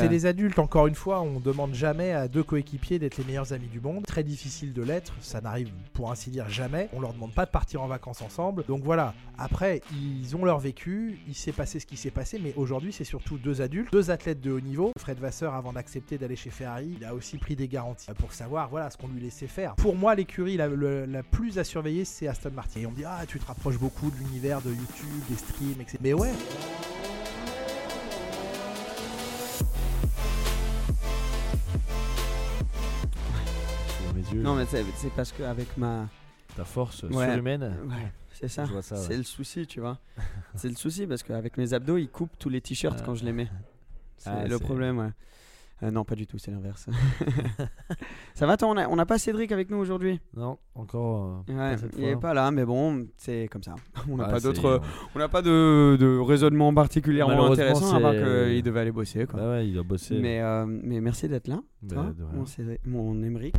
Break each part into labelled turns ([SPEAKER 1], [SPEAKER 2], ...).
[SPEAKER 1] C'est les adultes, encore une fois, on demande jamais à deux coéquipiers d'être les meilleurs amis du monde. Très difficile de l'être, ça n'arrive pour ainsi dire jamais. On leur demande pas de partir en vacances ensemble. Donc voilà, après, ils ont leur vécu, il s'est passé ce qui s'est passé, mais aujourd'hui, c'est surtout deux adultes, deux athlètes de haut niveau. Fred Vasseur, avant d'accepter d'aller chez Ferrari, il a aussi pris des garanties pour savoir voilà ce qu'on lui laissait faire. Pour moi, l'écurie la, la plus à surveiller, c'est Aston Martin. Et on me dit, ah, tu te rapproches beaucoup de l'univers de YouTube, des streams, etc. Mais ouais,
[SPEAKER 2] Non, mais c'est parce qu'avec ma.
[SPEAKER 3] ta force
[SPEAKER 2] Ouais.
[SPEAKER 3] surhumaine.
[SPEAKER 2] Ouais, c'est ça. C'est
[SPEAKER 3] ouais.
[SPEAKER 2] le souci, tu vois. c'est le souci parce qu'avec mes abdos, ils coupent tous les t-shirts
[SPEAKER 3] Ah.
[SPEAKER 2] quand je les mets. C'est
[SPEAKER 3] Ah,
[SPEAKER 2] le problème, ouais. Euh, non, pas du tout, c'est l'inverse. ça va, toi On n'a pas Cédric avec nous aujourd'hui?
[SPEAKER 3] Non, encore. euh,
[SPEAKER 2] Ouais,
[SPEAKER 3] pas cette
[SPEAKER 2] il est
[SPEAKER 3] fois.
[SPEAKER 2] pas là, mais bon, c'est comme ça. On n'a
[SPEAKER 3] Ah,
[SPEAKER 2] pas d'autre, on n'a pas de, de raisonnement particulièrement intéressant à part qu'il devait aller bosser, quoi.
[SPEAKER 3] Bah ouais, il a bossé.
[SPEAKER 2] Mais, euh, mais merci d'être là,
[SPEAKER 3] Bah,
[SPEAKER 2] toi, mon, Cédric- mon Émeric.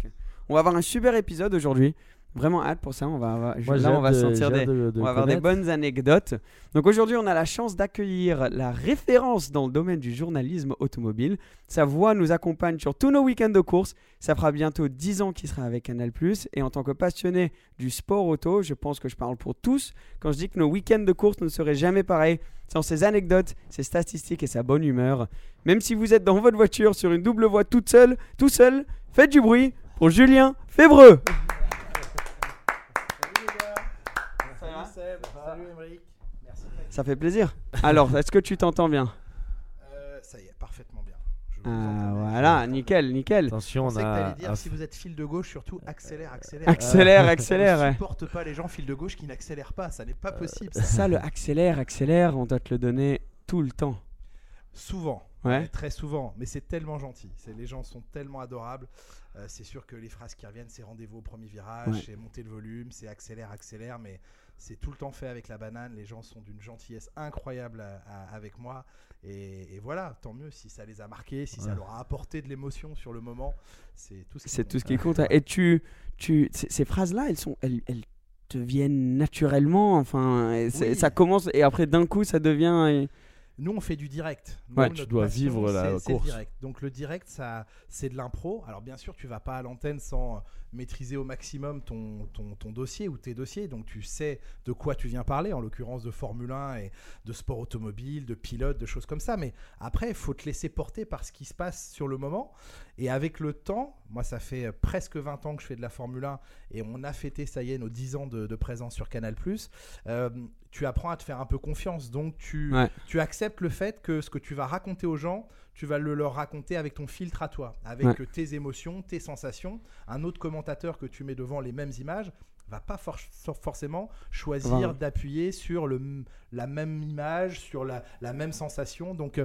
[SPEAKER 2] On va avoir un super épisode aujourd'hui. Vraiment hâte pour ça. On va, avoir-
[SPEAKER 3] Moi,
[SPEAKER 2] là, on va
[SPEAKER 3] de-
[SPEAKER 2] sentir des,
[SPEAKER 3] hâte de- de
[SPEAKER 2] on va avoir des bonnes anecdotes. Donc aujourd'hui, on a la chance d'accueillir la référence dans le domaine du journalisme automobile. Sa voix nous accompagne sur tous nos week-ends de course. Ça fera bientôt 10 ans qu'il sera avec Canal+. Et en tant que passionné du sport auto, je pense que je parle pour tous quand je dis que nos week-ends de course ne seraient jamais pareils sans ses anecdotes, ses statistiques et sa bonne humeur. Même si vous êtes dans votre voiture sur une double voie toute seule, tout seul, faites du bruit pour Julien.
[SPEAKER 1] Merci.
[SPEAKER 2] Ça fait plaisir. Alors, est-ce que tu t'entends bien?
[SPEAKER 1] Euh, ça y est, parfaitement bien. Je vous
[SPEAKER 2] Ah,
[SPEAKER 1] bien.
[SPEAKER 2] voilà, nickel, nickel.
[SPEAKER 3] Attention, on a.
[SPEAKER 1] dire
[SPEAKER 3] un-
[SPEAKER 1] si vous êtes fil de gauche, surtout accélère, accélère.
[SPEAKER 2] Accélère,
[SPEAKER 1] Je
[SPEAKER 2] accélère.
[SPEAKER 1] ne supporte pas les gens fil de gauche qui n'accélèrent pas, ça n'est pas possible. ça.
[SPEAKER 2] Ça, le accélère, accélère, on doit te le donner tout le temps.
[SPEAKER 1] Souvent,
[SPEAKER 2] Ouais.
[SPEAKER 1] Très souvent, mais c'est tellement gentil. C'est les gens sont tellement adorables. Euh, c'est sûr que les phrases qui reviennent, c'est rendez-vous au premier virage,
[SPEAKER 2] Ouais.
[SPEAKER 1] c'est monter le volume, c'est accélère, accélère, mais c'est tout le temps fait avec la banane. Les gens sont d'une gentillesse incroyable à- à- avec moi, et, et voilà, tant mieux si ça les a marqués, si ça leur a apporté de l'émotion sur le moment. C'est tout ce qui
[SPEAKER 2] C'est
[SPEAKER 1] compte.
[SPEAKER 2] tout ce qui compte. Et tu, tu, ces phrases-là, elles sont, elles, elles te viennent naturellement. Enfin,
[SPEAKER 1] Oui.
[SPEAKER 2] ça commence et après d'un coup, ça devient. et-
[SPEAKER 1] Nous, on fait du direct. Nous,
[SPEAKER 2] Ouais,
[SPEAKER 3] tu dois
[SPEAKER 1] passion,
[SPEAKER 3] vivre la course.
[SPEAKER 1] direct. Donc le direct, ça, c'est de l'impro. Alors bien sûr, tu vas pas à l'antenne sans maîtriser au maximum ton, ton, ton dossier ou tes dossiers. Donc tu sais de quoi tu viens parler, en l'occurrence de Formule 1 et de sport automobile, de pilote, de choses comme ça. Mais après, il faut te laisser porter par ce qui se passe sur le moment. Et avec le temps, moi, ça fait euh, presque 20 ans que je fais de la Formule 1 et on a fêté, ça y est, nos 10 ans de, de présence sur Canal+. Euh, tu apprends à te faire un peu confiance. Donc tu,
[SPEAKER 2] Ouais.
[SPEAKER 1] tu acceptes le fait que ce que tu vas raconter aux gens, tu vas le leur raconter avec ton filtre à toi, avec
[SPEAKER 2] Ouais.
[SPEAKER 1] euh, tes émotions, tes sensations. Un autre commentateur que tu mets devant les mêmes images va pas for- for- forcément choisir
[SPEAKER 2] Ouais.
[SPEAKER 1] d'appuyer sur le, la même image, sur la, la même sensation. Donc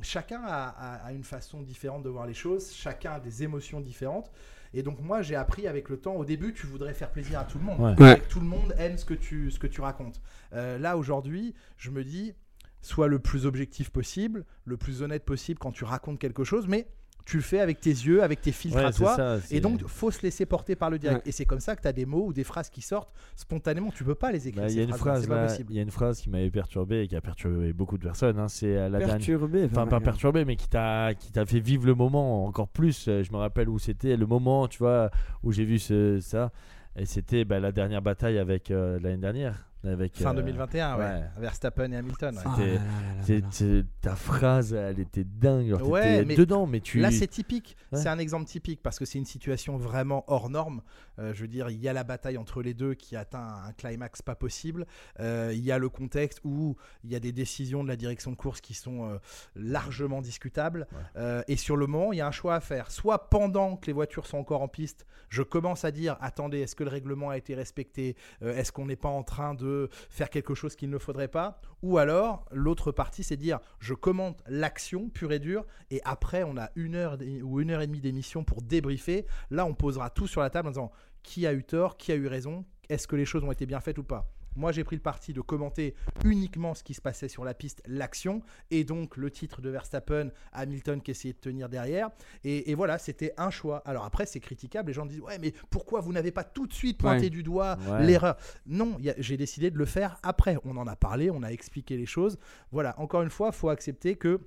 [SPEAKER 1] chacun a, a- a une façon différente de voir les choses, chacun a des émotions différentes. Et donc moi j'ai appris avec le temps, au début tu voudrais faire plaisir à tout le monde,
[SPEAKER 3] Ouais.
[SPEAKER 2] Ouais.
[SPEAKER 1] Tout le monde aime ce que tu, ce que tu racontes. Euh, là aujourd'hui je me dis, sois le plus objectif possible, le plus honnête possible quand tu racontes quelque chose, mais tu le fais avec tes yeux, avec tes filtres
[SPEAKER 3] Ouais,
[SPEAKER 1] à toi.
[SPEAKER 3] ça,
[SPEAKER 1] Et donc, faut se laisser porter par le direct.
[SPEAKER 2] Ouais.
[SPEAKER 1] Et c'est comme ça que tu as des mots ou des phrases qui sortent spontanément. Tu peux pas les écrire.
[SPEAKER 3] Bah, Il y a une phrase y a une qui m'avait perturbé et qui a perturbé beaucoup de personnes. hein, c'est euh, la dernière.
[SPEAKER 2] Perturbé.
[SPEAKER 3] Enfin, pas perturbé, mais qui t'a fait vivre le moment encore plus. Euh, Je me rappelle où c'était le moment, tu vois, où j'ai vu ce, ça. Et c'était bah, la dernière bataille avec euh, l'année dernière. Avec,
[SPEAKER 1] Fin
[SPEAKER 3] euh,
[SPEAKER 1] 2021, ouais.
[SPEAKER 3] ouais.
[SPEAKER 1] Verstappen et Hamilton. ouais.
[SPEAKER 2] Ah
[SPEAKER 3] C'était-
[SPEAKER 2] là là là là
[SPEAKER 3] c'est-
[SPEAKER 2] là.
[SPEAKER 3] c'est- ta phrase, elle était dingue. genre,
[SPEAKER 1] Ouais,
[SPEAKER 3] t'étais
[SPEAKER 1] mais
[SPEAKER 3] dedans, mais tu.
[SPEAKER 1] Là, c'est typique.
[SPEAKER 3] Ouais.
[SPEAKER 1] C'est un exemple typique parce que c'est une situation vraiment hors norme. Euh, je veux dire, il y a la bataille entre les deux qui atteint un climax pas possible. Euh, il y a le contexte où il y a des décisions de la direction de course qui sont euh, largement discutables.
[SPEAKER 3] Ouais.
[SPEAKER 1] Euh, et sur le moment, il y a un choix à faire. Soit pendant que les voitures sont encore en piste, je commence à dire attendez, est-ce que le règlement a été respecté? Euh, Est-ce qu'on n'est pas en train de faire quelque chose qu'il ne faudrait pas Ou alors, l'autre partie, c'est dire je commente l'action pure et dure et après, on a une heure ou une heure et demie d'émission pour débriefer. Là, on posera tout sur la table en disant qui a eu tort, qui a eu raison, est-ce que les choses ont été bien faites ou pas? Moi, j'ai pris le parti de commenter uniquement ce qui se passait sur la piste, l'action, et donc le titre de Verstappen, Hamilton qui essayait de tenir derrière. Et, et voilà, c'était un choix. Alors après, c'est critiquable. Les gens disent Ouais, mais pourquoi vous n'avez pas tout de suite pointé
[SPEAKER 2] Ouais.
[SPEAKER 1] du doigt
[SPEAKER 3] Ouais.
[SPEAKER 1] l'erreur? Non, j'ai décidé de le faire après. On en a parlé, on a expliqué les choses. Voilà, encore une fois, il faut accepter que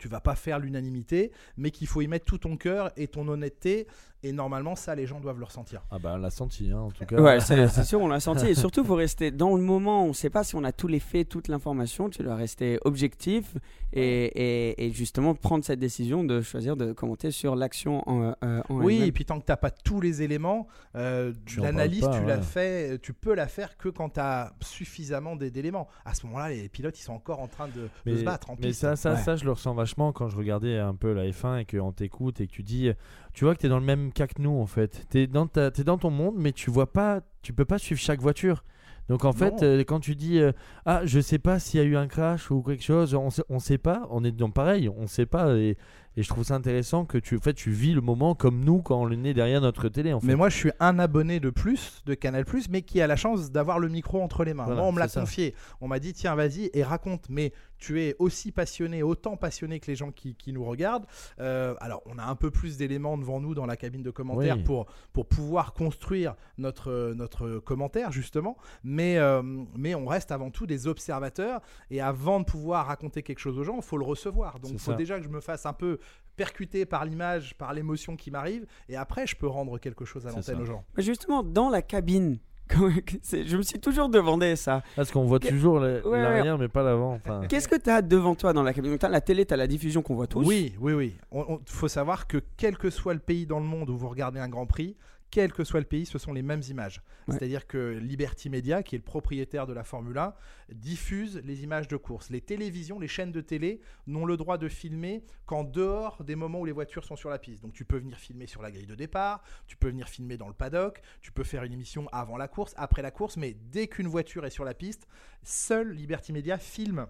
[SPEAKER 1] tu vas pas faire l'unanimité, mais qu'il faut y mettre tout ton cœur et ton honnêteté. Et normalement, ça, les gens doivent le ressentir.
[SPEAKER 3] Ah bah on l'a senti, hein, en tout cas.
[SPEAKER 2] Ouais, c'est c'est sûr, on l'a senti. Et surtout, faut rester dans le moment. On ne sait pas si on a tous les faits, toute l'information. Tu dois rester objectif et, et- et justement prendre cette décision de choisir de commenter sur l'action en, euh, en
[SPEAKER 1] Oui, et puis tant que tu n'as pas tous les éléments, euh,
[SPEAKER 3] Tu
[SPEAKER 1] l'analyse, tu la
[SPEAKER 3] ouais.
[SPEAKER 1] fais, tu peux la faire que quand tu as suffisamment d'é- d'éléments. À ce moment-là, les pilotes, ils sont encore en train de, se battre en
[SPEAKER 3] mais
[SPEAKER 1] piste.
[SPEAKER 3] ça, ça,
[SPEAKER 1] Ouais.
[SPEAKER 3] ça, je le ressens vachement quand je regardais un peu la F1 et qu'on t'écoute et que tu dis, tu vois que tu es dans le même cas que nous en fait. Tu es, dans ta- dans ton monde, mais tu vois pas, tu peux pas suivre chaque voiture. Donc en fait, euh, quand tu dis euh, ah je sais pas s'il y a eu un crash ou quelque chose, on sait, on sait pas, on est dans pareil, on sait pas et, et je trouve ça intéressant que tu en fait tu vis le moment comme nous quand on est derrière notre télé en fait.
[SPEAKER 1] Mais moi, je suis un abonné de plus de Canal mais qui a la chance d'avoir le micro entre les mains.
[SPEAKER 3] Voilà,
[SPEAKER 1] moi, on me l'a confié. On m'a dit tiens, vas-y et raconte. Mais tu es aussi passionné, autant passionné que les gens qui, qui nous regardent. Euh, alors, on a un peu plus d'éléments devant nous dans la cabine de commentaires
[SPEAKER 3] Oui.
[SPEAKER 1] pour, pour pouvoir construire notre, notre commentaire, justement. Mais, euh, mais on reste avant tout des observateurs. Et avant de pouvoir raconter quelque chose aux gens, il faut le recevoir. Donc, il faut
[SPEAKER 3] ça.
[SPEAKER 1] déjà que je me fasse un peu percuter par l'image, par l'émotion qui m'arrive. Et après, je peux rendre quelque chose à l'antenne aux gens.
[SPEAKER 2] Mais justement, dans la cabine, je me suis toujours demandé ça.
[SPEAKER 3] Parce qu'on voit
[SPEAKER 2] Que-
[SPEAKER 3] toujours
[SPEAKER 2] Ouais,
[SPEAKER 3] l'arrière mais pas l'avant. Enfin,
[SPEAKER 2] Qu'est-ce que tu as devant toi dans la cabine? Donc, tu as la télé, tu as la diffusion qu'on voit tous.
[SPEAKER 1] Oui, oui, oui. Il faut savoir que quel que soit le pays dans le monde où vous regardez un Grand Prix, quel que soit le pays, ce sont les mêmes images.
[SPEAKER 2] Ouais.
[SPEAKER 1] C'est-à-dire que Liberty Media, qui est le propriétaire de la Formule 1, diffuse les images de course. Les télévisions, les chaînes de télé n'ont le droit de filmer qu'en dehors des moments où les voitures sont sur la piste. Donc tu peux venir filmer sur la grille de départ, tu peux venir filmer dans le paddock, tu peux faire une émission avant la course, après la course, mais dès qu'une voiture est sur la piste, seul Liberty Media filme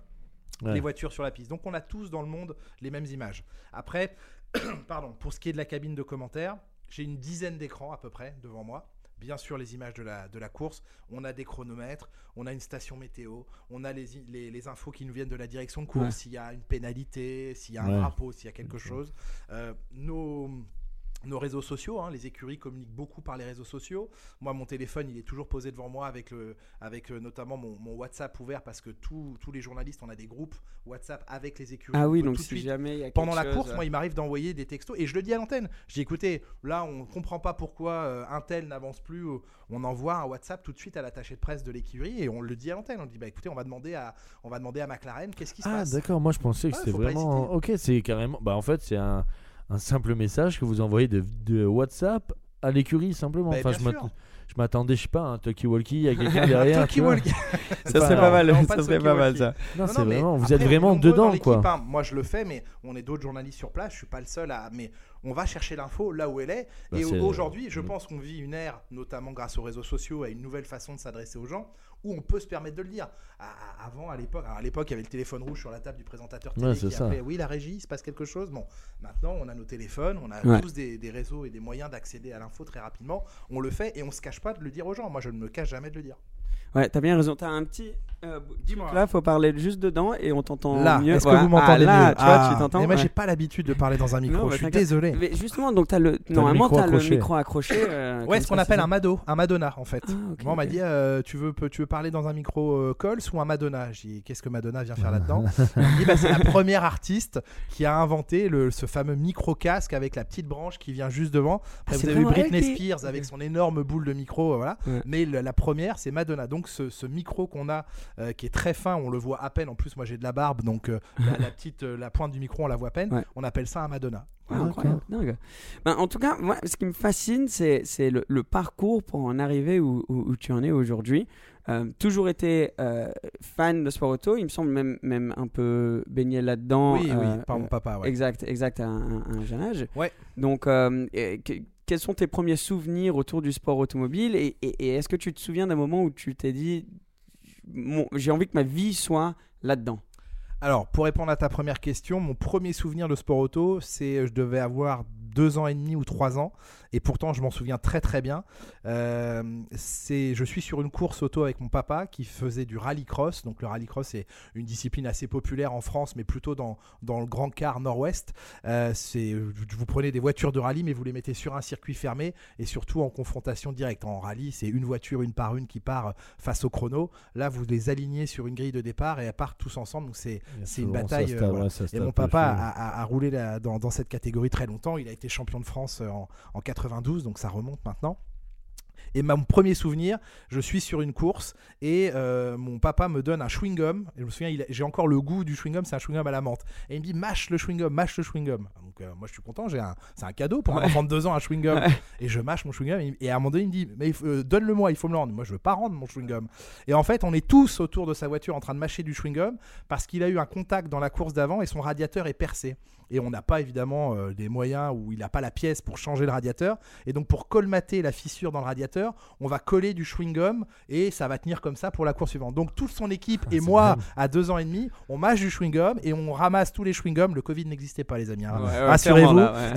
[SPEAKER 3] ouais.
[SPEAKER 1] les voitures sur la piste. Donc on a tous dans le monde les mêmes images. Après, pardon, pour ce qui est de la cabine de commentaires, j'ai une dizaine d'écrans à peu près devant moi. Bien sûr, les images de la, de la course. On a des chronomètres, on a une station météo, on a les, i- les, les infos qui nous viennent de la direction de course,
[SPEAKER 2] Ouais.
[SPEAKER 1] s'il y a une pénalité, s'il y a un
[SPEAKER 3] Ouais.
[SPEAKER 1] drapeau, s'il y a quelque chose. Euh, nos, nos réseaux sociaux, hein, les écuries communiquent beaucoup par les réseaux sociaux. Moi, mon téléphone, il est toujours posé devant moi avec, le, avec euh, notamment mon, mon WhatsApp ouvert parce que tous tous les journalistes, on a des groupes WhatsApp avec les écuries.
[SPEAKER 2] Ah oui, donc
[SPEAKER 1] tout de
[SPEAKER 2] si
[SPEAKER 1] suite
[SPEAKER 2] jamais il y a
[SPEAKER 1] pendant la
[SPEAKER 2] chose,
[SPEAKER 1] course,
[SPEAKER 2] euh,
[SPEAKER 1] moi, il m'arrive d'envoyer des textos et je le dis à l'antenne. Je dis écoutez, là, on comprend pas pourquoi euh, un tel n'avance plus. On envoie un WhatsApp tout de suite à l'attaché de presse de l'écurie et on le dit à l'antenne. On dit bah écoutez, on va demander à, on va demander à McLaren qu'est-ce qui se
[SPEAKER 3] Ah
[SPEAKER 1] passe.
[SPEAKER 3] d'accord, moi je pensais que
[SPEAKER 1] Ouais,
[SPEAKER 3] c'était vraiment. Ok, c'est carrément. Bah en fait c'est un, un simple message que vous envoyez de, de WhatsApp à l'écurie simplement.
[SPEAKER 1] Bah,
[SPEAKER 3] enfin
[SPEAKER 1] bien
[SPEAKER 3] je m'attendais, je sais pas, un talkie walkie, il y a quelqu'un derrière. tu vois.
[SPEAKER 1] Talkie-walkie.
[SPEAKER 2] Ça serait pas mal,
[SPEAKER 1] non,
[SPEAKER 2] ça serait pas mal ça.
[SPEAKER 3] Non,
[SPEAKER 1] Non,
[SPEAKER 3] c'est
[SPEAKER 1] non, mais
[SPEAKER 3] vraiment. Vous
[SPEAKER 1] après,
[SPEAKER 3] êtes vraiment dedans quoi.
[SPEAKER 1] hein. Moi, je le fais, mais on est d'autres journalistes sur place. Je suis pas le seul à. Mais on va chercher l'info là où elle est.
[SPEAKER 3] Bah,
[SPEAKER 1] et aujourd'hui, je
[SPEAKER 3] Mm.
[SPEAKER 1] pense qu'on vit une ère, notamment grâce aux réseaux sociaux, à une nouvelle façon de s'adresser aux gens, où on peut se permettre de le dire. À- avant, à l'époque, à l'époque, il y avait le téléphone rouge sur la table du présentateur télé
[SPEAKER 3] Ouais,
[SPEAKER 1] qui
[SPEAKER 3] ça.
[SPEAKER 1] appelait. Oui, la régie, il se passe quelque chose. Bon, maintenant, on a nos téléphones, on a
[SPEAKER 2] Ouais.
[SPEAKER 1] tous des, des réseaux et des moyens d'accéder à l'info très rapidement. On le fait et on se cache pas de le dire aux gens. Moi, je ne me cache jamais de le dire.
[SPEAKER 2] Ouais, t'as bien raison. T'as un petit. euh,
[SPEAKER 1] Dis-moi.
[SPEAKER 2] Là, faut parler juste dedans et on t'entend
[SPEAKER 1] Là,
[SPEAKER 2] mieux.
[SPEAKER 1] est-ce
[SPEAKER 2] Voilà.
[SPEAKER 1] que vous m'entendez
[SPEAKER 2] ah, là,
[SPEAKER 1] mieux
[SPEAKER 2] Tu vois,
[SPEAKER 1] Ah,
[SPEAKER 2] tu t'entends
[SPEAKER 1] Mais moi,
[SPEAKER 2] Ouais.
[SPEAKER 1] j'ai pas l'habitude de parler dans un micro.
[SPEAKER 2] Non, bah,
[SPEAKER 1] je suis
[SPEAKER 2] t'inquiète.
[SPEAKER 1] désolé.
[SPEAKER 2] Mais justement, donc as le normalement
[SPEAKER 3] micro
[SPEAKER 2] t'as le
[SPEAKER 3] accroché.
[SPEAKER 2] micro accroché. euh,
[SPEAKER 1] Ouais,
[SPEAKER 2] comme
[SPEAKER 1] ce qu'on
[SPEAKER 2] ça,
[SPEAKER 1] appelle
[SPEAKER 2] c'est
[SPEAKER 1] un Mado, un Madonna en fait.
[SPEAKER 2] Ah, ok,
[SPEAKER 1] Moi, on m'a
[SPEAKER 2] ok.
[SPEAKER 1] dit euh, tu, veux, tu veux parler dans un micro euh, Coles ou un Madonna? J'ai dit qu'est-ce que Madonna vient faire là-dedans? Il m'a dit bah, c'est la première artiste qui a inventé le, ce fameux micro casque avec la petite branche qui vient juste devant. Après,
[SPEAKER 2] Ah,
[SPEAKER 1] vous avez eu
[SPEAKER 2] vraiment
[SPEAKER 1] Britney
[SPEAKER 2] elle qui-
[SPEAKER 1] Spears avec son énorme boule de micro, euh, voilà.
[SPEAKER 2] Ouais.
[SPEAKER 1] Mais le- la première, c'est Madonna. Donc ce, ce micro qu'on a, euh, qui est très fin, on le voit à peine. En plus, moi j'ai de la barbe, donc euh, la, la petite, euh, la pointe du micro, on la voit à peine.
[SPEAKER 2] Ouais.
[SPEAKER 1] On appelle ça un Madonna.
[SPEAKER 2] Ah, incroyable, dingue. Ben, en tout cas, moi, ce qui me fascine, c'est le, le parcours pour en arriver où, où- où tu en es aujourd'hui. Euh, toujours été euh, fan de sport auto, il me semble même, même un peu baigné là-dedans.
[SPEAKER 1] oui,
[SPEAKER 2] euh,
[SPEAKER 1] oui, par mon papa. Ouais.
[SPEAKER 2] Exact, exact, à un, à un jeune âge.
[SPEAKER 1] Ouais.
[SPEAKER 2] Donc, euh, et quels sont tes premiers souvenirs autour du sport automobile Et, est-ce que tu te souviens d'un moment où tu t'es dit, j'ai envie que ma vie soit là-dedans?
[SPEAKER 1] Alors, pour répondre à ta première question, mon premier souvenir de sport auto, c'est je devais avoir deux ans et demi ou trois ans, et pourtant je m'en souviens très très bien. Euh, c'est, je suis sur une course auto avec mon papa qui faisait du rallycross. Donc le rallycross c'est une discipline assez populaire en France, mais plutôt dans, dans le grand quart nord-ouest. Euh, c'est, vous prenez des voitures de rallye, mais vous les mettez sur un circuit fermé et surtout en confrontation directe. En rallye, c'est une voiture une par une qui part face au chrono. Là, vous les alignez sur une grille de départ et elles partent tous ensemble. Donc c'est, c'est une bataille. euh, voilà. Et mon papa a, a, a roulé dans, dans, cette catégorie très longtemps. Il a été champion de France en, en 92, donc ça remonte maintenant. Et mon premier souvenir, je suis sur une course et euh, mon papa me donne un chewing-gum. Et je me souviens, j'ai encore le goût du chewing-gum, c'est un chewing-gum à la menthe. Et il me dit, mâche le chewing-gum, mâche le chewing-gum. Donc euh, moi je suis content, c'est un, un, cadeau pour ouais. un enfant de 2 ans, un chewing-gum. Ouais. Et je mâche mon chewing-gum. Et à un moment donné, il me dit, mais euh, donne-le-moi, il faut me le rendre. Moi je veux pas rendre mon chewing-gum. Et en fait, on est tous autour de sa voiture en train de mâcher du chewing-gum parce qu'il a eu un contact dans la course d'avant et son radiateur est percé et on n'a pas évidemment euh, des moyens où il n'a pas la pièce pour changer le radiateur. Et donc pour colmater la fissure dans le radiateur, on va coller du chewing-gum et ça va tenir comme ça pour la course suivante. Donc toute son équipe ah, et moi, à deux ans et demi, on mâche du chewing-gum et on ramasse tous les chewing-gums. Le Covid n'existait pas, les amis. Hein.
[SPEAKER 2] Ouais,
[SPEAKER 1] Rassurez-vous.
[SPEAKER 2] Ouais.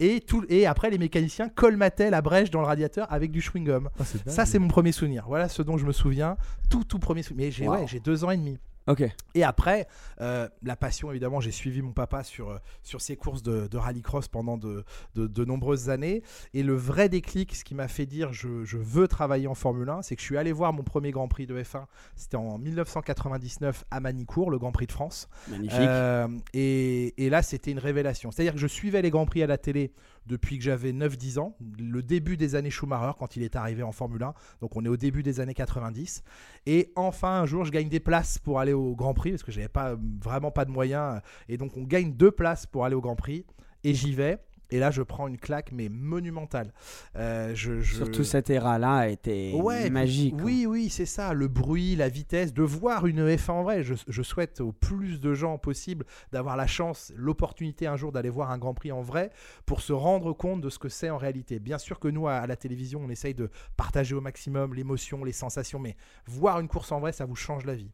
[SPEAKER 1] et, tout, et après, les mécaniciens colmataient la brèche dans le radiateur avec du chewing-gum.
[SPEAKER 3] Ah,
[SPEAKER 1] ça, c'est mon premier souvenir. Voilà ce dont je me souviens. Tout, tout premier souvenir. Mais j'ai wow. deux ans et demi.
[SPEAKER 2] Ok.
[SPEAKER 1] Et après, euh, la passion, évidemment, j'ai suivi mon papa sur, euh, sur ses courses de, de rallycross pendant de, de, de, nombreuses années. Et le vrai déclic, ce qui m'a fait dire je, je, veux travailler en Formule 1, c'est que je suis allé voir mon premier Grand Prix de F1. C'était en 1999 à Manicourt, le Grand Prix de France.
[SPEAKER 2] Magnifique.
[SPEAKER 1] Euh, et, et, là, c'était une révélation. C'est-à-dire que je suivais les Grands Prix à la télé depuis que j'avais 9-10 ans, le début des années Schumacher, quand il est arrivé en Formule 1. Donc on est au début des années 90. Et enfin, un jour, je gagne des places pour aller au Grand Prix, parce que j'avais pas vraiment pas de moyens. Et donc on gagne deux places pour aller au Grand Prix. Et j'y vais. Et là, je prends une claque, mais monumentale.
[SPEAKER 2] Euh, je, je... Surtout cette ère-là était
[SPEAKER 1] ouais,
[SPEAKER 2] magique.
[SPEAKER 1] Oui, oui, c'est ça. Le bruit, la vitesse, de voir une F1 en vrai. Je, je souhaite au plus de gens possible d'avoir la chance, l'opportunité un jour d'aller voir un Grand Prix en vrai pour se rendre compte de ce que c'est en réalité. Bien sûr que nous, à, à la télévision, on essaye de partager au maximum l'émotion, les sensations, mais voir une course en vrai, ça vous change la vie.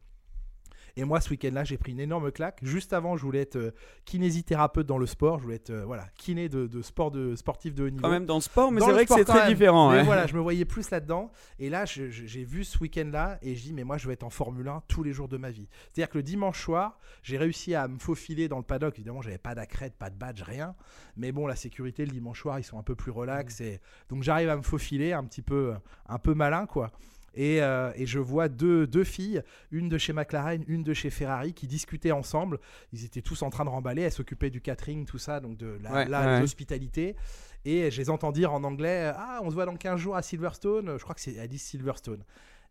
[SPEAKER 1] Et moi, ce week-end-là, j'ai pris une énorme claque. Juste avant, je voulais être euh, kinésithérapeute dans le sport. Je voulais être euh, voilà, kiné de, de, sport de sportif de haut niveau.
[SPEAKER 2] Quand même dans le sport, mais c'est vrai que c'est très différent.
[SPEAKER 1] Mais
[SPEAKER 2] hein.
[SPEAKER 1] voilà, je me voyais plus là-dedans. Et là, j'ai vu ce week-end-là et je dis, mais moi, je vais être en Formule 1 tous les jours de ma vie. C'est-à-dire que le dimanche soir, j'ai réussi à me faufiler dans le paddock. Évidemment, j'avais pas d'accrède, pas de badge, rien. Mais bon, la sécurité, le dimanche soir, ils sont un peu plus relax. Mmh. Et... Donc, j'arrive à me faufiler un petit peu, un peu malin, quoi. Et, euh, et, je vois deux, deux, filles, une de chez McLaren, une de chez Ferrari, qui discutaient ensemble. Ils étaient tous en train de remballer. Elles s'occupaient du catering, tout ça, donc de
[SPEAKER 2] ouais, ouais.
[SPEAKER 1] l'hospitalité. Et je les entends dire en anglais Ah, on se voit dans 15 jours à Silverstone. Je crois que c'est dit Silverstone.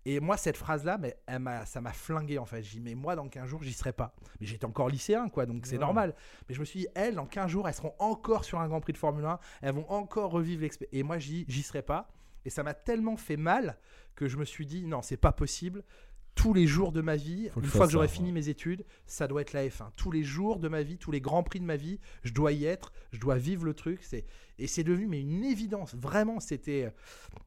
[SPEAKER 1] Et moi, cette phrase-là, mais elle ça m'a flingué en fait. J'ai dit, mais moi, dans 15 jours, j'y serai pas. Mais j'étais encore lycéen, quoi, donc c'est ouais. normal. Mais je me suis dit, elles, dans 15 jours, elles seront encore sur un Grand Prix de Formule 1. Elles vont encore revivre l'expérience. Et moi, j'y serai pas. Et ça m'a tellement fait mal que je me suis dit, non, c'est pas possible. Tous les jours de ma vie,
[SPEAKER 3] Faut
[SPEAKER 1] une fois que j'aurai fini mes études, ça doit être la F1. Tous les jours de ma vie, tous les grands prix de ma vie, je dois y être, je dois vivre le truc. C'est et c'est devenu mais une évidence. Vraiment, c'était.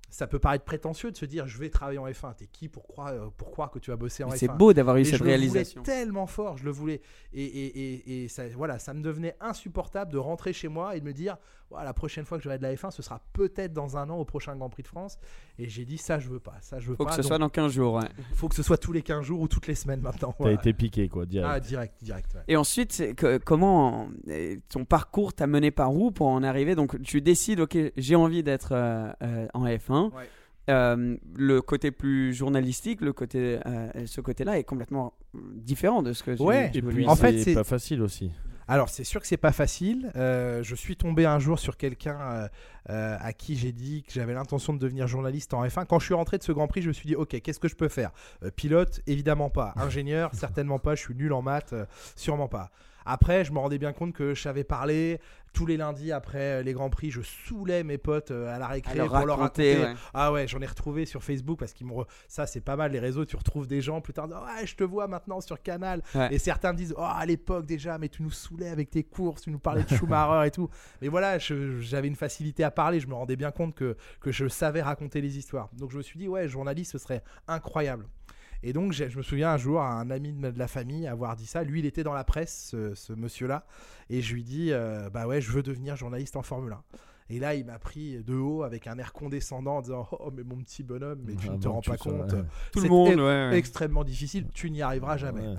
[SPEAKER 1] Ça peut paraître prétentieux de se dire je vais travailler en F1. T'es qui pour croire, euh, pour croire que tu vas bosser en
[SPEAKER 2] mais
[SPEAKER 1] F1
[SPEAKER 2] C'est beau d'avoir eu
[SPEAKER 1] et
[SPEAKER 2] cette
[SPEAKER 1] je
[SPEAKER 2] réalisation.
[SPEAKER 1] Le voulais tellement fort, je le voulais. Et, et, et, et ça, voilà, ça me devenait insupportable de rentrer chez moi et de me dire voilà, la prochaine fois que je vais de la F1, ce sera peut-être dans un an au prochain Grand Prix de France. Et j'ai dit ça, je veux pas. Ça, je veux
[SPEAKER 2] faut
[SPEAKER 1] pas.
[SPEAKER 2] que ce soit dans 15 jours. Ouais.
[SPEAKER 1] Faut que ce soit tous les 15 jours ou toutes les semaines maintenant.
[SPEAKER 3] T'as été piqué quoi, direct.
[SPEAKER 1] Ah, direct, direct. Ouais.
[SPEAKER 2] Et ensuite, que, comment ton parcours t'a mené par où pour en arriver? Donc, tu décides, ok, j'ai envie d'être euh, euh, en F1.
[SPEAKER 1] Ouais.
[SPEAKER 2] Euh, le côté plus journalistique, le côté, euh, ce côté-là est complètement différent de ce que
[SPEAKER 1] ouais.
[SPEAKER 2] tu,
[SPEAKER 3] Et puis,
[SPEAKER 1] en fait,
[SPEAKER 3] c'est pas facile aussi.
[SPEAKER 1] Alors, c'est sûr que c'est pas facile. Euh, je suis tombé un jour sur quelqu'un euh, à qui j'ai dit que j'avais l'intention de devenir journaliste en F1. Quand je suis rentré de ce Grand Prix, je me suis dit, ok, qu'est-ce que je peux faire? Euh, Pilote, évidemment pas. Ingénieur, certainement pas. Je suis nul en maths, sûrement pas. Après, je me rendais bien compte que je savais parler. Tous les lundis après les grands prix, je saoulais mes potes à la récré
[SPEAKER 2] leur
[SPEAKER 1] pour
[SPEAKER 2] raconter,
[SPEAKER 1] leur raconter.
[SPEAKER 2] Ouais.
[SPEAKER 1] Ah ouais, j'en ai retrouvé sur Facebook parce qu'ils. Ça, c'est pas mal les réseaux. Tu retrouves des gens plus tard. Ouais, je te vois maintenant sur Canal.
[SPEAKER 2] Ouais.
[SPEAKER 1] Et certains me disent Oh, à l'époque déjà, mais tu nous saoulais avec tes courses, tu nous parlais de Schumacher et tout. Mais voilà, j'avais une facilité à parler. Je me rendais bien compte que, que je savais raconter les histoires. Donc je me suis dit Ouais, journaliste, ce serait incroyable. Et donc, je me souviens un jour, un ami de la famille avoir dit ça. Lui, il était dans la presse, ce, ce monsieur-là. Et je lui dis euh, Bah ouais, je veux devenir journaliste en Formule 1. Et là, il m'a pris de haut avec un air condescendant en disant Oh, mais mon petit bonhomme, mais tu
[SPEAKER 3] Ah
[SPEAKER 1] ne te
[SPEAKER 3] bon,
[SPEAKER 1] rends pas compte.
[SPEAKER 3] ouais.
[SPEAKER 2] Tout le
[SPEAKER 1] C'est
[SPEAKER 2] monde, ouais, ouais.
[SPEAKER 1] Extrêmement difficile, tu n'y arriveras jamais.
[SPEAKER 3] Ouais.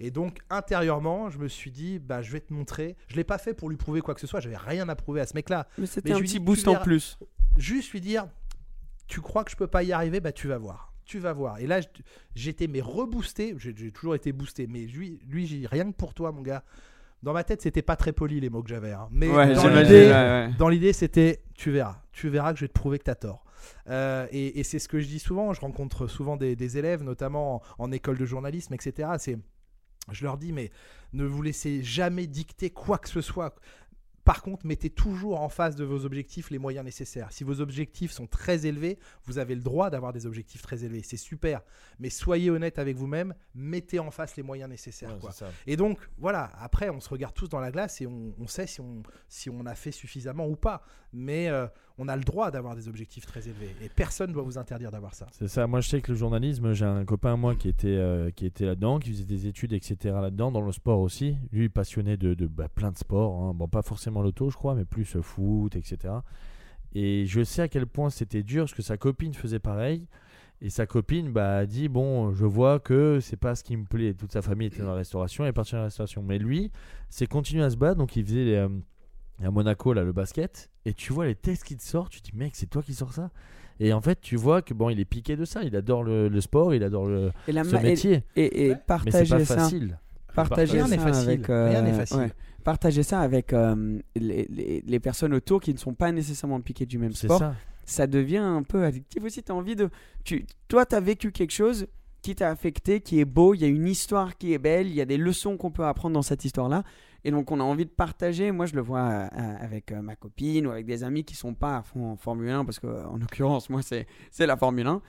[SPEAKER 1] Et donc, intérieurement, je me suis dit Bah, je vais te montrer. Je l'ai pas fait pour lui prouver quoi que ce soit. J'avais rien à prouver à ce mec-là.
[SPEAKER 2] Mais c'était un petit
[SPEAKER 1] dis,
[SPEAKER 2] boost en plus.
[SPEAKER 1] juste lui dire tu crois que je peux pas y arriver? Bah tu vas voir tu vas voir. Et là j'étais mais reboosté j'ai toujours été boosté mais lui lui rien que pour toi mon gars. Dans ma tête c'était pas très poli les mots que j'avais hein. mais
[SPEAKER 2] Ouais,
[SPEAKER 1] dans l'idée
[SPEAKER 2] ouais, ouais.
[SPEAKER 1] c'était tu verras tu verras que je vais te prouver que t'as tort. Euh, et, et c'est ce que je dis souvent je rencontre souvent des, des élèves notamment en, en école de journalisme etc c'est je leur dis mais ne vous laissez jamais dicter quoi que ce soit par contre, mettez toujours en face de vos objectifs les moyens nécessaires. Si vos objectifs sont très élevés, vous avez le droit d'avoir des objectifs très élevés. C'est super. Mais soyez honnête avec vous-même, mettez en face les moyens nécessaires.
[SPEAKER 3] Ouais,
[SPEAKER 1] quoi. Et donc, voilà, après, on se regarde tous dans la glace et on, on sait si on, si on a fait suffisamment ou pas. Mais euh, on a le droit d'avoir des objectifs très élevés. Et personne ne doit vous interdire d'avoir ça.
[SPEAKER 3] C'est ça. Moi, je sais que le journalisme, j'ai un copain à moi qui était, euh, était là-dedans, qui faisait des études, etc. là-dedans, dans le sport aussi. Lui, passionné de, bah, plein de sports. hein. Bon, pas forcément l'auto, je crois, mais plus euh, foot, etc. Et je sais à quel point c'était dur, parce que sa copine faisait pareil. Et sa copine bah, a dit Bon, je vois que c'est pas ce qui me plaît. Toute sa famille était dans la restauration, elle est partie dans la restauration. Mais lui, c'est continué à se battre. Donc, il faisait euh, à Monaco là, le basket. Et tu vois les textes qui te sortent. Tu te dis Mec, c'est toi qui sors ça et en fait, tu vois que bon, il est piqué de ça. Il adore le, le sport, il adore le,
[SPEAKER 2] Et, la
[SPEAKER 3] ce
[SPEAKER 2] et,
[SPEAKER 3] métier.
[SPEAKER 2] et, et
[SPEAKER 1] Ouais.
[SPEAKER 3] Mais c'est
[SPEAKER 2] partager
[SPEAKER 3] pas
[SPEAKER 2] ça.
[SPEAKER 3] facile.
[SPEAKER 2] Partager
[SPEAKER 1] Rien
[SPEAKER 2] ça
[SPEAKER 1] facile.
[SPEAKER 2] avec. euh,
[SPEAKER 1] Rien n'est facile.
[SPEAKER 2] ouais. Partager ça avec euh, les, les- les personnes autour qui ne sont pas nécessairement piquées du même
[SPEAKER 3] C'est
[SPEAKER 2] sport.
[SPEAKER 3] ça.
[SPEAKER 2] ça devient un peu addictif aussi. Tu as envie de. Tu, toi, tu as vécu quelque chose qui t'a affecté, qui est beau. Il y a une histoire qui est belle. Il y a des leçons qu'on peut apprendre dans cette histoire-là. Et donc, on a envie de partager. Moi, je le vois euh, avec euh, ma copine ou avec des amis qui sont pas à fond en Formule 1, parce que, euh, en l'occurrence, moi, c'est la Formule 1.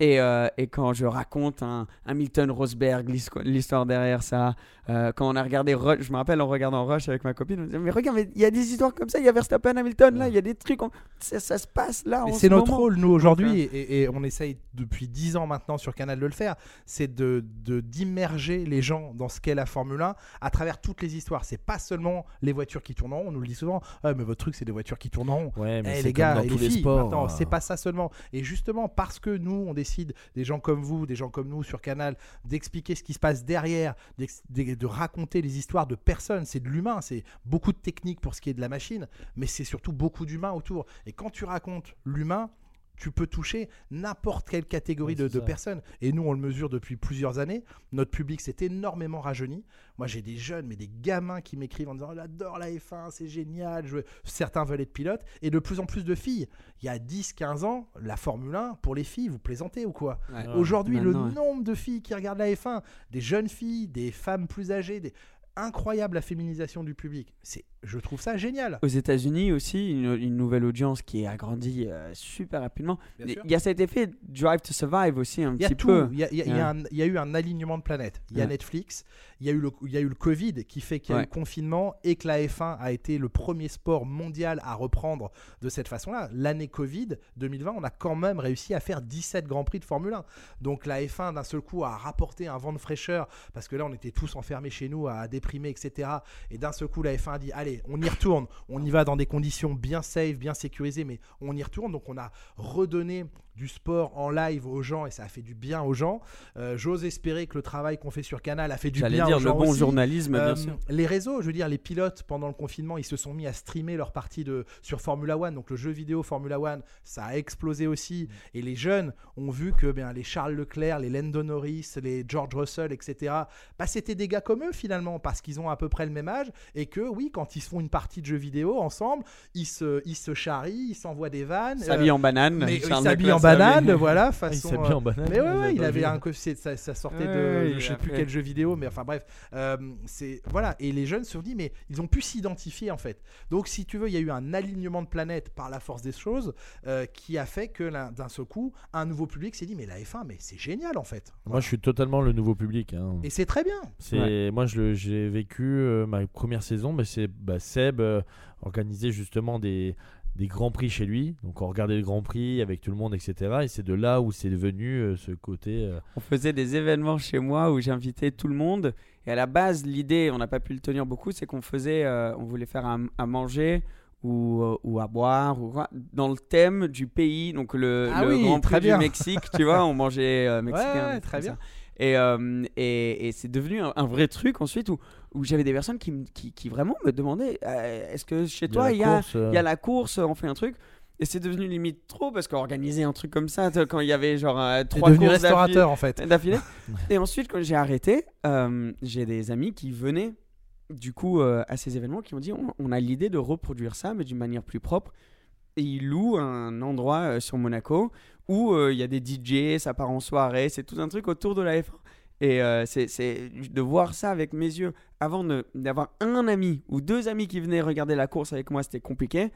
[SPEAKER 2] Et, euh, et quand je raconte un Hamilton Rosberg, l'histoire- derrière ça, euh, quand on a regardé Rush, je me rappelle en regardant Rush avec ma copine, on disait Mais regarde, mais il y a des histoires comme ça, il y a Verstappen, Hamilton, là, il y a des trucs, on- ça, ça se passe là.
[SPEAKER 1] C'est
[SPEAKER 2] ce
[SPEAKER 1] notre
[SPEAKER 2] moment.
[SPEAKER 1] rôle, nous, aujourd'hui, et, et on essaye depuis 10 ans maintenant sur Canal de le faire, c'est de de- d'immerger les gens dans ce qu'est la Formule 1 à travers toutes les histoires. C'est pas seulement les voitures qui tournent en rond, on nous le dit souvent, ah, mais votre truc, c'est des voitures qui tournent en rond.
[SPEAKER 3] Ouais,
[SPEAKER 1] Eh,
[SPEAKER 3] mais c'est
[SPEAKER 1] les gars
[SPEAKER 3] dans
[SPEAKER 1] et
[SPEAKER 3] tous
[SPEAKER 1] les
[SPEAKER 3] les
[SPEAKER 1] filles,
[SPEAKER 3] sports.
[SPEAKER 1] maintenant,
[SPEAKER 3] hein.
[SPEAKER 1] c'est pas ça seulement. Et justement, parce que nous, on décide, des gens comme vous, des gens comme nous sur Canal, d'expliquer ce qui se passe derrière, de raconter les histoires de personnes, c'est de l'humain, c'est beaucoup de technique pour ce qui est de la machine, mais c'est surtout beaucoup d'humain autour. Et quand tu racontes l'humain, tu peux toucher n'importe quelle catégorie
[SPEAKER 3] Ouais,
[SPEAKER 1] de, personnes. Et nous, on le mesure depuis plusieurs années. Notre public s'est énormément rajeuni. Moi, j'ai des jeunes, mais des gamins qui m'écrivent en disant J'adore la F1, c'est génial. Je Certains veulent être pilotes. Et de plus en plus de filles. Il y a 10-15 ans, la Formule 1, pour les filles, vous plaisantez ou quoi?
[SPEAKER 2] Ouais.
[SPEAKER 1] Aujourd'hui, le
[SPEAKER 2] Maintenant, ouais.
[SPEAKER 1] nombre de filles qui regardent la F1, des jeunes filles, des femmes plus âgées, des... incroyable la féminisation du public. C'est, je trouve ça génial.
[SPEAKER 2] Aux États-Unis aussi, une, une nouvelle audience qui a grandi euh, super rapidement. Il y a cet effet Drive to Survive aussi un
[SPEAKER 1] Il y a
[SPEAKER 2] petit
[SPEAKER 1] tout.
[SPEAKER 2] peu.
[SPEAKER 1] Il y a, y y y eu un alignement de planètes. Il y a. Netflix, il y a, eu le, il y a eu le Covid qui fait qu'il y a eu
[SPEAKER 2] Ouais.
[SPEAKER 1] le confinement et que la F1 a été le premier sport mondial à reprendre de cette façon-là. L'année Covid 2020, on a quand même réussi à faire 17 Grands Prix de Formule 1. Donc la F1 d'un seul coup a rapporté un vent de fraîcheur parce que là on était tous enfermés chez nous à déprimer, etc. Et d'un seul coup la F1 a dit allez, on y retourne, on y va dans des conditions bien safe, bien sécurisées, mais on y retourne. Donc on a redonné du sport en live aux gens et ça a fait du bien aux gens. Euh, J'ose espérer que le travail qu'on fait sur Canal a fait du bien
[SPEAKER 2] dire
[SPEAKER 1] aux
[SPEAKER 2] le
[SPEAKER 1] gens
[SPEAKER 2] bon
[SPEAKER 1] aussi.
[SPEAKER 2] journalisme,
[SPEAKER 1] Euh,
[SPEAKER 2] bien sûr.
[SPEAKER 1] les réseaux, je veux dire, les pilotes pendant le confinement, ils se sont mis à streamer leur partie de sur Formula One. Donc le jeu vidéo Formula One, ça a explosé aussi. Et les jeunes ont vu que bien les Charles Leclerc, les Lando Norris, les George Russell, etc. Bah, c'était des gars comme eux finalement parce qu'ils ont à peu près le même âge et que oui, quand ils se font une partie de jeu vidéo ensemble, ils se ils se charrient, ils s'envoient des vannes.
[SPEAKER 2] S'habille
[SPEAKER 1] euh,
[SPEAKER 2] en banane.
[SPEAKER 1] mais ils
[SPEAKER 2] Charles
[SPEAKER 1] s'habillent
[SPEAKER 2] Leclerc
[SPEAKER 1] en banane, voilà,
[SPEAKER 3] Ah, il
[SPEAKER 1] façon.
[SPEAKER 3] s'habille
[SPEAKER 1] euh,
[SPEAKER 3] en banane.
[SPEAKER 1] mais ouais, il avait un ça, ça sortait
[SPEAKER 2] Ouais,
[SPEAKER 1] de
[SPEAKER 2] il
[SPEAKER 1] je sais plus quel jeu vidéo, mais enfin bref, euh, c'est voilà. Et les jeunes se sont dit, mais ils ont pu s'identifier en fait. Donc si tu veux, il y a eu un alignement de planètes par la force des choses euh, qui a fait que d'un seul coup, un nouveau public s'est dit, mais la F1, mais c'est génial en fait.
[SPEAKER 3] Moi, je suis totalement le nouveau public. hein.
[SPEAKER 1] Et c'est très bien.
[SPEAKER 3] C'est moi j'ai vécu euh, ma première saison, mais c'est bah, Seb euh, organisait justement des des grands prix chez lui. Donc on regardait le Grand Prix avec tout le monde, etc. Et c'est de là où c'est devenu euh, ce côté. euh,
[SPEAKER 2] On faisait des événements chez moi où j'invitais tout le monde. Et à la base, l'idée, on n'a pas pu le tenir beaucoup, c'est qu'on faisait, euh, on voulait faire à, à manger ou, ou à boire ou quoi, dans le thème du pays. Donc le,
[SPEAKER 1] Ah
[SPEAKER 2] le
[SPEAKER 1] oui,
[SPEAKER 2] Grand
[SPEAKER 1] très
[SPEAKER 2] Prix du. Mexique, tu vois, on mangeait euh, mexicain.
[SPEAKER 1] Ouais, ouais, très bien.
[SPEAKER 2] ça. Et, euh, et, et c'est devenu un, un vrai truc ensuite où, où j'avais des personnes qui, qui, qui vraiment me demandaient euh, est-ce que chez toi il y a,
[SPEAKER 3] course, euh,
[SPEAKER 2] il y a la course, on fait un truc et c'est devenu limite trop parce qu'organiser un truc comme ça, quand il y avait genre euh, trois courses
[SPEAKER 1] restaurateur en fait.
[SPEAKER 2] d'affilée. Et ensuite, quand j'ai arrêté, euh, j'ai des amis qui venaient du coup euh, à ces événements qui m'ont dit on, on a l'idée de reproduire ça, mais d'une manière plus propre. Et ils louent un endroit sur Monaco où euh, il y a des DJ, ça part en soirée, c'est tout un truc autour de la F1. Et euh, c'est de voir ça avec mes yeux. Avant d'avoir un ami ou deux amis qui venaient regarder la course avec moi, c'était compliqué.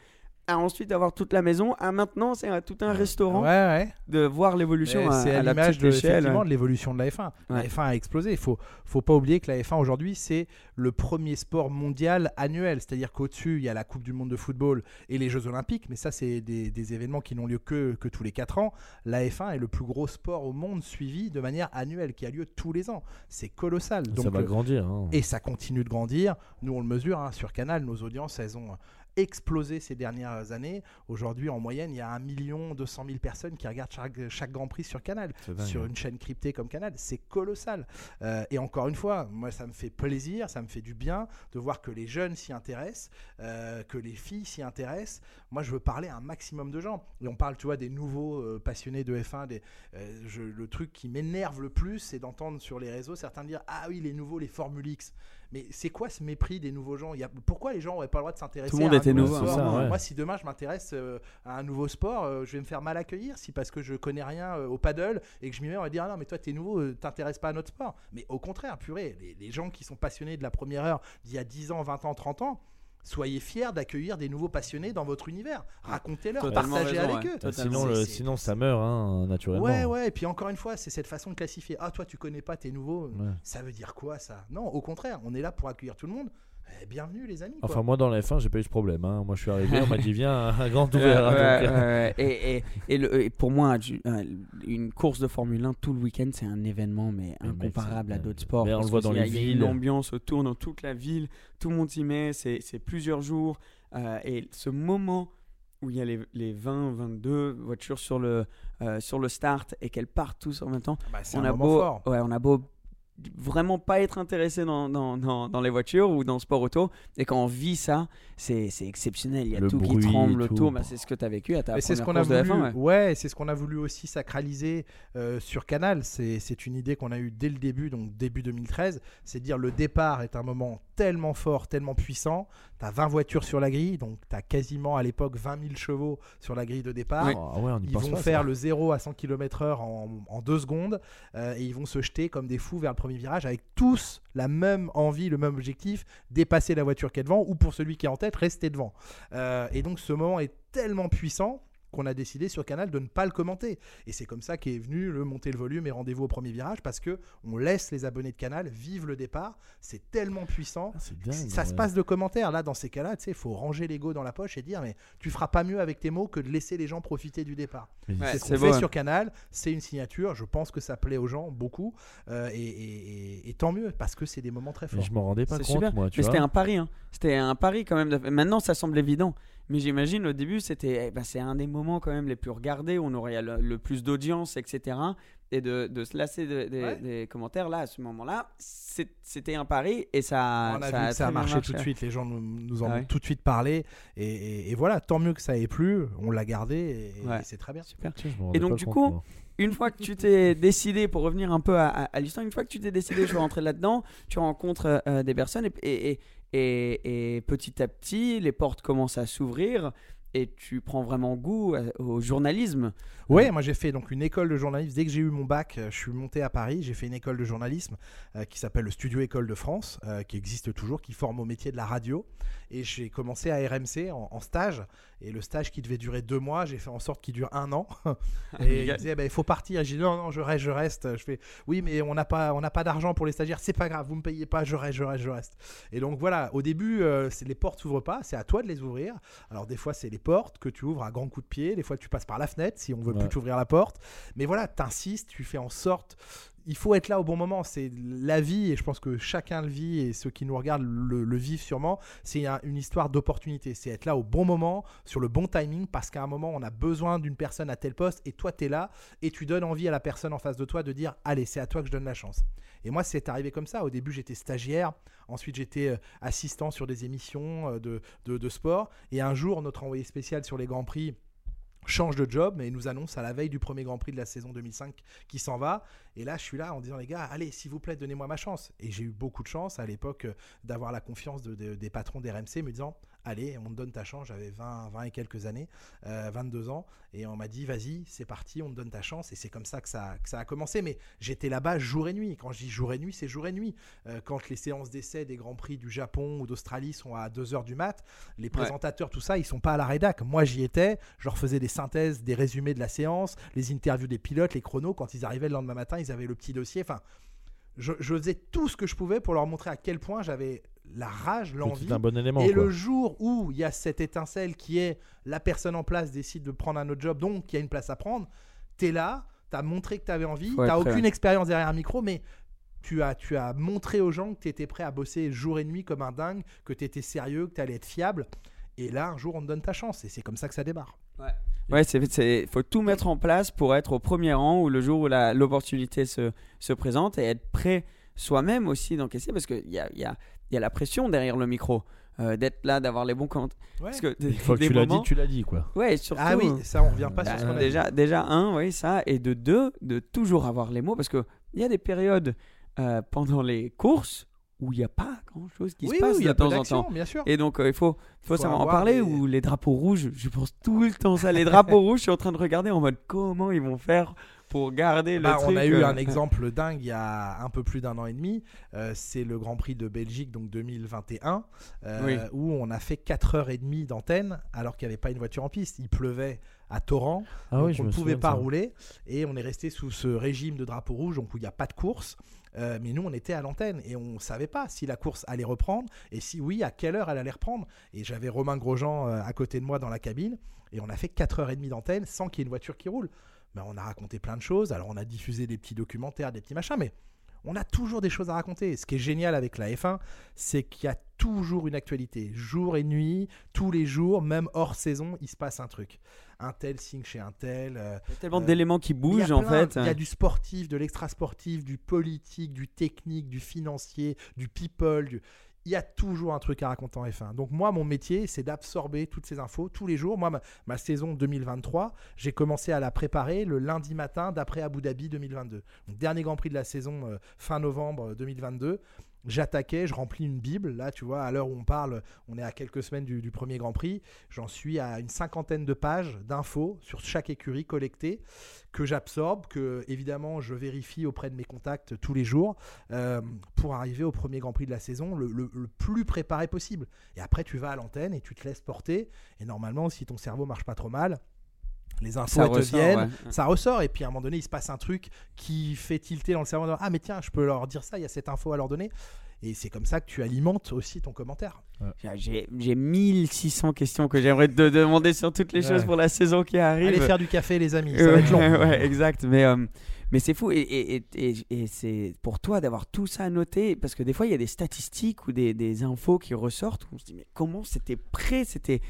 [SPEAKER 2] À ensuite d'avoir toute la maison, à maintenant c'est un- tout un restaurant
[SPEAKER 1] Ouais, ouais.
[SPEAKER 2] de voir l'évolution à,
[SPEAKER 1] C'est
[SPEAKER 2] à
[SPEAKER 1] à
[SPEAKER 2] la
[SPEAKER 1] l'image de, l'évolution de la F1. La
[SPEAKER 2] Ouais.
[SPEAKER 1] F1 a explosé. Il faut, faut pas oublier que la F1 aujourd'hui, c'est le premier sport mondial annuel. C'est-à-dire qu'au-dessus, il y a la Coupe du Monde de football et les Jeux Olympiques. Mais ça, c'est des, des événements qui n'ont lieu que, que tous les 4 ans. La F1 est le plus gros sport au monde suivi de manière annuelle, qui a lieu tous les ans. C'est colossal.
[SPEAKER 3] ça
[SPEAKER 1] Donc,
[SPEAKER 3] va
[SPEAKER 1] euh,
[SPEAKER 3] grandir. hein.
[SPEAKER 1] et ça continue de grandir. Nous, on le mesure hein, sur Canal. Nos audiences, elles ont explosé ces dernières années. Aujourd'hui, en moyenne, il y a 1 million 200 000 personnes qui regardent chaque, chaque Grand Prix sur Canal. Sur une chaîne cryptée comme Canal, c'est colossal. Euh, et encore une fois, moi, ça me fait plaisir, ça me fait du bien de voir que les jeunes s'y intéressent, euh, que les filles s'y intéressent. Moi, je veux parler à un maximum de gens. Et on parle, tu vois, des nouveaux euh, passionnés de F1. Des, je- le truc qui m'énerve le plus, c'est d'entendre sur les réseaux certains dire Ah oui, les nouveaux, les Formule X. Mais c'est quoi ce mépris des nouveaux gens? Il y a, Pourquoi les gens n'auraient pas le droit de s'intéresser
[SPEAKER 2] Tout le monde
[SPEAKER 1] à un
[SPEAKER 2] était
[SPEAKER 1] nouveau
[SPEAKER 2] nouveau,
[SPEAKER 3] ça, ouais.
[SPEAKER 1] Moi, si demain je m'intéresse euh, à un nouveau sport, euh, je vais me faire mal accueillir. Si parce que je connais rien euh, au paddle et que je m'y mets, on va dire ah non, mais toi t'es nouveau, t'intéresses pas à notre sport. Mais au contraire, purée, les, les gens qui sont passionnés de la première heure d'il y a 10 ans, 20 ans, 30 ans, soyez fiers d'accueillir des nouveaux passionnés dans votre univers. Racontez-leur,
[SPEAKER 2] Totalement
[SPEAKER 1] partagez
[SPEAKER 2] raison,
[SPEAKER 1] avec
[SPEAKER 2] ouais.
[SPEAKER 1] eux.
[SPEAKER 3] Sinon, le- sinon ça meurt hein, naturellement.
[SPEAKER 1] Ouais, ouais, et puis encore une fois, c'est cette façon de classifier. Ah, toi, tu connais pas, t'es nouveau.
[SPEAKER 3] Ouais.
[SPEAKER 1] Ça veut dire quoi, ça? Non, au contraire, on est là pour accueillir tout le monde. Eh, bienvenue, les amis. quoi.
[SPEAKER 3] Enfin, moi dans la F1, j'ai pas eu ce problème. hein. Moi, je suis arrivé, on m'a dit viens, un grand ouvert. hein, donc, euh.
[SPEAKER 2] Et, et, et, le- et pour moi, une course de Formule 1 tout le week-end, c'est un événement mais incomparable à d'autres sports.
[SPEAKER 3] mais on le voit dans les
[SPEAKER 2] Il y a
[SPEAKER 3] villes.
[SPEAKER 2] une ambiance autour dans toute la ville, tout le monde s'y met, c'est c'est plusieurs jours. euh, et ce moment où il y a les, les 20, 22 voitures sur le, euh, sur le start et qu'elles partent tous en même temps,
[SPEAKER 1] Bah, c'est
[SPEAKER 2] on
[SPEAKER 1] un
[SPEAKER 2] a,
[SPEAKER 1] moment
[SPEAKER 2] beau,
[SPEAKER 1] fort.
[SPEAKER 2] ouais, on a beau vraiment pas être intéressé dans, dans, dans, dans les voitures ou dans le sport auto et quand on vit ça c'est c'est exceptionnel il y a
[SPEAKER 3] Le
[SPEAKER 2] tout qui
[SPEAKER 3] bruit
[SPEAKER 2] tremble
[SPEAKER 3] tout.
[SPEAKER 2] autour bah, c'est ce que tu as vécu à ta
[SPEAKER 1] c'est ce qu'on a voulu,
[SPEAKER 2] F1 ouais.
[SPEAKER 1] c'est ce qu'on a voulu aussi sacraliser euh, sur Canal. C'est c'est une idée qu'on a eue dès le début, donc début 2013. C'est dire le départ est un moment tellement fort, tellement puissant. Tu as 20 voitures sur la grille, donc tu as quasiment à l'époque 20 000 chevaux sur la grille de départ.
[SPEAKER 2] Oui.
[SPEAKER 3] ah ouais, on y
[SPEAKER 1] Ils
[SPEAKER 3] pense
[SPEAKER 1] vont
[SPEAKER 3] pas, ça.
[SPEAKER 1] faire le 0 à 100 km/h en, en deux secondes euh, et ils vont se jeter comme des fous vers le premier virage avec tous la même envie, le même objectif, dépasser la voiture qui est devant ou pour celui qui est en tête, rester devant. Euh, et donc ce moment est tellement puissant qu'on a décidé sur Canal de ne pas le commenter. Et c'est comme ça qu'est venu le monter le volume et rendez-vous au premier virage parce que on laisse les abonnés de Canal vivre le départ. C'est tellement puissant
[SPEAKER 3] Ah, c'est dingue,
[SPEAKER 1] ça se passe de commentaires. Là, dans ces cas-là, tu sais, il faut ranger l'ego dans la poche et dire, mais tu feras pas mieux avec tes mots que de laisser les gens profiter du départ.
[SPEAKER 2] Ouais,
[SPEAKER 1] c'est ce
[SPEAKER 2] c'est
[SPEAKER 1] qu'on fait
[SPEAKER 2] hein.
[SPEAKER 1] sur Canal. C'est une signature. Je pense que ça plaît aux gens beaucoup. Euh, et, et- et- et tant mieux, parce que c'est des moments très
[SPEAKER 3] Mais
[SPEAKER 1] forts.
[SPEAKER 3] je m'en rendais pas
[SPEAKER 2] C'est
[SPEAKER 3] compte,
[SPEAKER 2] super.
[SPEAKER 3] moi. Tu
[SPEAKER 2] mais c'était un pari hein. c'était un pari quand même de- maintenant ça semble évident mais j'imagine au début c'était eh ben, c'est un des moments quand même les plus regardés où on aurait le, le plus d'audience etc et de, de se lasser de- des-
[SPEAKER 1] Ouais.
[SPEAKER 2] des commentaires là à ce moment là c'était un pari et ça
[SPEAKER 1] on a
[SPEAKER 2] ça
[SPEAKER 1] vu que ça a
[SPEAKER 2] très bien
[SPEAKER 1] marché
[SPEAKER 2] marché.
[SPEAKER 1] tout de suite. Les gens nous, nous en
[SPEAKER 2] Ah
[SPEAKER 1] ont tout de suite parlé. Et, et- et voilà, tant mieux que ça ait plu. On l'a gardé et, et c'est très bien.
[SPEAKER 2] super
[SPEAKER 3] Tiens, rendais
[SPEAKER 2] donc, du
[SPEAKER 3] compte,
[SPEAKER 2] coup,
[SPEAKER 3] moi.
[SPEAKER 2] une fois que tu t'es décidé, pour revenir un peu à, à- à l'histoire, une fois que tu t'es décidé, je vais rentrer là-dedans, tu rencontres euh, des personnes et, et, et, et- et petit à petit, les portes commencent à s'ouvrir et tu prends vraiment goût au journalisme.
[SPEAKER 1] Ouais, moi j'ai fait donc une école de journalisme. Dès que j'ai eu mon bac, euh, je suis monté à Paris. J'ai fait une école de journalisme euh, qui s'appelle le Studio École de France, euh, qui existe toujours, qui forme au métier de la radio. Et j'ai commencé à RMC en, en stage. Et le stage qui devait durer deux mois, j'ai fait en sorte qu'il dure un an. et il disait, bah, il faut partir. J'ai dit non, non, je reste, je reste. Je fais, oui, mais on n'a pas, on pas d'argent pour les stagiaires. C'est pas grave, vous me payez pas, je reste, je reste, je reste. Et donc voilà, au début, euh, les portes s'ouvrent pas. C'est à toi de les ouvrir. Alors des fois, c'est les portes que tu ouvres à grands coups de pied. Des fois, tu passes par la fenêtre si on veut
[SPEAKER 3] Ouais.
[SPEAKER 1] Plus t'ouvrir la porte. Mais voilà, t'insistes, tu fais en sorte. Il faut être là au bon moment. C'est la vie, et je pense que chacun le vit, et ceux qui nous regardent le, le vivent sûrement. C'est un- une histoire d'opportunité. C'est être là au bon moment, sur le bon timing, parce qu'à un moment, on a besoin d'une personne à tel poste, et toi, tu es là, et tu donnes envie à la personne en face de toi de dire Allez, c'est à toi que je donne la chance. Et moi, c'est arrivé comme ça. Au début, j'étais stagiaire. Ensuite, j'étais euh, assistant sur des émissions euh, de, de, de sport. Et un jour, notre envoyé spécial sur les Grands Prix change de job et nous annonce à la veille du premier Grand Prix de la saison 2005 qui s'en va. Et là, je suis là en disant, les gars, allez, s'il vous plaît, donnez-moi ma chance. Et j'ai eu beaucoup de chance à l'époque euh, d'avoir la confiance de- de- des patrons d'RMC me disant, allez, on te donne ta chance. J'avais 20, 20 et quelques années, euh, 22 ans. Et on m'a dit, vas-y, c'est parti, on te donne ta chance. Et c'est comme ça que ça, que ça a commencé. Mais j'étais là-bas jour et nuit. Quand je dis jour et nuit, c'est jour et nuit. Euh, quand les séances d'essai des Grands Prix du Japon ou d'Australie sont à 2h du mat, les présentateurs, tout ça, ils sont pas à la rédac. Moi, j'y étais. Je leur faisais des synthèses, des résumés de la séance, les interviews des pilotes, les chronos. Quand ils arrivaient le lendemain matin, ils avaient le petit dossier. Enfin, je, je faisais tout ce que je pouvais pour leur montrer à quel point j'avais la rage, l'envie.
[SPEAKER 3] C'est un bon élément.
[SPEAKER 1] Et
[SPEAKER 3] quoi.
[SPEAKER 1] le jour où il y a cette étincelle qui est la personne en place décide de prendre un autre job, donc il y a une place à prendre, tu es là, tu as montré que tu avais envie, tu
[SPEAKER 2] prêt,
[SPEAKER 1] aucune
[SPEAKER 2] ouais.
[SPEAKER 1] expérience derrière un micro, mais tu as, tu as montré aux gens que tu étais prêt à bosser jour et nuit comme un dingue, que tu étais sérieux, que tu allais être fiable. Et là, un jour, on te donne ta chance. Et c'est comme ça que ça démarre.
[SPEAKER 2] Ouais, c'est, c'est, faut tout mettre en place pour être au premier rang ou le jour où la, l'opportunité se, se présente et être prêt soi-même aussi d'encaisser parce qu'il y a, il y, a, il y a la pression derrière le micro, euh, d'être là, d'avoir les bons comptes. Parce que
[SPEAKER 3] Une fois que tu l'as dit, tu l'as dit quoi.
[SPEAKER 2] Ouais, surtout.
[SPEAKER 1] Ah oui, ça, on revient pas sur
[SPEAKER 2] bah,
[SPEAKER 1] ce qu'on a dit.
[SPEAKER 2] déjà, déjà, un, oui, ça. Et de deux, de toujours avoir les mots parce qu'il y a des périodes euh, pendant les courses où il n'y a pas grand-chose qui
[SPEAKER 1] Oui,
[SPEAKER 2] se passe
[SPEAKER 1] oui, il y
[SPEAKER 2] de temps en temps.
[SPEAKER 1] bien sûr.
[SPEAKER 2] Et donc, euh, il faut, faut,
[SPEAKER 1] Faut
[SPEAKER 2] savoir en parler.
[SPEAKER 1] des-
[SPEAKER 2] Ou les drapeaux rouges, je pense tout le temps ça. Les drapeaux rouges, je suis en train de regarder en mode comment ils vont faire pour garder le
[SPEAKER 1] Bah,
[SPEAKER 2] truc.
[SPEAKER 1] on a eu
[SPEAKER 2] euh,
[SPEAKER 1] un exemple dingue il y a un peu plus d'un an et demi. Euh, c'est le Grand Prix de Belgique, donc 2021, euh,
[SPEAKER 2] Oui.
[SPEAKER 1] où on a fait 4h30 d'antenne alors qu'il n'y avait pas une voiture en piste. Il pleuvait à torrent,
[SPEAKER 3] Ah
[SPEAKER 1] donc
[SPEAKER 3] oui, je
[SPEAKER 1] on ne pouvait pas
[SPEAKER 3] ça.
[SPEAKER 1] rouler. Et on est resté sous ce régime de drapeau rouge, donc où il n'y a pas de course. Euh, mais nous, on était à l'antenne et on ne savait pas si la course allait reprendre et si oui, à quelle heure elle allait reprendre. Et j'avais Romain Grosjean euh, à côté de moi dans la cabine et on a fait 4h30 d'antenne sans qu'il y ait une voiture qui roule. Ben, on a raconté plein de choses. Alors, on a diffusé des petits documentaires, des petits machins, mais on a toujours des choses à raconter. Ce qui est génial avec la F1, c'est qu'il y a toujours une actualité. Jour et nuit, tous les jours, même hors saison, il se passe un truc. Un tel signe chez un tel. euh,
[SPEAKER 2] Il y a tellement
[SPEAKER 1] euh,
[SPEAKER 2] d'éléments qui bougent en fait.
[SPEAKER 1] Il y a du sportif, de l'extra-sportif, du politique, du technique, du financier, du people. du- Il y a toujours un truc à raconter en F1. Donc moi, mon métier, c'est d'absorber toutes ces infos tous les jours. Moi, ma, saison 2023, j'ai commencé à la préparer le lundi matin d'après Abu Dhabi 2022. Donc, dernier Grand Prix de la saison euh, fin novembre euh, 2022. J'attaquais, je remplis une Bible. Là, tu vois, à l'heure où on parle, on est à quelques semaines du, premier Grand Prix. J'en suis à une cinquantaine de pages d'infos sur chaque écurie collectée que j'absorbe, que évidemment je vérifie auprès de mes contacts tous les jours euh, pour arriver au premier Grand Prix de la saison le, le- le plus préparé possible. Et après, tu vas à l'antenne et tu te laisses porter. Et normalement, si ton cerveau marche pas trop mal, les infos
[SPEAKER 2] Ça
[SPEAKER 1] elles te
[SPEAKER 2] ressort,
[SPEAKER 1] viennent,
[SPEAKER 2] ouais.
[SPEAKER 1] ça ressort. Et puis à un moment donné, il se passe un truc qui fait tilter dans le cerveau. Ah, mais tiens, je peux leur dire ça, il y a cette info à leur donner. Et c'est comme ça que tu alimentes aussi ton commentaire.
[SPEAKER 2] J'ai, j'ai 1600 questions que j'aimerais te demander sur toutes les
[SPEAKER 1] Ouais.
[SPEAKER 2] choses pour la saison qui arrive.
[SPEAKER 1] Allez faire du café, les amis, ça va être long.
[SPEAKER 2] Ouais, exact. Mais, euh, mais c'est fou. Et, et, et, c'est pour toi d'avoir tout ça noté. Parce que des fois, il y a des statistiques ou des, des infos qui ressortent. Où on se dit, mais comment c'était prêt C'était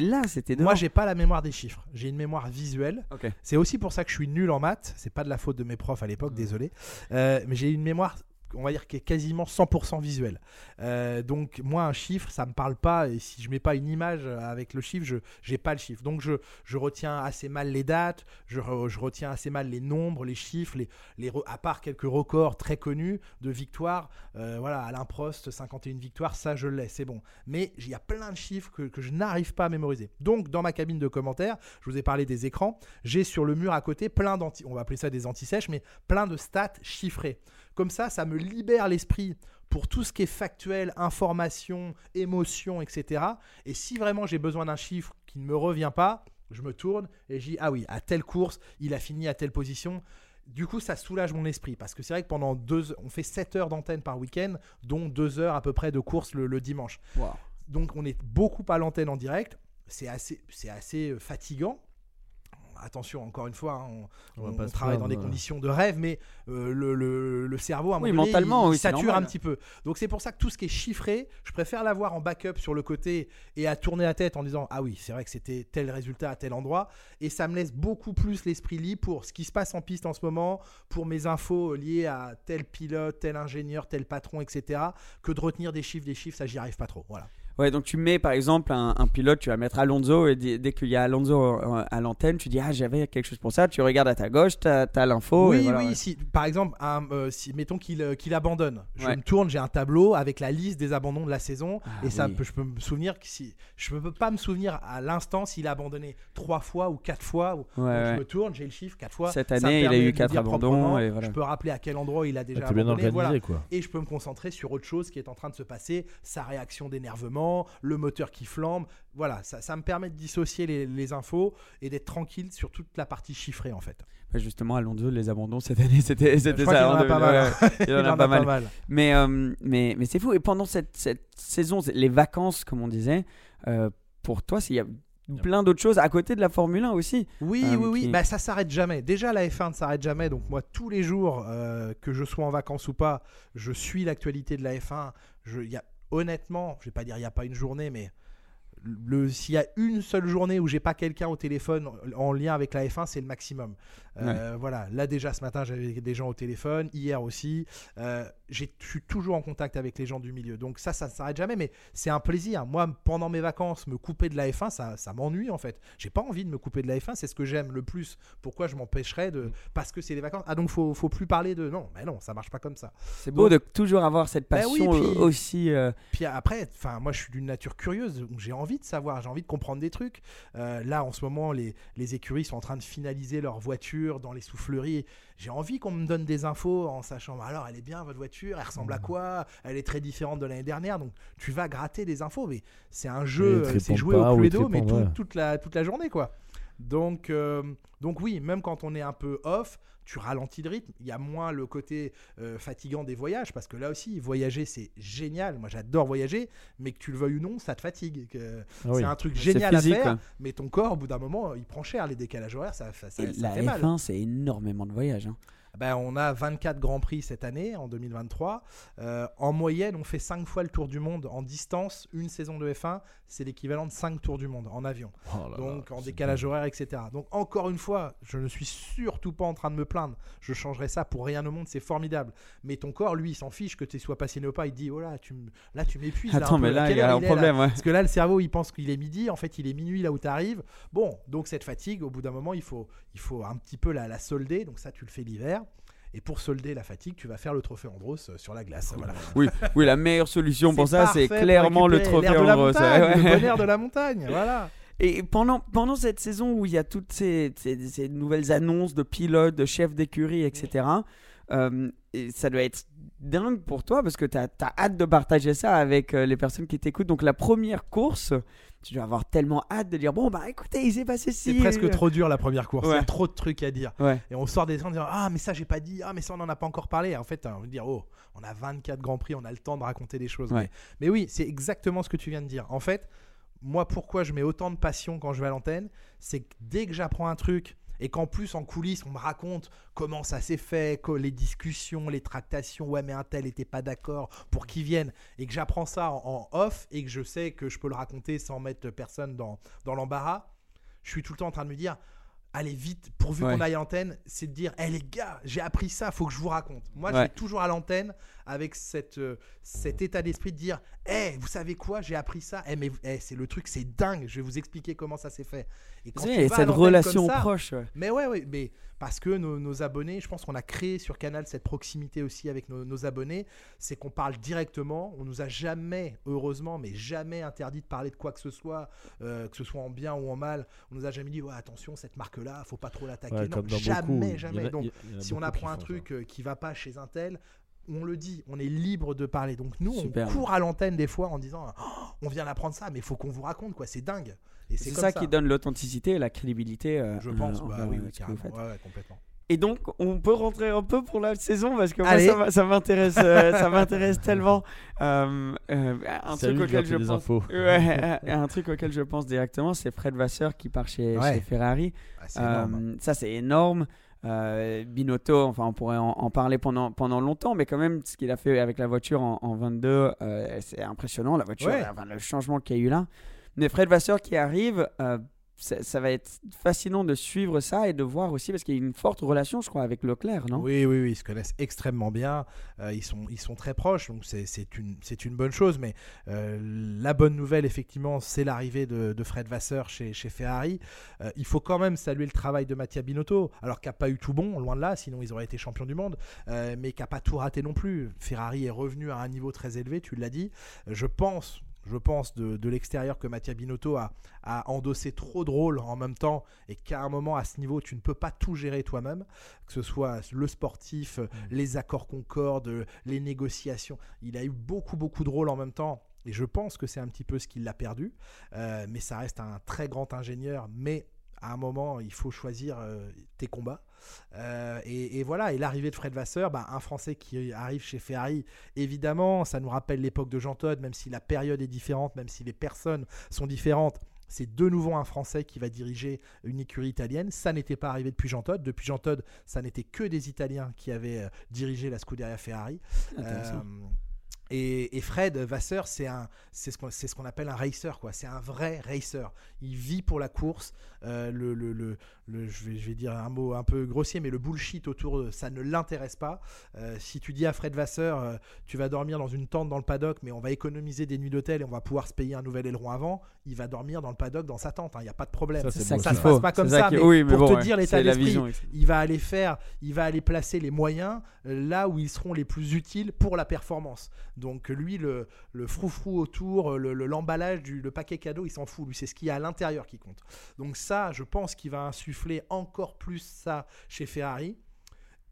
[SPEAKER 2] là, c'était.
[SPEAKER 1] Moi, j'ai pas la mémoire des chiffres. J'ai une mémoire visuelle. C'est aussi pour ça que je suis nul en maths. C'est pas de la faute de mes profs à l'époque, désolé. Euh, mais j'ai une mémoire, on va dire, qui est quasiment 100% visuelle. Euh, donc, moi, un chiffre, ça me parle pas. Et si je mets pas une image avec le chiffre, je j'ai pas le chiffre. Donc, je, je retiens assez mal les dates. Je, je retiens assez mal les nombres, les chiffres, les, les à part quelques records très connus de victoires. Euh, voilà, Alain Prost, 51 victoires, ça je l'ai, c'est bon. Mais il y a plein de chiffres que, que je n'arrive pas à mémoriser. Donc, dans ma cabine de commentaires, je vous ai parlé des écrans, j'ai sur le mur à côté plein d'anti, on va appeler ça des anti-sèches, mais plein de stats chiffrés. Comme ça, ça me libère l'esprit pour tout ce qui est factuel, information, émotion, etc. Et si vraiment j'ai besoin d'un chiffre qui ne me revient pas, je me tourne et je dis ah oui, à telle course, il a fini à telle position. Du coup, ça soulage mon esprit parce que c'est vrai que pendant deux, on fait 7 heures d'antenne par week-end, dont 2 heures à peu près de course le, le dimanche.
[SPEAKER 2] Wow.
[SPEAKER 1] Donc on est beaucoup à l'antenne en direct. c'est assez, c'est assez euh, fatigant. Attention, encore une fois, hein, on,
[SPEAKER 3] On va
[SPEAKER 1] on-
[SPEAKER 3] pas
[SPEAKER 1] on travaille dans des conditions de rêve, mais euh, le, le- le cerveau, à un
[SPEAKER 2] Oui,
[SPEAKER 1] moment donné, il,
[SPEAKER 2] oui,
[SPEAKER 1] sature
[SPEAKER 2] normal.
[SPEAKER 1] un petit peu. Donc c'est pour ça que tout ce qui est chiffré, je préfère l'avoir en backup sur le côté et à tourner la tête en disant ah oui, c'est vrai que c'était tel résultat à tel endroit, et ça me laisse beaucoup plus l'esprit libre pour ce qui se passe en piste en ce moment, pour mes infos liées à tel pilote, tel ingénieur, tel patron, etc. Que de retenir des chiffres, des chiffres, ça j'y arrive pas trop. Voilà.
[SPEAKER 2] Ouais, donc tu mets par exemple un, un pilote, tu vas mettre Alonso et dès, qu'il y a Alonso euh, à l'antenne, tu dis ah j'avais quelque chose pour ça, tu regardes à ta gauche, t'as as, l'info.
[SPEAKER 1] oui,
[SPEAKER 2] et voilà,
[SPEAKER 1] oui.
[SPEAKER 2] ouais.
[SPEAKER 1] Si, par exemple, un, euh, si, mettons qu'il euh, qu'il abandonne, je
[SPEAKER 2] Ouais.
[SPEAKER 1] me tourne, j'ai un tableau avec la liste des abandons de la saison,
[SPEAKER 2] Ah
[SPEAKER 1] et ça,
[SPEAKER 2] oui.
[SPEAKER 1] je peux me souvenir que si, je peux pas me souvenir à l'instant s'il a abandonné trois fois ou quatre fois. ou-
[SPEAKER 2] Ouais,
[SPEAKER 1] donc
[SPEAKER 2] ouais.
[SPEAKER 1] Je me tourne, j'ai le chiffre quatre fois.
[SPEAKER 2] Cette année, il a
[SPEAKER 1] permet
[SPEAKER 2] eu quatre
[SPEAKER 1] dire
[SPEAKER 2] abandons,
[SPEAKER 1] proprement,
[SPEAKER 2] et voilà.
[SPEAKER 1] Je peux rappeler à quel endroit il a déjà
[SPEAKER 3] Ah, bien
[SPEAKER 1] abandonné.
[SPEAKER 3] organisé,
[SPEAKER 1] voilà.
[SPEAKER 3] quoi.
[SPEAKER 1] Et je peux me concentrer sur autre chose qui est en train de se passer, sa réaction d'énervement, le moteur qui flambe. Voilà, ça, ça me permet de dissocier les, les infos et d'être tranquille sur toute la partie chiffrée en fait.
[SPEAKER 2] Bah, justement, Alonso, les abandons cette année, c'était ça.
[SPEAKER 1] qu'il en
[SPEAKER 2] hein,
[SPEAKER 1] a pas mal.
[SPEAKER 2] ouais, il en a pas mal. Mais, euh, mais, mais c'est fou. Et pendant cette, cette saison, les vacances, comme on disait, euh, pour toi, il y a plein d'autres choses à côté de la Formule 1 aussi.
[SPEAKER 1] Oui,
[SPEAKER 2] Euh,
[SPEAKER 1] oui, oui.
[SPEAKER 2] qui-
[SPEAKER 1] Bah, ça s'arrête jamais. Déjà, la F1 ne s'arrête jamais. Donc, moi, tous les jours, euh, que je sois en vacances ou pas, je suis l'actualité de la F1. Je, y a, honnêtement, je vais pas dire il n'y a pas une journée, mais le, s'il y a une seule journée où j'ai pas quelqu'un au téléphone en lien avec la F1, c'est le maximum. Euh, Voilà. Là, déjà, ce matin, j'avais des gens au téléphone. Hier aussi. Euh, je suis toujours en contact avec les gens du milieu. Donc, ça, ça ne s'arrête jamais. Mais c'est un plaisir. Moi, pendant mes vacances, me couper de la F1, ça, ça m'ennuie en fait. J'ai pas envie de me couper de la F1. C'est ce que j'aime le plus. Pourquoi je m'empêcherais de. Parce que c'est les vacances. Ah, donc, faut, faut plus parler de. Non, mais non, ça marche pas comme ça.
[SPEAKER 2] C'est beau
[SPEAKER 1] Donc-
[SPEAKER 2] de toujours avoir cette
[SPEAKER 1] Bah oui,
[SPEAKER 2] passion
[SPEAKER 1] puis-
[SPEAKER 2] aussi. euh,
[SPEAKER 1] Puis après, enfin, moi, je suis d'une nature curieuse. donc J'ai envie de savoir, j'ai envie de comprendre des trucs. Euh, là, en ce moment, les, les écuries sont en train de finaliser leur voiture dans les souffleries. J'ai envie qu'on me donne des infos en sachant, bah alors, elle est bien votre voiture, elle ressemble à quoi? Elle est très différente de l'année dernière. Donc, tu vas gratter des infos. Mais c'est un jeu, euh, c'est
[SPEAKER 3] pas,
[SPEAKER 1] au Cluedo, mais tout-
[SPEAKER 3] ouais.
[SPEAKER 1] toute, la, toute la journée, quoi. Donc, euh, donc oui, même quand on est un peu off, tu ralentis le rythme. Il y a moins le côté euh, fatigant des voyages, parce que là aussi, voyager, c'est génial. Moi, j'adore voyager, mais que tu le veuilles ou non, ça te fatigue.
[SPEAKER 3] Ah oui.
[SPEAKER 1] C'est un truc génial
[SPEAKER 2] physique,
[SPEAKER 1] à faire,
[SPEAKER 2] quoi.
[SPEAKER 1] mais ton corps, au bout d'un moment, il prend cher. Les décalages horaires, ça, ça, ça-
[SPEAKER 2] et
[SPEAKER 1] ça
[SPEAKER 2] la
[SPEAKER 1] fait mal.
[SPEAKER 2] F1, c'est énormément de voyages. hein.
[SPEAKER 1] Ben, on a 24 Grands Prix cette année, en 2023. Euh, en moyenne, on fait 5 fois le tour du monde en distance. Une saison de F1, c'est l'équivalent de 5 tours du monde en avion.
[SPEAKER 3] Oh là
[SPEAKER 1] Donc
[SPEAKER 3] là,
[SPEAKER 1] en décalage horaire, etc. Donc encore une fois, je ne suis surtout pas en train de me plaindre. Je changerai ça pour rien au monde, c'est formidable. Mais ton corps, lui, il s'en fiche que tu sois passionné ou pas. Il dit, oh là, tu, m- là, tu m'épuises.
[SPEAKER 2] Attends, mais là, il y a un problème. ouais.
[SPEAKER 1] Parce que là, le cerveau, il pense qu'il est midi. En fait, il est minuit là où tu arrives. Bon, donc cette fatigue, au bout d'un moment, il faut, il faut un petit peu la, la solder. Donc ça, tu le fais l'hiver. Et pour solder la fatigue, tu vas faire le trophée Andros euh, sur la glace. Voilà.
[SPEAKER 2] Oui, oui, la meilleure solution pour ça, c'est clairement le trophée Andros.
[SPEAKER 1] montagne,
[SPEAKER 2] ouais.
[SPEAKER 1] Le bonheur de la montagne. Voilà.
[SPEAKER 2] Et pendant, pendant cette saison où il y a toutes ces, ces- ces nouvelles annonces de pilotes, de chefs d'écurie, etc., euh, et ça doit être dingue pour toi parce que tu as, hâte de partager ça avec euh, les personnes qui t'écoutent. Donc la première course, tu dois avoir tellement hâte de dire, bon, bah écoutez, il s'est passé ci.
[SPEAKER 1] C'est presque trop dur la première course. Il y a trop de trucs à dire.
[SPEAKER 2] Ouais.
[SPEAKER 1] Et on sort des gens en disant Ah, mais ça, j'ai pas dit. Ah, mais ça, on en a pas encore parlé. En fait, on veut dire Oh, on a 24 grands prix, on a le temps de raconter des choses.
[SPEAKER 2] Ouais.
[SPEAKER 1] Mais, mais oui, c'est exactement ce que tu viens de dire. En fait, moi, pourquoi je mets autant de passion quand je vais à l'antenne C'est que dès que j'apprends un truc et qu'en plus, en coulisses, on me raconte comment ça s'est fait, que les discussions, les tractations, ouais, mais un tel était pas d'accord pour qu'il vienne, et que j'apprends ça en, off et que je sais que je peux le raconter sans mettre personne dans, dans l'embarras, je suis tout le temps en train de me dire allez vite, pourvu
[SPEAKER 2] Ouais.
[SPEAKER 1] qu'on aille à l'antenne, c'est de dire hé les gars, j'ai appris ça, faut que je vous raconte. Moi, je
[SPEAKER 2] Ouais.
[SPEAKER 1] suis toujours à l'antenne avec cette, euh, cet état d'esprit de dire hé, vous savez quoi, j'ai appris ça, Eh, mais eh, c'est le truc, c'est dingue, je vais vous expliquer comment ça s'est fait. Et quand
[SPEAKER 2] Tu
[SPEAKER 1] tu vas à
[SPEAKER 2] cette relation
[SPEAKER 1] ça,
[SPEAKER 2] proche. ouais.
[SPEAKER 1] mais ouais, ouais, mais parce que nos, nos abonnés, je pense qu'on a créé sur Canal cette proximité aussi avec nos, nos abonnés, c'est qu'on parle directement. On nous a jamais, heureusement, mais jamais interdit de parler de quoi que ce soit, euh, que ce soit en bien ou en mal. On nous a jamais dit, ouais, attention, cette marque-là, faut pas trop l'attaquer.
[SPEAKER 3] Ouais,
[SPEAKER 1] non, jamais,
[SPEAKER 3] beaucoup,
[SPEAKER 1] jamais.
[SPEAKER 3] a-
[SPEAKER 1] Donc,
[SPEAKER 3] a
[SPEAKER 1] si on apprend un truc euh, qui va pas chez un tel, on le dit, on est libre de parler. Donc nous,
[SPEAKER 2] Super.
[SPEAKER 1] on court à l'antenne des fois en disant, Oh, on vient d'apprendre ça, mais il faut qu'on vous raconte quoi, c'est dingue. Et
[SPEAKER 2] C'est ça, qui donne l'authenticité et la crédibilité. euh,
[SPEAKER 1] Je pense,
[SPEAKER 2] euh,
[SPEAKER 1] bah oui, oui, carrément. Ouais, ouais, complètement.
[SPEAKER 2] Et donc, on peut rentrer un peu pour la saison parce que moi,
[SPEAKER 1] Allez.
[SPEAKER 2] ça m'intéresse, euh, ça m'intéresse tellement. Euh, euh, un
[SPEAKER 3] Salut,
[SPEAKER 2] truc auquel je pense.
[SPEAKER 3] infos.
[SPEAKER 2] Ouais, un truc auquel je pense directement, c'est Fred Vasseur qui part chez,
[SPEAKER 1] Ouais.
[SPEAKER 2] chez Ferrari.
[SPEAKER 1] Ah.
[SPEAKER 2] Euh, ça, c'est énorme. Euh, Binotto, enfin, on pourrait en, en parler pendant, pendant longtemps, mais quand même, ce qu'il a fait avec la voiture en, en 22, euh, c'est impressionnant. La voiture,
[SPEAKER 1] Ouais.
[SPEAKER 2] enfin, le changement qu'il y a eu là. Mais Fred Vasseur qui arrive, euh, ça, va être fascinant de suivre ça et de voir aussi, parce qu'il y a une forte relation, je crois, avec Leclerc, non?
[SPEAKER 1] Oui, oui, ils se connaissent extrêmement bien. Euh, ils, sont, ils sont très proches, donc c'est une, une bonne chose. Mais euh, la bonne nouvelle, effectivement, c'est l'arrivée de, Fred Vasseur chez, chez Ferrari. Euh, il faut quand même saluer le travail de Mattia Binotto, alors qu'il n'a pas eu tout bon, loin de là, sinon ils auraient été champions du monde, mais qui n'a pas tout raté non plus. Ferrari est revenu à un niveau très élevé, tu l'as dit. Je pense. Je pense de, de l'extérieur que Mattia Binotto a, a endossé trop de rôles en même temps et qu'à un moment à ce niveau tu ne peux pas tout gérer toi-même que ce soit le sportif, euh, les accords Concorde, euh, les négociations. Il a eu beaucoup, beaucoup de rôles en même temps. Et je pense que c'est un petit peu ce qui l'a perdu. Euh, mais ça reste un très grand ingénieur. Mais à un moment, il faut choisir euh, tes combats. Euh, et, et voilà, et l'arrivée de Fred Vasseur, bah, un Français qui arrive chez Ferrari, évidemment, ça nous rappelle l'époque de Jean Todt, même si la période est différente, même si les personnes sont différentes. C'est de nouveau un Français qui va diriger une écurie italienne. Ça n'était pas arrivé depuis Jean Todt. Depuis Jean Todt, ça n'était que des Italiens qui avaient euh, dirigé la Scuderia Ferrari.
[SPEAKER 2] Intéressant.
[SPEAKER 1] Euh, et, Fred Vasseur, c'est ce qu'on, ce appelle un racer, quoi. C'est un vrai racer. Il vit pour la course. Euh, le, le, le- je vais, je vais dire un mot un peu grossier, mais le bullshit autour, de- ça ne l'intéresse pas. Euh, si tu dis à Fred Vasseur, euh, tu vas dormir dans une tente dans le paddock, mais on va économiser des nuits d'hôtel et on va pouvoir se payer un nouvel aileron avant, il va dormir dans le paddock dans sa tente. hein. Il n'y a pas de problème.
[SPEAKER 3] Ça,
[SPEAKER 2] ça
[SPEAKER 1] ça se passe pas comme ça, mais
[SPEAKER 2] oui, mais
[SPEAKER 1] pour
[SPEAKER 2] bon,
[SPEAKER 1] te
[SPEAKER 2] ouais,
[SPEAKER 1] dire l'état d'esprit,
[SPEAKER 2] vision.
[SPEAKER 1] il va aller faire, il va aller placer les moyens là où ils seront les plus utiles pour la performance. Donc lui, le, le froufrou autour, euh, le- le- l'emballage du le paquet cadeau, il s'en fout. Lui, c'est ce qu'il y a à l'intérieur qui compte. Donc ça, je pense qu'il va insuffler encore plus ça chez Ferrari.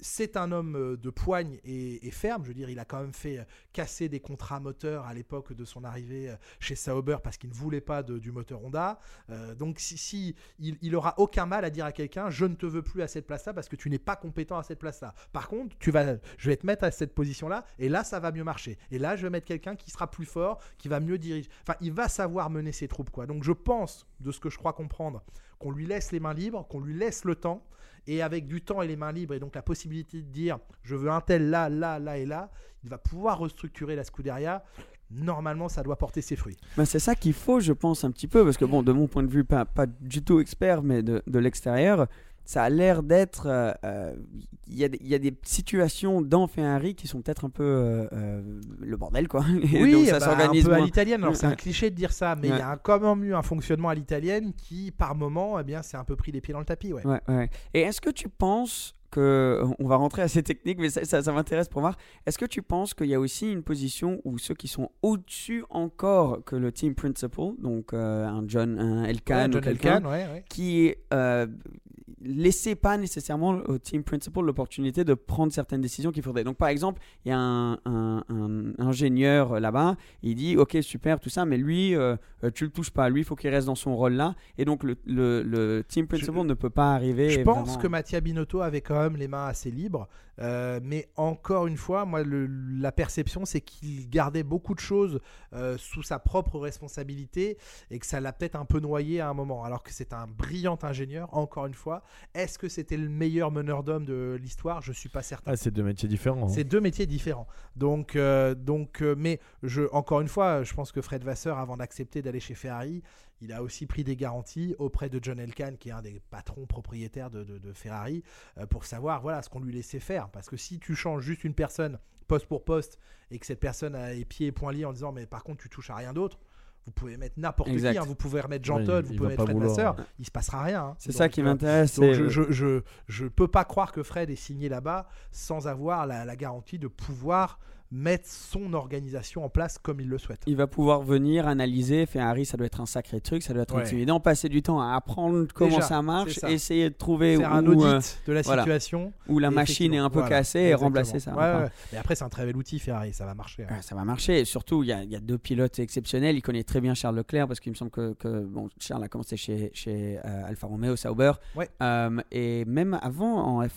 [SPEAKER 1] C'est un homme euh, de poigne et, ferme. Je veux dire, il a quand même fait euh, casser des contrats moteurs à l'époque de son arrivée euh, chez Sauber parce qu'il ne voulait pas du moteur Honda. Donc, si, il aura aucun mal à dire à quelqu'un, je ne te veux plus à cette place-là parce que tu n'es pas compétent à cette place-là. Par contre, tu vas, je vais te mettre à cette position-là et là, ça va mieux marcher. Et là, je vais mettre quelqu'un qui sera plus fort, qui va mieux diriger. Enfin, il va savoir mener ses troupes, quoi. Donc, je pense, de ce que je crois comprendre, qu'on lui laisse les mains libres, qu'on lui laisse le temps. Et avec du temps et les mains libres, et donc la possibilité de dire je veux un tel là, là, là et là, il va pouvoir restructurer la Scuderia. Normalement, ça doit porter ses fruits.
[SPEAKER 2] Bah, c'est ça qu'il faut, je pense, un petit peu, parce que bon, de mon point de vue, pas, pas du tout expert, mais de, de l'extérieur, ça a l'air d'être... euh, euh, Il y, a des- il y a des situations dans Ferrari qui sont peut-être un peu euh, euh, le bordel, quoi. Donc ça
[SPEAKER 1] bah,
[SPEAKER 2] s'organise
[SPEAKER 1] un peu à l'italienne. Alors c'est un cliché de dire ça, mais il
[SPEAKER 2] Ouais.
[SPEAKER 1] y a un- quand même eu un fonctionnement à l'italienne qui, par moment, eh bien, c'est un peu pris les pieds dans le tapis. Ouais.
[SPEAKER 2] Ouais. Et est-ce que tu penses que on va rentrer à ces techniques, mais ça, ça- ça m'intéresse pour voir. Est-ce que tu penses qu'il y a aussi une position où ceux qui sont au-dessus encore que le team principal, donc euh, un John, un Elkan ou
[SPEAKER 1] John ouais, ouais.
[SPEAKER 2] qui euh, laissait pas nécessairement au team principal l'opportunité de prendre certaines décisions qu'il faudrait. Donc par exemple, il y a un, un- un ingénieur là-bas, il dit ok super tout ça, mais lui euh, euh, tu le touches pas, lui il faut qu'il reste dans son rôle là, et donc le, le- le team principal ne peut pas arriver.
[SPEAKER 1] Je pense
[SPEAKER 2] vraiment-
[SPEAKER 1] que Mattia Binotto avait quand même les mains assez libres, euh, mais encore une fois, moi, le- la perception, c'est qu'il gardait beaucoup de choses euh, sous sa propre responsabilité et que ça l'a peut-être un peu noyé à un moment. Alors que c'est un brillant ingénieur, encore une fois. Est-ce que c'était le meilleur meneur d'hommes de l'histoire? Je suis pas certain.
[SPEAKER 3] Ah, c'est deux métiers différents. hein.
[SPEAKER 1] C'est deux métiers différents. Donc, euh, donc mais je, encore une fois, je pense que Fred Vasseur, avant d'accepter d'aller chez Ferrari, il a aussi pris des garanties auprès de John Elkann, qui est un des patrons propriétaires de, de- de Ferrari, euh, pour savoir voilà ce qu'on lui laissait faire. Parce que si tu changes juste une personne poste pour poste et que cette personne a les pieds et poings liés en disant mais par contre tu touches à rien d'autre. Vous pouvez mettre n'importe qui, hein. vous pouvez remettre Jean vous pouvez mettre Fred. Vasseur, il se passera rien. hein.
[SPEAKER 2] C'est ça qui
[SPEAKER 1] euh,
[SPEAKER 2] m'intéresse.
[SPEAKER 1] je, je, je, je peux pas croire que Fred ait signé là-bas sans avoir la, la garantie de pouvoir mettre son organisation en place comme il le souhaite.
[SPEAKER 2] Il va pouvoir venir analyser. Ferrari, ça doit être un sacré truc, ça doit être
[SPEAKER 1] Ouais.
[SPEAKER 2] intimidant. Passer du temps à apprendre comment
[SPEAKER 1] Déjà,
[SPEAKER 2] ça marche,
[SPEAKER 1] ça.
[SPEAKER 2] essayer de trouver
[SPEAKER 1] Faire
[SPEAKER 2] où,
[SPEAKER 1] un audit
[SPEAKER 2] euh,
[SPEAKER 1] de la
[SPEAKER 2] voilà.
[SPEAKER 1] situation.
[SPEAKER 2] où la machine est un peu cassée et remplacer ça.
[SPEAKER 1] Ouais,
[SPEAKER 2] Enfin,
[SPEAKER 1] ouais. Mais après, c'est un très bel outil, Ferrari, ça va marcher. hein.
[SPEAKER 2] Ça va marcher. Et surtout, il y, a, il y a deux pilotes exceptionnels. Il connaît très bien Charles Leclerc parce qu'il me semble que, que, bon, Charles a commencé chez, chez euh, Alfa Romeo Sauber. Euh, et même avant en F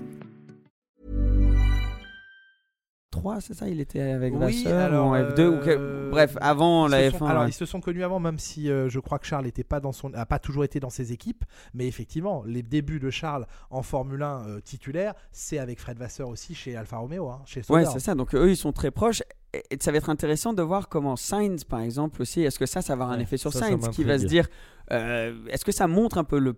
[SPEAKER 2] 3, c'est ça Il était avec
[SPEAKER 1] Oui,
[SPEAKER 2] Vasseur
[SPEAKER 1] alors,
[SPEAKER 2] ou en F2 ou quel-
[SPEAKER 1] euh,
[SPEAKER 2] Bref, avant la
[SPEAKER 1] se
[SPEAKER 2] F1.
[SPEAKER 1] sont- alors,
[SPEAKER 2] ouais.
[SPEAKER 1] ils se sont connus avant, même si euh, je crois que Charles n'était pas dans son, a pas toujours été dans ses équipes. Mais effectivement, les débuts de Charles en Formule 1 euh, titulaire, c'est avec Fred Vasseur aussi chez Alfa Romeo, hein, chez
[SPEAKER 2] Ouais,
[SPEAKER 1] Sauber.
[SPEAKER 2] c'est ça. Donc eux, ils sont très proches. Et, ça va être intéressant de voir comment Sainz, par exemple, aussi, est-ce que ça, ça va avoir un
[SPEAKER 3] Ouais,
[SPEAKER 2] effet sur
[SPEAKER 3] ça, ça
[SPEAKER 2] Sainz qui va se dire, euh, est-ce que ça montre un peu le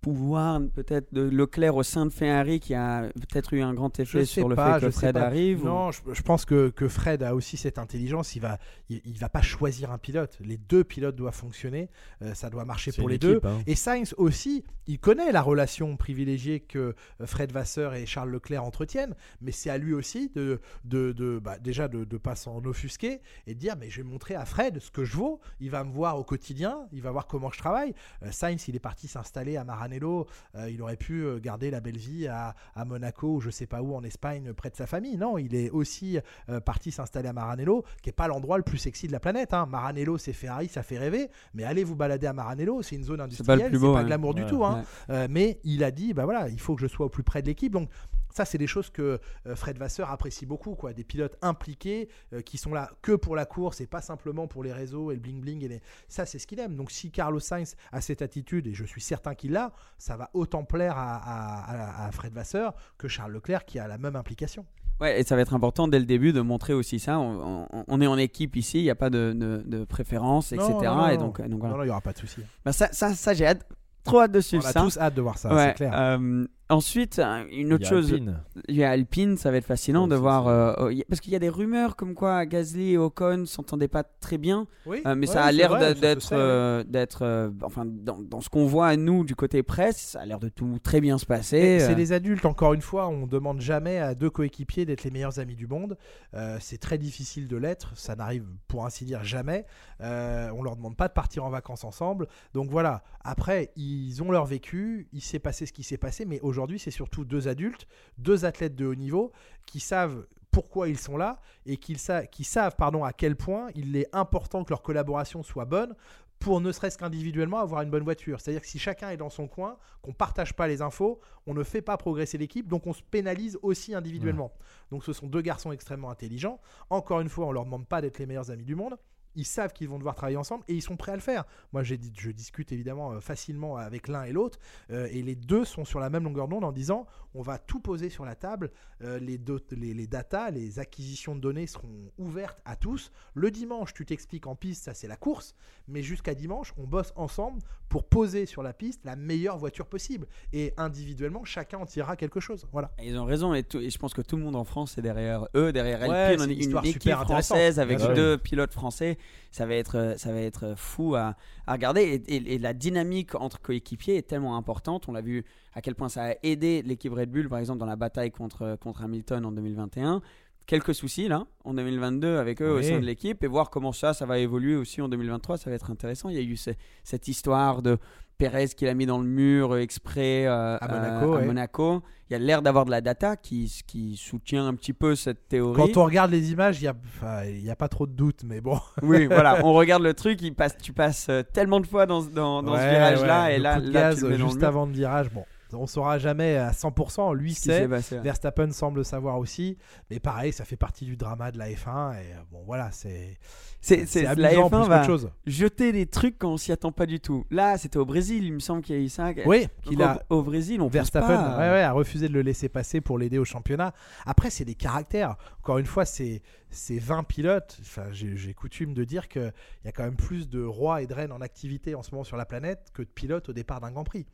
[SPEAKER 2] pouvoir peut-être de Leclerc au sein de Ferrari qui a peut-être eu un grand effet sur le
[SPEAKER 1] pas,
[SPEAKER 2] fait que Fred arrive ou-
[SPEAKER 1] Non, je, je pense que, que Fred a aussi cette intelligence. Il va, il, il va pas choisir un pilote. Les deux pilotes doivent fonctionner. euh, ça doit marcher pour les deux.
[SPEAKER 3] hein.
[SPEAKER 1] Et Sainz aussi, il connaît la relation privilégiée que euh, Fred Vasseur et Charles Leclerc entretiennent, mais c'est à lui aussi de, de, de- bah, déjà de ne pas s'en offusquer et de dire mais je vais montrer à Fred ce que je vaux. Il va me voir au quotidien, il va voir comment je travaille. Euh, Sainz, il est parti s'installer à Maranello. euh, il aurait pu euh, garder la belle vie à, à Monaco ou je sais pas où en Espagne près de sa famille. Non, il est aussi euh, parti s'installer à Maranello, qui est pas l'endroit le plus sexy de la planète. hein. Maranello, c'est Ferrari, ça fait rêver, mais allez vous balader à Maranello, c'est une zone
[SPEAKER 2] pas le
[SPEAKER 1] industrielle,
[SPEAKER 2] plus
[SPEAKER 1] c'est
[SPEAKER 2] beau,
[SPEAKER 1] pas
[SPEAKER 2] hein.
[SPEAKER 1] glamour du
[SPEAKER 3] Ouais.
[SPEAKER 1] tout. hein.
[SPEAKER 2] Ouais.
[SPEAKER 1] Euh, mais il a dit, bah voilà, il faut que je sois au plus près de l'équipe. Donc ça, c'est des choses que euh, Fred Vasseur apprécie beaucoup, quoi. Des pilotes impliqués euh, qui sont là que pour la course et pas simplement pour les réseaux et le bling bling. Et les... Ça, c'est ce qu'il aime. Donc si Carlos Sainz a cette attitude, et je suis certain qu'il l'a, ça va autant plaire à, à- à- à Fred Vasseur que Charles Leclerc qui a la même implication.
[SPEAKER 2] Ouais, et ça va être important dès le début de montrer aussi ça. On, on- on est en équipe ici, il n'y a pas de, de, de préférence, etc.
[SPEAKER 1] Non, non, non,
[SPEAKER 2] et
[SPEAKER 1] non.
[SPEAKER 2] donc, euh, donc voilà.
[SPEAKER 1] Non, il n'y aura pas de souci.
[SPEAKER 2] Bah, ça, ça, ça j'ai hâte, trop hâte de
[SPEAKER 1] On
[SPEAKER 2] suivre
[SPEAKER 1] a
[SPEAKER 2] ça.
[SPEAKER 1] tous hâte de voir ça,
[SPEAKER 2] Ouais,
[SPEAKER 1] c'est clair.
[SPEAKER 2] euh, ensuite, une
[SPEAKER 3] Il y
[SPEAKER 2] autre
[SPEAKER 3] a
[SPEAKER 2] chose.
[SPEAKER 3] Alpine.
[SPEAKER 2] Il y a Alpine, ça va être fascinant
[SPEAKER 3] Oh,
[SPEAKER 2] de voir. euh, oh, parce qu'il y a des rumeurs comme quoi Gasly et Ocon s'entendaient pas très bien.
[SPEAKER 1] Oui,
[SPEAKER 2] euh, mais
[SPEAKER 1] ouais,
[SPEAKER 2] ça a l'air d'être. euh, d'être euh, enfin, dans, dans ce qu'on voit à nous du côté presse, ça a l'air de tout très bien se passer. Euh.
[SPEAKER 1] C'est des adultes, encore une fois, on demande jamais à deux coéquipiers d'être les meilleurs amis du monde. Euh, c'est très difficile de l'être, ça n'arrive pour ainsi dire jamais. Euh, on leur demande pas de partir en vacances ensemble. Donc voilà, après, ils ont leur vécu, il s'est passé ce qui s'est passé, mais aujourd'hui, c'est surtout deux adultes, deux athlètes de haut niveau qui savent pourquoi ils sont là et qu'ils sa- qui savent pardon, à quel point il est important que leur collaboration soit bonne pour ne serait-ce qu'individuellement avoir une bonne voiture. C'est-à-dire que si chacun est dans son coin, qu'on partage pas les infos, on ne fait pas progresser l'équipe, donc on se pénalise aussi individuellement. Donc ce sont deux garçons extrêmement intelligents. Encore une fois, on leur demande pas d'être les meilleurs amis du monde. Ils savent qu'ils vont devoir travailler ensemble et ils sont prêts à le faire. Moi, j'ai dit, je discute évidemment euh, facilement avec l'un et l'autre, euh, et les deux sont sur la même longueur d'onde en disant on va tout poser sur la table. euh, les, do- les, les datas, les acquisitions de données seront ouvertes à tous. Le dimanche, tu t'expliques en piste, ça c'est la course, mais jusqu'à dimanche, on bosse ensemble pour poser sur la piste la meilleure voiture possible. Et individuellement, chacun en tirera quelque chose. Voilà.
[SPEAKER 2] Ils ont raison et, tout- et je pense que tout le monde en France est derrière eux, derrière
[SPEAKER 1] Ouais,
[SPEAKER 2] Alpine.
[SPEAKER 1] c'est
[SPEAKER 2] on est
[SPEAKER 1] une
[SPEAKER 2] une
[SPEAKER 1] histoire
[SPEAKER 2] équipe française avec deux pilotes français. Ça va être, euh, ça va être fou à, à regarder. Et, et- et la dynamique entre coéquipiers est tellement importante. On l'a vu à quel point ça a aidé l'équipe Red Bull, par exemple, dans la bataille contre, contre Hamilton en 2021. Quelques soucis là en 2022 avec eux au sein de l'équipe et voir comment ça, ça va évoluer aussi en 2023. Ça va être intéressant. Il y a eu ce- cette histoire de Perez qui l'a mis dans le mur euh, exprès euh,
[SPEAKER 1] À Monaco,
[SPEAKER 2] euh, à
[SPEAKER 1] ouais.
[SPEAKER 2] Monaco. Il y a l'air d'avoir de la data qui, qui soutient un petit peu cette théorie.
[SPEAKER 1] Quand on regarde les images, il n'y a, enfin, pas trop de doute, mais bon.
[SPEAKER 2] Oui, voilà, on regarde le truc, il passe, tu passes tellement de fois dans, ce- dans, virage-là,
[SPEAKER 1] ouais,
[SPEAKER 2] et
[SPEAKER 1] le
[SPEAKER 2] là, là
[SPEAKER 1] gaz
[SPEAKER 2] tu le mets dans le
[SPEAKER 1] juste
[SPEAKER 2] mur.
[SPEAKER 1] avant le virage, bon. On saura jamais à 100%, lui sait.
[SPEAKER 2] passé, ouais.
[SPEAKER 1] Verstappen semble savoir aussi, mais pareil, ça fait partie du drama de la F1 et euh, bon voilà, c'est
[SPEAKER 2] C'est, la
[SPEAKER 1] amusant
[SPEAKER 2] F1
[SPEAKER 1] plus
[SPEAKER 2] va
[SPEAKER 1] chose.
[SPEAKER 2] jeter des trucs quand on s'y attend pas du tout. Là, c'était au Brésil, il me semble qu'il y a eu ça.
[SPEAKER 1] Oui, qu'il a
[SPEAKER 2] au, au Brésil, on
[SPEAKER 1] Verstappen
[SPEAKER 2] pas,
[SPEAKER 1] ouais, ouais, a refusé de le laisser passer pour l'aider au championnat. Après, c'est des caractères. Encore une fois, c'est c'est 20 pilotes. Enfin, j'ai coutume de dire qu'il y a quand même plus de rois et de reines en activité en ce moment sur la planète que de pilotes au départ d'un Grand Prix.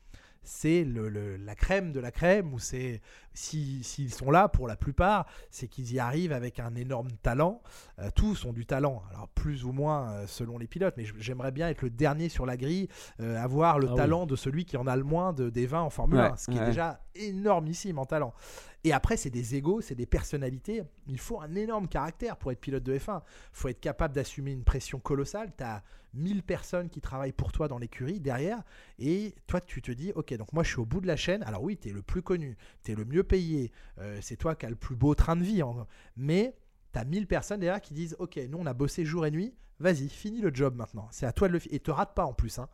[SPEAKER 1] C'est le, le- la crème de la crème, ou c'est si- s'ils sont là pour la plupart, c'est qu'ils y arrivent avec un énorme talent. Euh, tous ont du talent, alors plus ou moins euh, selon les pilotes, mais j'aimerais bien être le dernier sur la grille, euh, avoir le
[SPEAKER 3] Ah oui.
[SPEAKER 1] talent de celui qui en a le moins de, des 20 en Formule
[SPEAKER 2] Ouais,
[SPEAKER 1] 1, ce qui
[SPEAKER 2] ouais.
[SPEAKER 1] est déjà énormissime en talent. Et après, c'est des égaux, c'est des personnalités. Il faut un énorme caractère pour être pilote de F1. Il faut être capable d'assumer une pression colossale. Tu as 1000 personnes qui travaillent pour toi dans l'écurie derrière. Et toi, tu te dis, ok, donc moi, je suis au bout de la chaîne. Alors oui, tu es le plus connu, tu es le mieux payé. euh, c'est toi qui as le plus beau train de vie. Mais tu as 1000 personnes derrière qui disent, ok, nous, on a bossé jour et nuit. Vas-y, finis le job maintenant. C'est à toi de le faire. Et te rate pas en plus. hein.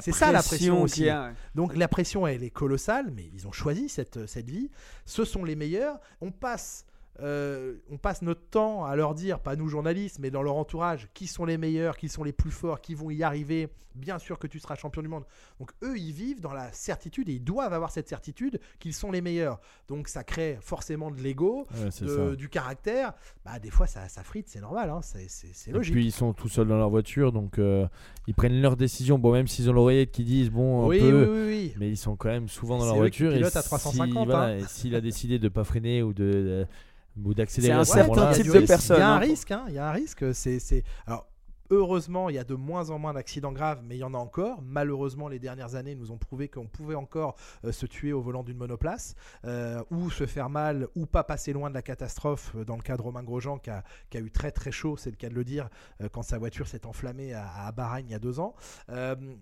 [SPEAKER 1] C'est ça, la pression
[SPEAKER 2] qu'il y a, ouais.
[SPEAKER 1] Donc la pression, elle est colossale, mais ils ont choisi cette, cette vie. Ce sont les meilleurs. On passe, euh, on passe notre temps à leur dire, pas nous journalistes, mais dans leur entourage, qui sont les meilleurs, qui sont les plus forts, qui vont y arriver. Bien sûr que tu seras champion du monde. Donc eux, ils vivent dans la certitude et ils doivent avoir cette certitude qu'ils sont les meilleurs. Donc ça crée forcément de l'ego,
[SPEAKER 3] Ouais,
[SPEAKER 1] du caractère. Bah, des fois, ça, ça frite, c'est normal, hein, c'est c'est
[SPEAKER 3] Et
[SPEAKER 1] logique.
[SPEAKER 3] puis ils sont tout seuls dans leur voiture, donc euh, ils prennent leurs décisions. Bon, même s'ils ont l'oreillette qui disent bon, un
[SPEAKER 1] oui,
[SPEAKER 3] peu,
[SPEAKER 1] oui, oui,
[SPEAKER 3] mais ils sont quand même souvent dans leur
[SPEAKER 1] qui
[SPEAKER 3] voiture. et
[SPEAKER 1] à 350,
[SPEAKER 3] si,
[SPEAKER 1] hein.
[SPEAKER 3] s'il a décidé de pas freiner ou de, de- ou d'accélérer
[SPEAKER 2] C'est un certain type de personne,
[SPEAKER 1] Il y a un risque, hein, il y a un risque. C'est, c'est... Alors, heureusement, il y a de moins en moins d'accidents graves, mais il y en a encore. Malheureusement, les dernières années nous ont prouvé qu'on pouvait encore euh, se tuer au volant d'une monoplace, euh, ou se faire mal, ou pas passer loin de la catastrophe. euh, Dans le cas de Romain Grosjean, qui a, qui a eu très très chaud, c'est le cas de le dire, euh, quand sa voiture s'est enflammée à, à Bahreïn il y a deux ans.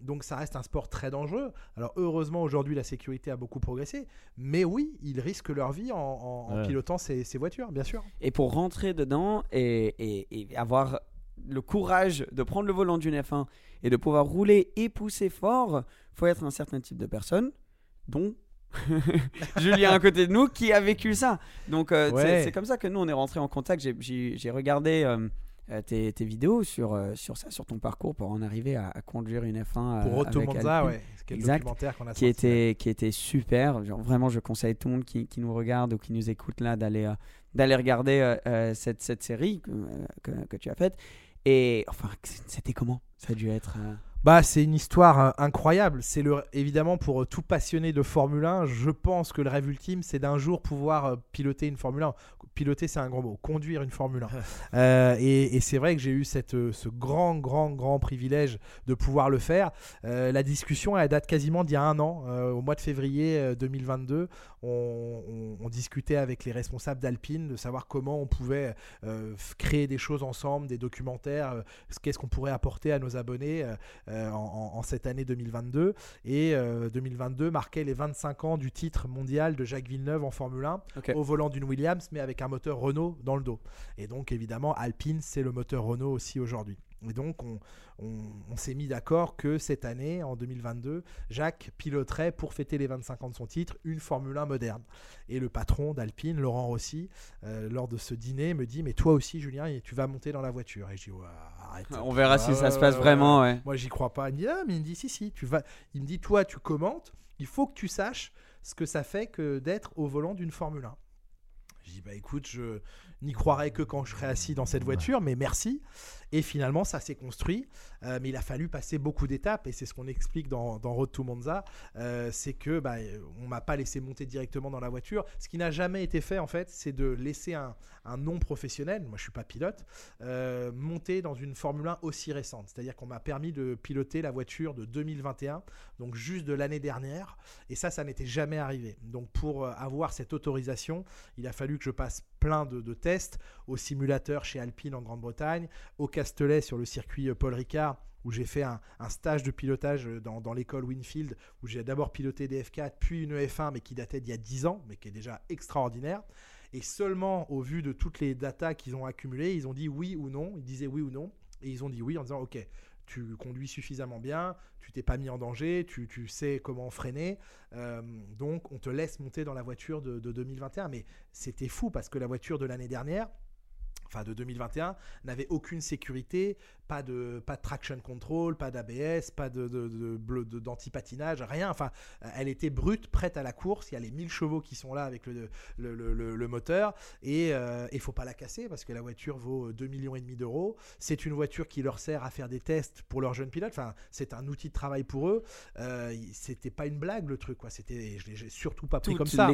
[SPEAKER 1] Donc ça reste un sport très dangereux. Alors heureusement, aujourd'hui, la sécurité a beaucoup progressé, mais oui, ils risquent leur vie en, en- en
[SPEAKER 3] Ouais.
[SPEAKER 1] pilotant ces, ces voitures, bien sûr.
[SPEAKER 2] Et pour rentrer dedans et, et- et avoir le courage de prendre le volant d'une F1 et de pouvoir rouler et pousser fort, faut être un certain type de personne, dont Julien à côté de nous qui a vécu ça. Donc euh,
[SPEAKER 1] Ouais.
[SPEAKER 2] c'est- comme ça que nous on est rentré en contact. J'ai- regardé euh, euh, tes, tes vidéos sur, euh, sur ça, sur ton parcours pour en arriver à, à conduire une F1
[SPEAKER 1] Pour Otto Monza, ouais. Le
[SPEAKER 2] Exact.
[SPEAKER 1] documentaire qu'on a
[SPEAKER 2] qui était, qui était super. Genre, vraiment, je conseille tout le monde qui, qui nous regarde ou qui nous écoute là d'aller d'aller regarder cette, cette série que, que, que tu as faite. Et enfin, c'était comment? Ça a dû être. euh,
[SPEAKER 1] Bah, c'est une histoire euh, incroyable. C'est le évidemment pour euh, tout passionné de Formule 1, je pense que le rêve ultime, c'est d'un jour pouvoir euh, piloter une Formule 1. Piloter, c'est un grand mot. Conduire une Formule 1. Euh, et et c'est vrai que j'ai eu cette, ce grand, grand, grand privilège de pouvoir le faire. Euh, la discussion, elle date quasiment d'il y a un an, euh, au mois de février euh, 2022. On, on- on discutait avec les responsables d'Alpine de savoir comment on pouvait créer des choses ensemble, des documentaires, qu'est-ce qu'on pourrait apporter à nos abonnés. Euh, euh, en, cette année 2022. Et euh, 2022 marquait les 25 ans du titre mondial de Jacques Villeneuve en Formule 1
[SPEAKER 2] Ok.
[SPEAKER 1] au volant d'une Williams, mais avec un moteur Renault dans le dos. Et donc évidemment, Alpine, c'est le moteur Renault aussi aujourd'hui. Et donc on, on- on s'est mis d'accord que cette année, en 2022, Jacques piloterait pour fêter les 25 ans de son titre une Formule 1 moderne. Et le patron d'Alpine, Laurent Rossi, euh, lors de ce dîner, me dit Mais toi aussi, Julien, tu vas monter dans la voiture. Et je dis Ouais, arrête.
[SPEAKER 2] On verra si ça se passe vraiment. Ouais.
[SPEAKER 1] moi, j'y crois pas. Il me dit, ah, mais il me dit, si, si, tu vas. Il me dit, toi, tu commentes, il faut que tu saches ce que ça fait que d'être au volant d'une Formule 1. Je dis, bah écoute, je n'y croirai que quand je serai assis dans cette voiture, mais merci. Et finalement, ça s'est construit. Euh, mais il a fallu passer beaucoup d'étapes, et c'est ce qu'on explique dans, Road to Monza. euh, c'est que bah, on m'a pas laissé monter directement dans la voiture. Ce qui n'a jamais été fait, en fait, c'est de laisser un, un non professionnel, moi je suis pas pilote, euh, monter dans une Formule 1 aussi récente. C'est-à-dire qu'on m'a permis de piloter la voiture de 2021, donc juste de l'année dernière. Et ça, ça n'était jamais arrivé. Donc pour avoir cette autorisation, il a fallu que je passe plein de, tests au simulateur chez Alpine en Grande-Bretagne, au Castellet sur le circuit euh, Paul Ricard où j'ai fait un, stage de pilotage euh, dans, dans l'école Winfield, où j'ai d'abord piloté des F4, puis une F1, mais qui datait d'il y a 10 ans, mais qui est déjà extraordinaire. Et seulement au vu de toutes les datas qu'ils ont accumulées, ils ont dit oui ou non, ils disaient oui ou non, et ils ont dit oui en disant ok, tu conduis suffisamment bien, tu t'es pas mis en danger, tu, sais comment freiner, euh, donc on te laisse monter dans la voiture de 2021. Mais c'était fou parce que la voiture de l'année dernière, enfin de 2021, n'avait aucune sécurité, pas de, pas de traction control, pas d'ABS, pas de, de, d'anti-patinage, rien. Enfin, euh, elle était brute, prête à la course. Il y a les 1000 chevaux qui sont là avec le, le, le- moteur. Et il faut pas la casser parce que la voiture vaut 2 millions et demi d'euros. C'est une voiture qui leur sert à faire des tests pour leurs jeunes pilotes. Enfin, c'est un outil de travail pour eux. Euh, c'était pas une blague le truc, quoi. C'était, je l'ai surtout pas pris
[SPEAKER 2] Toute
[SPEAKER 1] comme ça.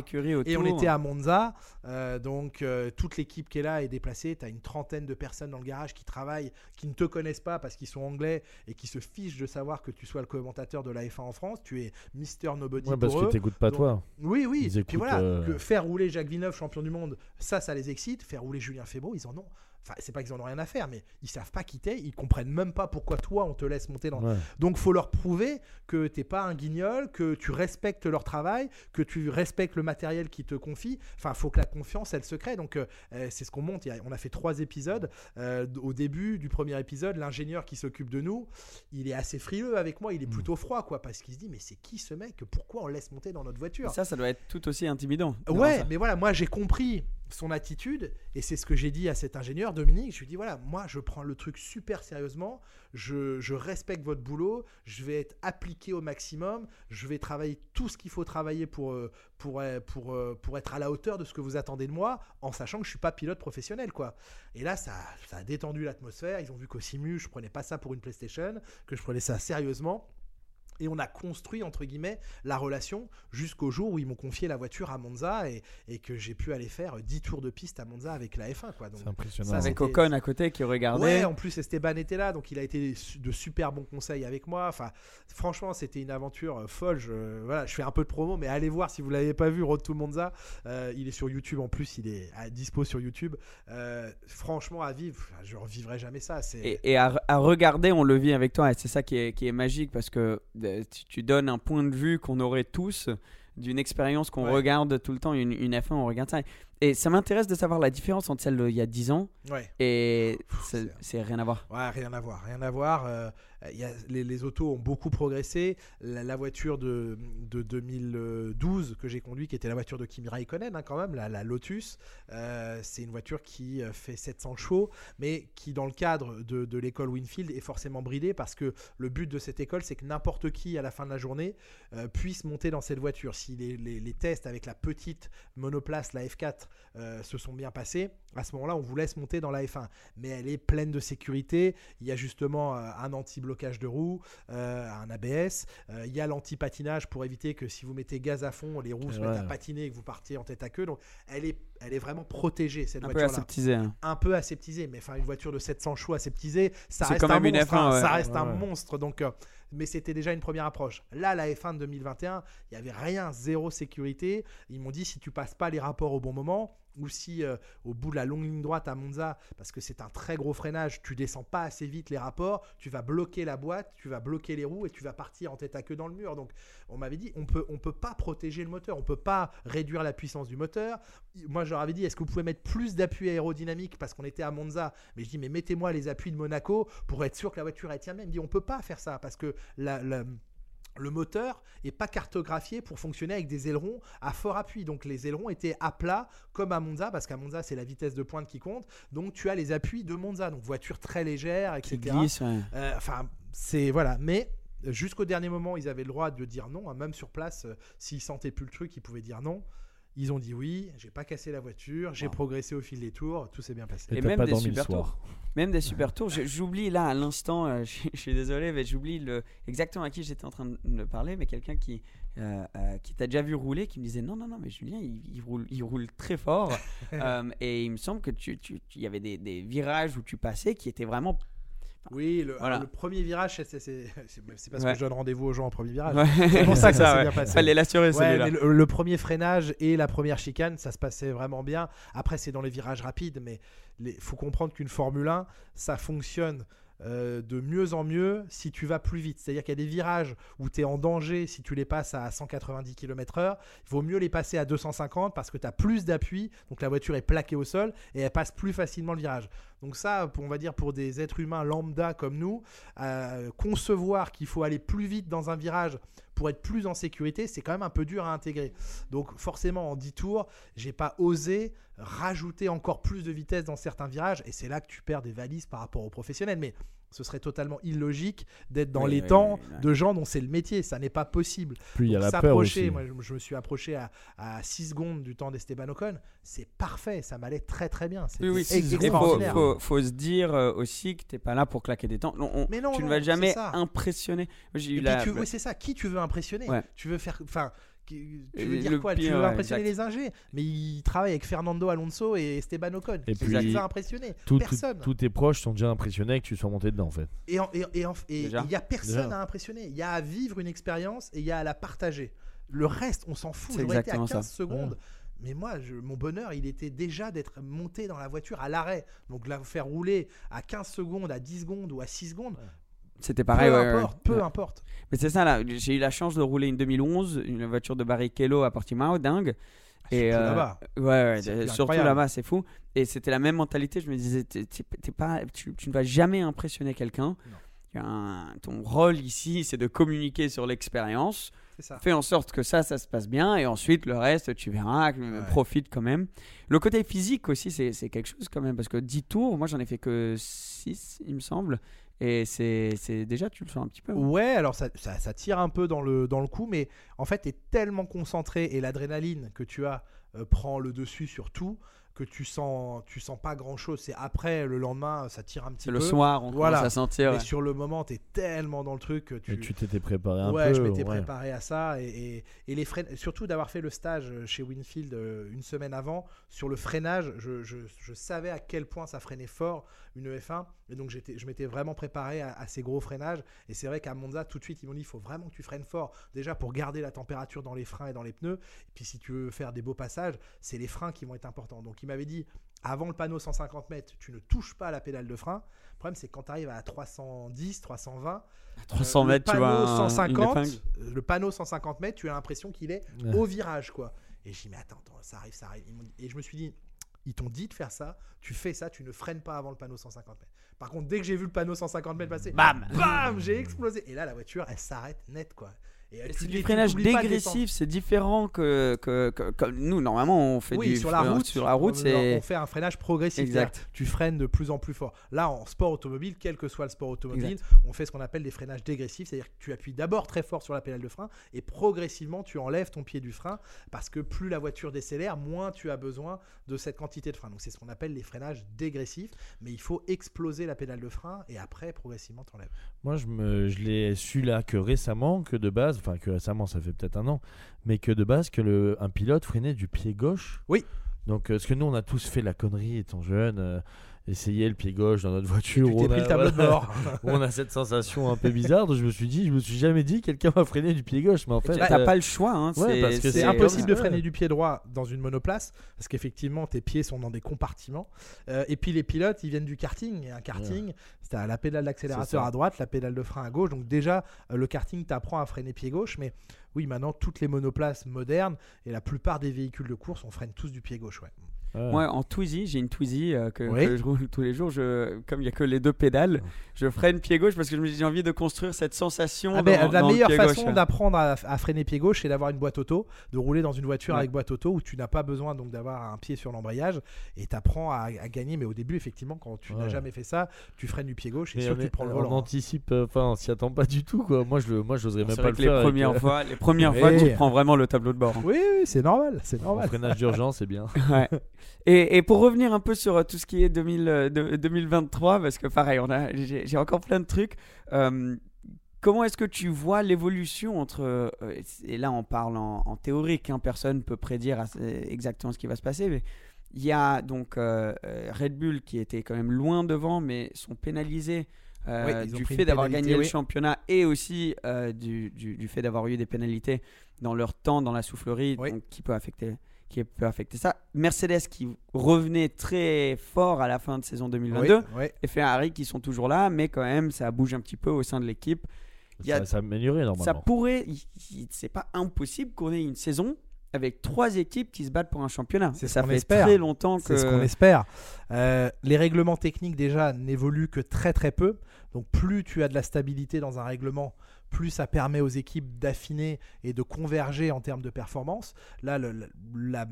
[SPEAKER 1] Et on était à Monza, euh, donc euh, toute l'équipe qui est là est déplacée. Tu as une trentaine de personnes dans le garage qui travaillent, qui ne te connaissent connaissent pas parce qu'ils sont anglais et qui se fichent de savoir que tu sois le commentateur de la F1 en France. Tu es Mister Nobody
[SPEAKER 3] Ouais, parce
[SPEAKER 1] pour
[SPEAKER 3] que t'écoutes pas
[SPEAKER 1] Donc,
[SPEAKER 3] toi.
[SPEAKER 1] Oui, oui.
[SPEAKER 3] Ils
[SPEAKER 1] Et puis voilà,
[SPEAKER 3] euh,
[SPEAKER 1] que faire rouler Jacques Villeneuve, champion du monde, ça, ça les excite. Faire rouler Julien Febro, ils en ont. Enfin, c'est pas qu'ils en ont rien à faire, mais ils savent pas quitter. Ils comprennent même pas pourquoi toi, on te laisse monter dans.
[SPEAKER 3] Ouais.
[SPEAKER 1] Donc, faut leur prouver que t'es pas un guignol, que tu respectes leur travail, que tu respectes le matériel qu'ils te confient. Enfin, faut que la confiance, elle se crée. Donc, euh, euh, c'est ce qu'on monte. On a fait trois épisodes. Euh, au début du premier épisode, l'ingénieur qui s'occupe de nous, il est assez frileux avec moi. Il est plutôt froid, quoi, parce qu'il se dit, mais c'est qui ce mec? Pourquoi on laisse monter dans notre voiture?
[SPEAKER 2] Ça, ça doit être tout aussi intimidant.
[SPEAKER 1] Ouais, mais voilà, moi j'ai compris son attitude et c'est ce que j'ai dit à cet ingénieur Dominique. Je lui dis voilà, moi je prends le truc super sérieusement, je, je respecte votre boulot, je vais être appliqué au maximum, je vais travailler tout ce qu'il faut travailler pour, euh, pour, euh, pour, euh, pour être à la hauteur de ce que vous attendez de moi, en sachant que je suis pas pilote professionnel quoi. Et là ça, ça a détendu l'atmosphère. Ils ont vu qu'au simu je prenais pas ça pour une PlayStation, que je prenais ça sérieusement. Et on a construit, entre guillemets, la relation jusqu'au jour où ils m'ont confié la voiture à Monza et, et que j'ai pu aller faire 10 tours de piste à Monza avec la F1. Quoi. Donc,
[SPEAKER 3] C'est impressionnant.
[SPEAKER 1] ça,
[SPEAKER 2] Avec Ocon à côté qui regardait.
[SPEAKER 1] Ouais, en plus Esteban était là, donc il a été de super bons conseils avec moi. Enfin, franchement, c'était une aventure euh, folle. Je, voilà, je fais un peu de promo, mais allez voir si vous l'avez pas vu, Road to Monza. Euh, il est sur YouTube en plus, il est à dispo sur YouTube. Euh, franchement, à vivre, je revivrai jamais ça. C'est
[SPEAKER 2] Et, et à, à regarder, on le vit avec toi. Et c'est ça qui est, qui est magique parce que tu, donnes un point de vue qu'on aurait tous d'une expérience qu'on
[SPEAKER 1] Ouais.
[SPEAKER 2] regarde tout le temps. Une, une F1, on regarde ça. Et ça m'intéresse de savoir la différence entre celle d'il y a 10 ans
[SPEAKER 1] ouais.
[SPEAKER 2] et c'est rien à voir.
[SPEAKER 1] Ouais, rien à voir, rien à voir. Euh, y a- les, les autos ont beaucoup progressé. La, la voiture de, de 2012 que j'ai conduit, qui était la voiture de Kimi Raikkonen, hein, quand même, la, la Lotus, euh, c'est une voiture qui euh, fait 700 chevaux, mais qui, dans le cadre de, de l'école Winfield, est forcément bridée parce que le but de cette école, c'est que n'importe qui, à la fin de la journée, euh, puisse monter dans cette voiture. Si les, les- les tests avec la petite monoplace, la F4, euh, se sont bien passés, à ce moment-là, on vous laisse monter dans la F1 mais elle est pleine de sécurité. Il y a justement euh, un anti-blocage de roue, euh, un ABS. Il y a l'anti-patinage pour éviter que si vous mettez gaz à fond, les roues se
[SPEAKER 3] Ouais.
[SPEAKER 1] mettent à patiner et que vous partiez en tête à queue. Donc elle est, elle est vraiment protégée cette
[SPEAKER 2] Un peu
[SPEAKER 1] voiture-là.
[SPEAKER 2] aseptisé. hein.
[SPEAKER 1] Un peu aseptisée, mais enfin une voiture de 700 chevaux aseptisée, ça reste
[SPEAKER 2] quand
[SPEAKER 1] un
[SPEAKER 2] même une
[SPEAKER 1] monstre.
[SPEAKER 2] F1,
[SPEAKER 1] hein,
[SPEAKER 2] ouais.
[SPEAKER 1] Ça reste
[SPEAKER 3] Ouais,
[SPEAKER 1] un monstre. Donc, mais c'était déjà une première approche. Là, la F1 de 2021, il y avait rien, zéro sécurité. Ils m'ont dit si tu passes pas les rapports au bon moment ou si euh, au bout de la longue ligne droite à Monza, parce que c'est un très gros freinage, tu descends pas assez vite les rapports, tu vas bloquer la boîte, tu vas bloquer les roues et tu vas partir en tête à queue dans le mur. Donc on m'avait dit on peut peut pas protéger le moteur, on peut pas réduire la puissance du moteur. Moi je leur avais dit est-ce que vous pouvez mettre plus d'appui aérodynamique parce qu'on était à Monza, mais je dis mais mettez-moi les appuis de Monaco pour être sûr que la voiture elle tient même. Il dit on peut pas faire ça parce que la- le moteur est pas cartographié pour fonctionner avec des ailerons à fort appui. Donc les ailerons étaient à plat comme à Monza parce qu'à Monza c'est la vitesse de pointe qui compte. Donc tu as les appuis de Monza. Donc voiture très légère,
[SPEAKER 2] Qui
[SPEAKER 1] etc.
[SPEAKER 2] glisse. ouais.
[SPEAKER 1] Euh, Enfin c'est voilà. Mais jusqu'au dernier moment ils avaient le droit de dire non. hein. Même sur place, euh, s'ils sentaient plus le truc, ils pouvaient dire non. Ils ont dit oui, j'ai pas cassé la voiture, j'ai
[SPEAKER 2] Wow.
[SPEAKER 1] progressé au fil des tours, tout s'est bien passé.
[SPEAKER 2] Et même
[SPEAKER 3] pas
[SPEAKER 2] des super
[SPEAKER 3] soir.
[SPEAKER 2] Même des super tours. J'oublie là à l'instant, euh, je, je suis désolé, mais j'oublie le, exactement à qui j'étais en train de parler, mais quelqu'un qui, euh, euh, qui t'a déjà vu rouler, qui me disait non, non, non, mais Julien, il, il roule, il roule très fort. Euh, et il me semble que tu, tu, tu- il y avait des, des virages où tu passais qui étaient vraiment.
[SPEAKER 1] Oui, le,
[SPEAKER 2] Voilà.
[SPEAKER 1] le premier virage, c'est- parce
[SPEAKER 2] Ouais.
[SPEAKER 1] que je donne rendez-vous aux gens en premier virage.
[SPEAKER 2] Ouais.
[SPEAKER 1] C'est pour ça que ça s'est
[SPEAKER 2] ouais.
[SPEAKER 1] bien passé.
[SPEAKER 2] Fallait l'assurer celui-là.
[SPEAKER 1] le, le premier freinage et la première chicane, ça se passait vraiment bien. Après, c'est dans les virages rapides, mais il faut comprendre qu'une Formule 1, ça fonctionne euh, de mieux en mieux si tu vas plus vite. C'est-à-dire qu'il y a des virages où tu es en danger si tu les passes à 190 km/h. Il vaut mieux les passer à 250 parce que tu as plus d'appui, donc la voiture est plaquée au sol et elle passe plus facilement le virage. Donc ça, on va dire pour des êtres humains lambda comme nous, euh, concevoir qu'il faut aller plus vite dans un virage pour être plus en sécurité, c'est quand même un peu dur à intégrer. Donc forcément, en 10 tours, j'ai pas osé rajouter encore plus de vitesse dans certains virages, et c'est là que tu perds des valises par rapport aux professionnels. Mais ce serait totalement illogique d'être dans
[SPEAKER 2] Oui,
[SPEAKER 1] les
[SPEAKER 2] oui,
[SPEAKER 1] temps
[SPEAKER 2] oui, oui.
[SPEAKER 1] de gens dont c'est le métier. Ça n'est pas possible.
[SPEAKER 3] Puis il y a
[SPEAKER 1] Donc,
[SPEAKER 3] la peur
[SPEAKER 1] s'approcher,
[SPEAKER 3] aussi.
[SPEAKER 1] moi je, je me suis approché à, à 6 secondes du temps d'Esteban Ocon, c'est parfait, ça m'allait très très bien.
[SPEAKER 2] Oui, oui. Et faut, faut, faut se dire euh, aussi que t'es pas là pour claquer des temps. Non, on-
[SPEAKER 1] Mais non,
[SPEAKER 2] tu ne vas jamais impressionner. J'ai eu la.
[SPEAKER 1] tu- oui, c'est ça. Qui tu veux impressionner?
[SPEAKER 2] Ouais.
[SPEAKER 1] Tu veux faire. Enfin, tu veux dire quoi
[SPEAKER 2] pire,
[SPEAKER 1] Tu veux impressionner
[SPEAKER 2] exact.
[SPEAKER 1] les ingés Mais il travaille avec Fernando Alonso et Esteban Ocon.
[SPEAKER 3] Et puis-
[SPEAKER 1] les a impressionnés
[SPEAKER 3] Tout- tout-
[SPEAKER 1] Personne.
[SPEAKER 3] tous tes proches sont déjà impressionnés que tu sois monté dedans en fait.
[SPEAKER 1] Et il y a personne
[SPEAKER 3] Déjà.
[SPEAKER 1] à impressionner. Il y a à vivre une expérience et il y a à la partager. Le reste, on s'en fout.
[SPEAKER 2] C'est
[SPEAKER 1] J'aurais été à
[SPEAKER 2] exactement
[SPEAKER 1] 15
[SPEAKER 2] ça.
[SPEAKER 1] secondes. Mais moi, je- mon bonheur, il était déjà d'être monté dans la voiture à l'arrêt. Donc la faire rouler à 15 secondes, à 10 secondes ou à 6 secondes,
[SPEAKER 2] C'était pareil.
[SPEAKER 1] peu
[SPEAKER 2] ouais,
[SPEAKER 1] importe, peu importe.
[SPEAKER 2] Mais c'est ça là. J'ai eu la chance de rouler une 2011, une voiture de Barrichello à Portimao, dingue. Et
[SPEAKER 1] Surtout
[SPEAKER 2] euh,
[SPEAKER 1] là-bas.
[SPEAKER 2] Ouais, euh, surtout là-bas, c'est fou. Et c'était la même mentalité. Je me disais, t'es pas, tu, tu ne vas jamais impressionner quelqu'un. Ton rôle ici, c'est de communiquer sur l'expérience. Fais en sorte que ça, ça se passe bien. Et ensuite, le reste, tu verras. euh,
[SPEAKER 1] Ouais.
[SPEAKER 2] Profite quand même. Le côté physique aussi, c'est quelque chose quand même. Parce que 10 tours, moi, j'en ai fait que 6, il me semble. Et c'est c'est- déjà, tu le sens un petit peu. hein.
[SPEAKER 1] Ouais, alors ça, ça, ça tire un peu dans le, dans le coup, mais en fait, tu es tellement concentré et l'adrénaline que tu as euh, prend le dessus sur tout que tu sens, tu sens pas grand chose. C'est après, le lendemain, ça tire un petit peu.
[SPEAKER 2] le soir, on
[SPEAKER 1] Voilà.
[SPEAKER 2] commence à sentir.
[SPEAKER 1] Mais
[SPEAKER 2] ouais.
[SPEAKER 1] sur le moment, tu es tellement dans le truc que tu.
[SPEAKER 3] Et tu t'étais préparé un
[SPEAKER 1] ouais,
[SPEAKER 3] peu.
[SPEAKER 1] je m'étais
[SPEAKER 3] ouais.
[SPEAKER 1] préparé à ça. Et, et- et les freins, surtout d'avoir fait le stage chez Winfield euh, une semaine avant, sur le freinage, je, je- je savais à quel point ça freinait fort une F1. Et donc j'étais, je m'étais vraiment préparé à, à ces gros freinages. Et c'est vrai qu'à Monza, tout de suite, ils m'ont dit il faut vraiment que tu freines fort. Déjà pour garder la température dans les freins et dans les pneus. Et puis si tu veux faire des beaux passages, c'est les freins qui vont être importants. Donc il m'avait dit avant le panneau 150 mètres, tu ne touches pas à la pédale de frein. Le problème, c'est quand tu arrives à 310, 320,
[SPEAKER 2] 300
[SPEAKER 1] euh,
[SPEAKER 2] mètres,
[SPEAKER 1] le
[SPEAKER 2] tu vois.
[SPEAKER 1] panneau
[SPEAKER 2] un- une
[SPEAKER 1] 150,
[SPEAKER 2] épingle.
[SPEAKER 1] euh, le panneau 150 mètres, tu as l'impression qu'il est
[SPEAKER 3] Ouais.
[SPEAKER 1] au virage, quoi. Et je dis, mais attends, attends, ça arrive, ça arrive. Dit- Et je me suis dit, ils t'ont dit de faire ça, tu fais ça, tu ne freines pas avant le panneau 150 mètres. Par contre, dès que j'ai vu le panneau 150 mètres passer,
[SPEAKER 2] Bam
[SPEAKER 1] bam, j'ai explosé. Et là, la voiture, elle s'arrête net, quoi. Et,
[SPEAKER 2] Et
[SPEAKER 1] tu-
[SPEAKER 2] C'est du freinage dégressif, c'est différent que, que, nous normalement on fait
[SPEAKER 1] oui,
[SPEAKER 2] du
[SPEAKER 1] sur la route,
[SPEAKER 2] sur la route
[SPEAKER 1] on,
[SPEAKER 2] c'est
[SPEAKER 1] on fait un freinage progressif.
[SPEAKER 2] Exact.
[SPEAKER 1] Tu freines de plus en plus fort. Là, en sport automobile, quel que soit le sport automobile, on fait ce qu'on appelle des freinages dégressifs, c'est-à-dire que tu appuies d'abord très fort sur la pédale de frein et progressivement tu enlèves ton pied du frein parce que plus la voiture décélère, moins tu as besoin de cette quantité de frein. Donc c'est ce qu'on appelle les freinages dégressifs, mais il faut exploser la pédale de frein et après progressivement t'enlèves.
[SPEAKER 3] Moi, je, me, je l'ai su là que récemment, que de base, enfin que récemment, ça fait peut-être un an, mais que de base, que le, un pilote freinait du pied gauche.
[SPEAKER 1] Oui.
[SPEAKER 3] Donc, euh, parce que nous, on a tous fait la connerie étant jeune, essayer le pied gauche dans notre voiture.
[SPEAKER 1] Tu
[SPEAKER 3] où
[SPEAKER 1] t'es
[SPEAKER 3] on
[SPEAKER 1] pris
[SPEAKER 3] a-
[SPEAKER 1] le tableau de
[SPEAKER 3] voilà,
[SPEAKER 1] bord.
[SPEAKER 3] où on a cette sensation un peu bizarre. Donc, je me suis dit, je me suis jamais dit, quelqu'un va freiner du pied gauche. Mais en fait,
[SPEAKER 2] t'as
[SPEAKER 3] euh,
[SPEAKER 2] pas le choix hein,
[SPEAKER 3] ouais,
[SPEAKER 1] C'est
[SPEAKER 3] c'est
[SPEAKER 1] impossible de freiner du pied droit dans une monoplace parce qu'effectivement tes pieds sont dans des compartiments. Euh, et puis les pilotes ils viennent du karting et un karting c'est à la pédale d'accélérateur à droite, la pédale de frein à gauche. Donc déjà euh, le karting t'apprend à freiner pied gauche, mais oui maintenant toutes les monoplaces modernes et la plupart des véhicules de course on freine tous du pied gauche. Ouais.
[SPEAKER 3] Ouais.
[SPEAKER 2] Moi en Twizy, j'ai une Twizy euh, que,
[SPEAKER 1] Oui.
[SPEAKER 2] que je roule tous les jours. Je, comme il y a que les deux pédales, je freine pied gauche parce que je me dis, j'ai envie de construire cette sensation.
[SPEAKER 1] Ah ben, la
[SPEAKER 2] dans le
[SPEAKER 1] meilleure
[SPEAKER 2] pied
[SPEAKER 1] façon d'apprendre à, à freiner pied gauche, c'est d'avoir une boîte auto, de rouler dans une voiture
[SPEAKER 2] Ouais.
[SPEAKER 1] avec boîte auto où tu n'as pas besoin donc d'avoir un pied sur l'embrayage et t'apprends à, à gagner. Mais au début, effectivement, quand tu n'as jamais fait ça, tu freines du pied gauche et sûr
[SPEAKER 3] on,
[SPEAKER 1] tu prends le
[SPEAKER 3] on
[SPEAKER 1] volant. hein.
[SPEAKER 3] anticipe, euh, enfin, on s'y attend pas du tout, quoi. Moi, je le, moi, j'oserais même pas le
[SPEAKER 2] que
[SPEAKER 3] faire.
[SPEAKER 2] les
[SPEAKER 3] avec,
[SPEAKER 2] premières
[SPEAKER 3] euh,
[SPEAKER 2] fois, les premières fois, tu prends vraiment le tableau de bord. hein.
[SPEAKER 1] Oui, oui, c'est normal, c'est normal.
[SPEAKER 3] freinage d'urgence, c'est bien.
[SPEAKER 2] Ouais. Et, et pour revenir un peu sur euh, tout ce qui est 2000, euh, de- 2023, parce que pareil, on a, j'ai, j'ai encore plein de trucs. euh, comment est-ce que tu vois l'évolution entre euh, et là on parle en, en théorique, hein, personne peut prédire exactement ce qui va se passer, mais il y a donc euh, Red Bull qui était quand même loin devant, mais sont pénalisés. euh,
[SPEAKER 1] Oui,
[SPEAKER 2] du fait d'avoir
[SPEAKER 1] pénalité,
[SPEAKER 2] gagné le championnat et aussi euh, du, du- du fait d'avoir eu des pénalités dans leur temps dans la soufflerie,
[SPEAKER 1] Oui.
[SPEAKER 2] donc qui peut affecter qui peut affecter ça. Mercedes qui revenait très fort à la fin de saison 2022
[SPEAKER 1] Oui, oui.
[SPEAKER 2] et Ferrari qui sont toujours là, mais quand même ça bouge un petit peu au sein de l'équipe. Il y a-
[SPEAKER 3] Ça, a
[SPEAKER 2] Ça
[SPEAKER 3] normalement.
[SPEAKER 2] pourrait, c'est pas impossible qu'on ait une saison avec trois équipes qui se battent pour un championnat.
[SPEAKER 1] C'est ce
[SPEAKER 2] ça
[SPEAKER 1] qu'on
[SPEAKER 2] fait
[SPEAKER 1] espère.
[SPEAKER 2] très longtemps que
[SPEAKER 1] C'est ce qu'on espère. Euh, les règlements techniques déjà n'évoluent que très très peu. Donc plus tu as de la stabilité dans un règlement, plus ça permet aux équipes d'affiner et de converger en termes de performance. Là, le- la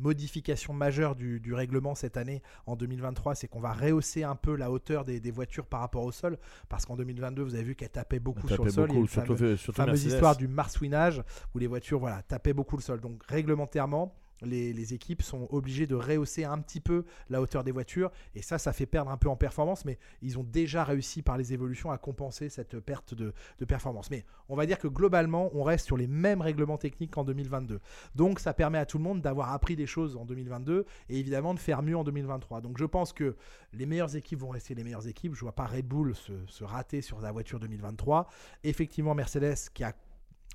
[SPEAKER 1] modification majeure du, du règlement cette année, en 2023, c'est qu'on va rehausser un peu la hauteur des, des voitures par rapport au sol. Parce qu'en 2022, vous avez vu qu'elles tapaient beaucoup sur le sol. Il y a
[SPEAKER 3] beaucoup,
[SPEAKER 1] une
[SPEAKER 3] surtout,
[SPEAKER 1] fameuse-
[SPEAKER 3] surtout
[SPEAKER 1] fameuse
[SPEAKER 3] Mercedes.
[SPEAKER 1] histoire du marsouinage où les voitures voilà, tapaient beaucoup le sol. Donc réglementairement, les, équipes sont obligées de rehausser un petit peu la hauteur des voitures. Et ça, ça fait perdre un peu en performance. Mais ils ont déjà réussi par les évolutions à compenser cette perte de, performance. Mais on va dire que globalement, on reste sur les mêmes règlements techniques qu'en 2022. Donc ça permet à tout le monde d'avoir appris des choses en 2022 et évidemment de faire mieux en 2023. Donc je pense que les meilleures équipes vont rester les meilleures équipes. Je vois pas Red Bull se, se rater sur la voiture 2023. Effectivement, Mercedes qui a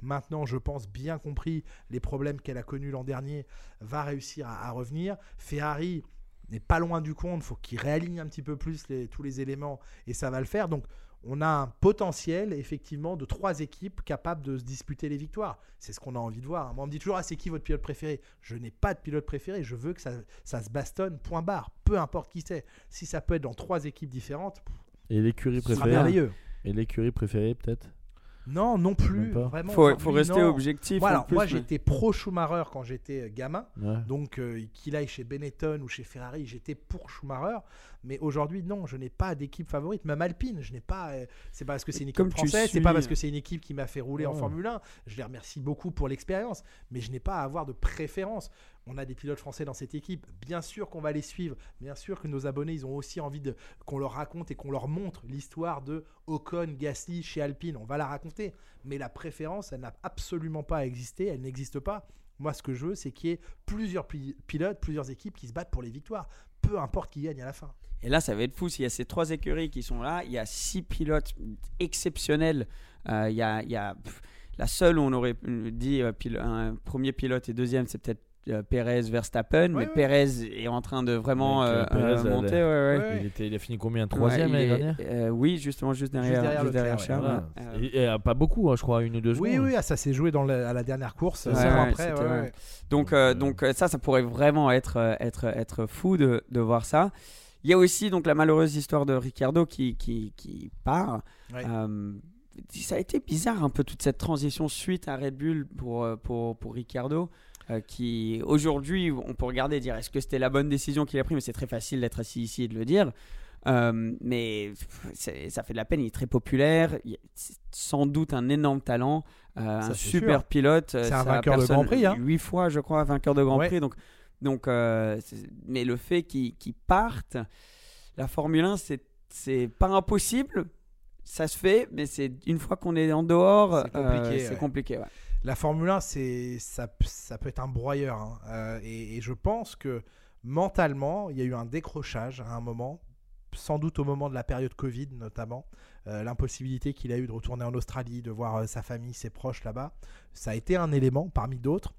[SPEAKER 1] maintenant, je pense, bien compris les problèmes qu'elle a connus l'an dernier, va réussir à, à revenir. Ferrari n'est pas loin du compte, faut qu'il réaligne un petit peu plus les- tous les éléments et ça va le faire. Donc on a un potentiel effectivement de trois équipes capables de se disputer les victoires. C'est ce qu'on a envie de voir. Moi on me dit toujours ah, c'est qui votre pilote préféré? Je n'ai pas de pilote préféré, je veux que ça, ça se bastonne, point barre, peu importe qui c'est. Si ça peut être dans trois équipes différentes,
[SPEAKER 3] Et l'écurie préférée?
[SPEAKER 1] merveilleux.
[SPEAKER 3] Et l'écurie préférée, peut-être?
[SPEAKER 1] Non, non plus. Vraiment,
[SPEAKER 2] Faut, rester
[SPEAKER 1] non.
[SPEAKER 2] objectif.
[SPEAKER 1] Voilà,
[SPEAKER 2] en plus,
[SPEAKER 1] moi
[SPEAKER 2] mais-
[SPEAKER 1] j'étais pro Schumacher quand j'étais euh, gamin.
[SPEAKER 3] Ouais.
[SPEAKER 1] Donc euh, qu'il aille chez Benetton ou chez Ferrari, j'étais pour Schumacher. Mais aujourd'hui, non, je n'ai pas d'équipe favorite. Même Alpine, je n'ai pas. euh, c'est pas parce que c'est une équipe
[SPEAKER 2] Comme
[SPEAKER 1] française, c'est pas parce que c'est une équipe qui m'a fait rouler en. Formule 1. Je les remercie beaucoup pour l'expérience, mais je n'ai pas à avoir de préférence. On a des pilotes français dans cette équipe. Bien sûr qu'on va les suivre. Bien sûr que nos abonnés, ils ont aussi envie de qu'on leur raconte et qu'on leur montre l'histoire de Ocon, Gasly chez Alpine. On va la raconter. Mais la préférence, elle n'a absolument pas à exister. Elle n'existe pas. Moi, ce que je veux, c'est qu'il y ait plusieurs pi- pilotes, plusieurs équipes qui se battent pour les victoires. Peu importe qui gagne à la fin.
[SPEAKER 2] Et là, ça va être fou. S'il y a ces trois écuries qui sont là, il y a six pilotes exceptionnels. Euh, il y a, il y a- pff, la seule où on aurait dit euh, pil- un premier pilote et deuxième, c'est peut-être euh, Perez, Verstappen.
[SPEAKER 1] Ouais,
[SPEAKER 2] mais
[SPEAKER 1] ouais.
[SPEAKER 2] Perez est en train de vraiment
[SPEAKER 3] Donc, euh,
[SPEAKER 2] euh,
[SPEAKER 3] Perez,
[SPEAKER 2] euh,
[SPEAKER 3] elle-
[SPEAKER 2] monter. ouais, ouais.
[SPEAKER 1] Ouais.
[SPEAKER 3] Il, était, il a fini combien? Troisième l'année dernière?
[SPEAKER 2] euh, Oui, justement, juste derrière,
[SPEAKER 1] derrière
[SPEAKER 2] juste derrière Charles.
[SPEAKER 3] Voilà.
[SPEAKER 2] Euh,
[SPEAKER 3] Et, et, pas beaucoup, hein, je crois, une ou deux secondes.
[SPEAKER 1] Oui, oui, ah, ça s'est joué dans la- à la dernière course. Après.
[SPEAKER 2] Donc,
[SPEAKER 3] Donc,
[SPEAKER 2] euh,
[SPEAKER 3] euh,
[SPEAKER 2] donc euh, ça, ça pourrait vraiment être, être, être fou de, de voir ça. Il y a aussi donc la malheureuse histoire de Ricciardo qui, qui, qui part.
[SPEAKER 1] Ouais.
[SPEAKER 2] Euh, ça a été bizarre un peu toute cette transition suite à Red Bull pour, euh, pour, pour Ricciardo. euh, qui aujourd'hui, on peut regarder et dire est-ce que c'était la bonne décision qu'il a prise, mais c'est très facile d'être assis ici et de le dire. Euh, mais ça fait de la peine, il est très populaire, il- sans doute un énorme talent, euh, un super
[SPEAKER 1] sûr.
[SPEAKER 2] pilote.
[SPEAKER 1] C'est un vainqueur de Grand Prix, hein.
[SPEAKER 2] Huit fois, je crois, vainqueur de Grand
[SPEAKER 1] Ouais.
[SPEAKER 2] Prix. Donc, donc euh, mais le fait qu'il qu'il parte, la Formule 1, c'est pas impossible. Ça se fait, mais c'est une fois qu'on est en dehors,
[SPEAKER 1] C'est compliqué,
[SPEAKER 2] euh,
[SPEAKER 1] ouais.
[SPEAKER 2] compliqué. ouais.
[SPEAKER 1] La Formule 1, c'est, ça, ça peut être un broyeur. hein. Euh, et, et je pense que mentalement, il y a eu un décrochage à un moment, sans doute au moment de la période Covid notamment. Euh, l'impossibilité qu'il a eu de retourner en Australie, de voir euh, sa famille, ses proches là-bas, ça a été un élément parmi d'autres.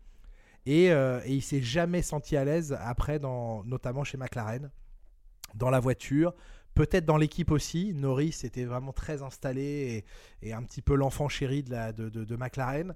[SPEAKER 1] Et, euh, et il s'est jamais senti à l'aise après, dans, notamment chez McLaren, dans la voiture. Peut-être dans l'équipe aussi. Norris était vraiment très installé et, et un petit peu l'enfant chéri de, la, de, de- de McLaren.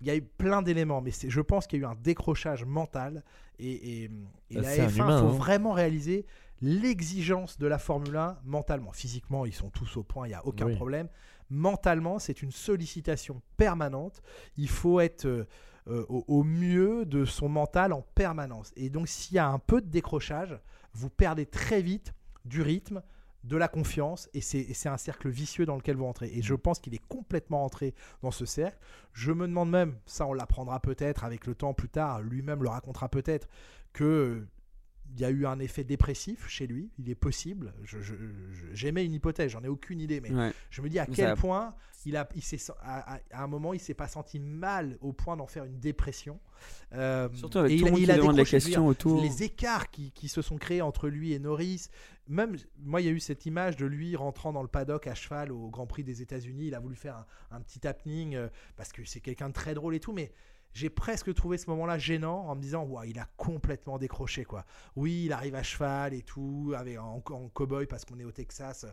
[SPEAKER 1] Il y a eu plein d'éléments, mais je pense qu'il y a eu un décrochage mental. Et, et, et
[SPEAKER 3] Bah,
[SPEAKER 1] la
[SPEAKER 3] c'est un
[SPEAKER 1] F1, il faut
[SPEAKER 3] hein.
[SPEAKER 1] vraiment réaliser l'exigence de la Formule 1 mentalement. Physiquement, ils sont tous au point, il n'y a aucun
[SPEAKER 3] Oui.
[SPEAKER 1] problème. Mentalement, c'est une sollicitation permanente. Il faut être euh, au, au mieux de son mental en permanence. Et donc, s'il y a un peu de décrochage, vous perdez très vite du rythme, de la confiance, et c'est un cercle vicieux dans lequel vous rentrez. Et je pense qu'il est complètement entré dans ce cercle. Je me demande même, ça on l'apprendra peut-être avec le temps plus tard, lui-même le racontera peut-être, que il y a eu un effet dépressif chez lui. Il est possible. J'émets une hypothèse, j'en ai aucune idée, mais
[SPEAKER 2] Ouais.
[SPEAKER 1] je me dis à
[SPEAKER 2] Mais
[SPEAKER 1] quel point il a, il s'est, à, à- à un moment, il s'est pas senti mal au point d'en faire une dépression. Euh,
[SPEAKER 2] Surtout avec
[SPEAKER 1] et
[SPEAKER 2] tout
[SPEAKER 1] il-
[SPEAKER 2] monde
[SPEAKER 1] il
[SPEAKER 2] qui
[SPEAKER 1] a
[SPEAKER 2] demande les
[SPEAKER 1] décroché, dire,
[SPEAKER 2] autour.
[SPEAKER 1] les écarts qui, qui se sont créés entre lui et Norris. Même, moi, il y a eu cette image de lui rentrant dans le paddock à cheval au Grand Prix des États-Unis. Il a voulu faire un, un petit happening euh, parce que c'est quelqu'un de très drôle et tout, mais j'ai presque trouvé ce moment-là gênant en me disant, Ouah, il a complètement décroché, quoi. Oui, il arrive à cheval et tout, avec, en, en cow-boy parce qu'on est au Texas.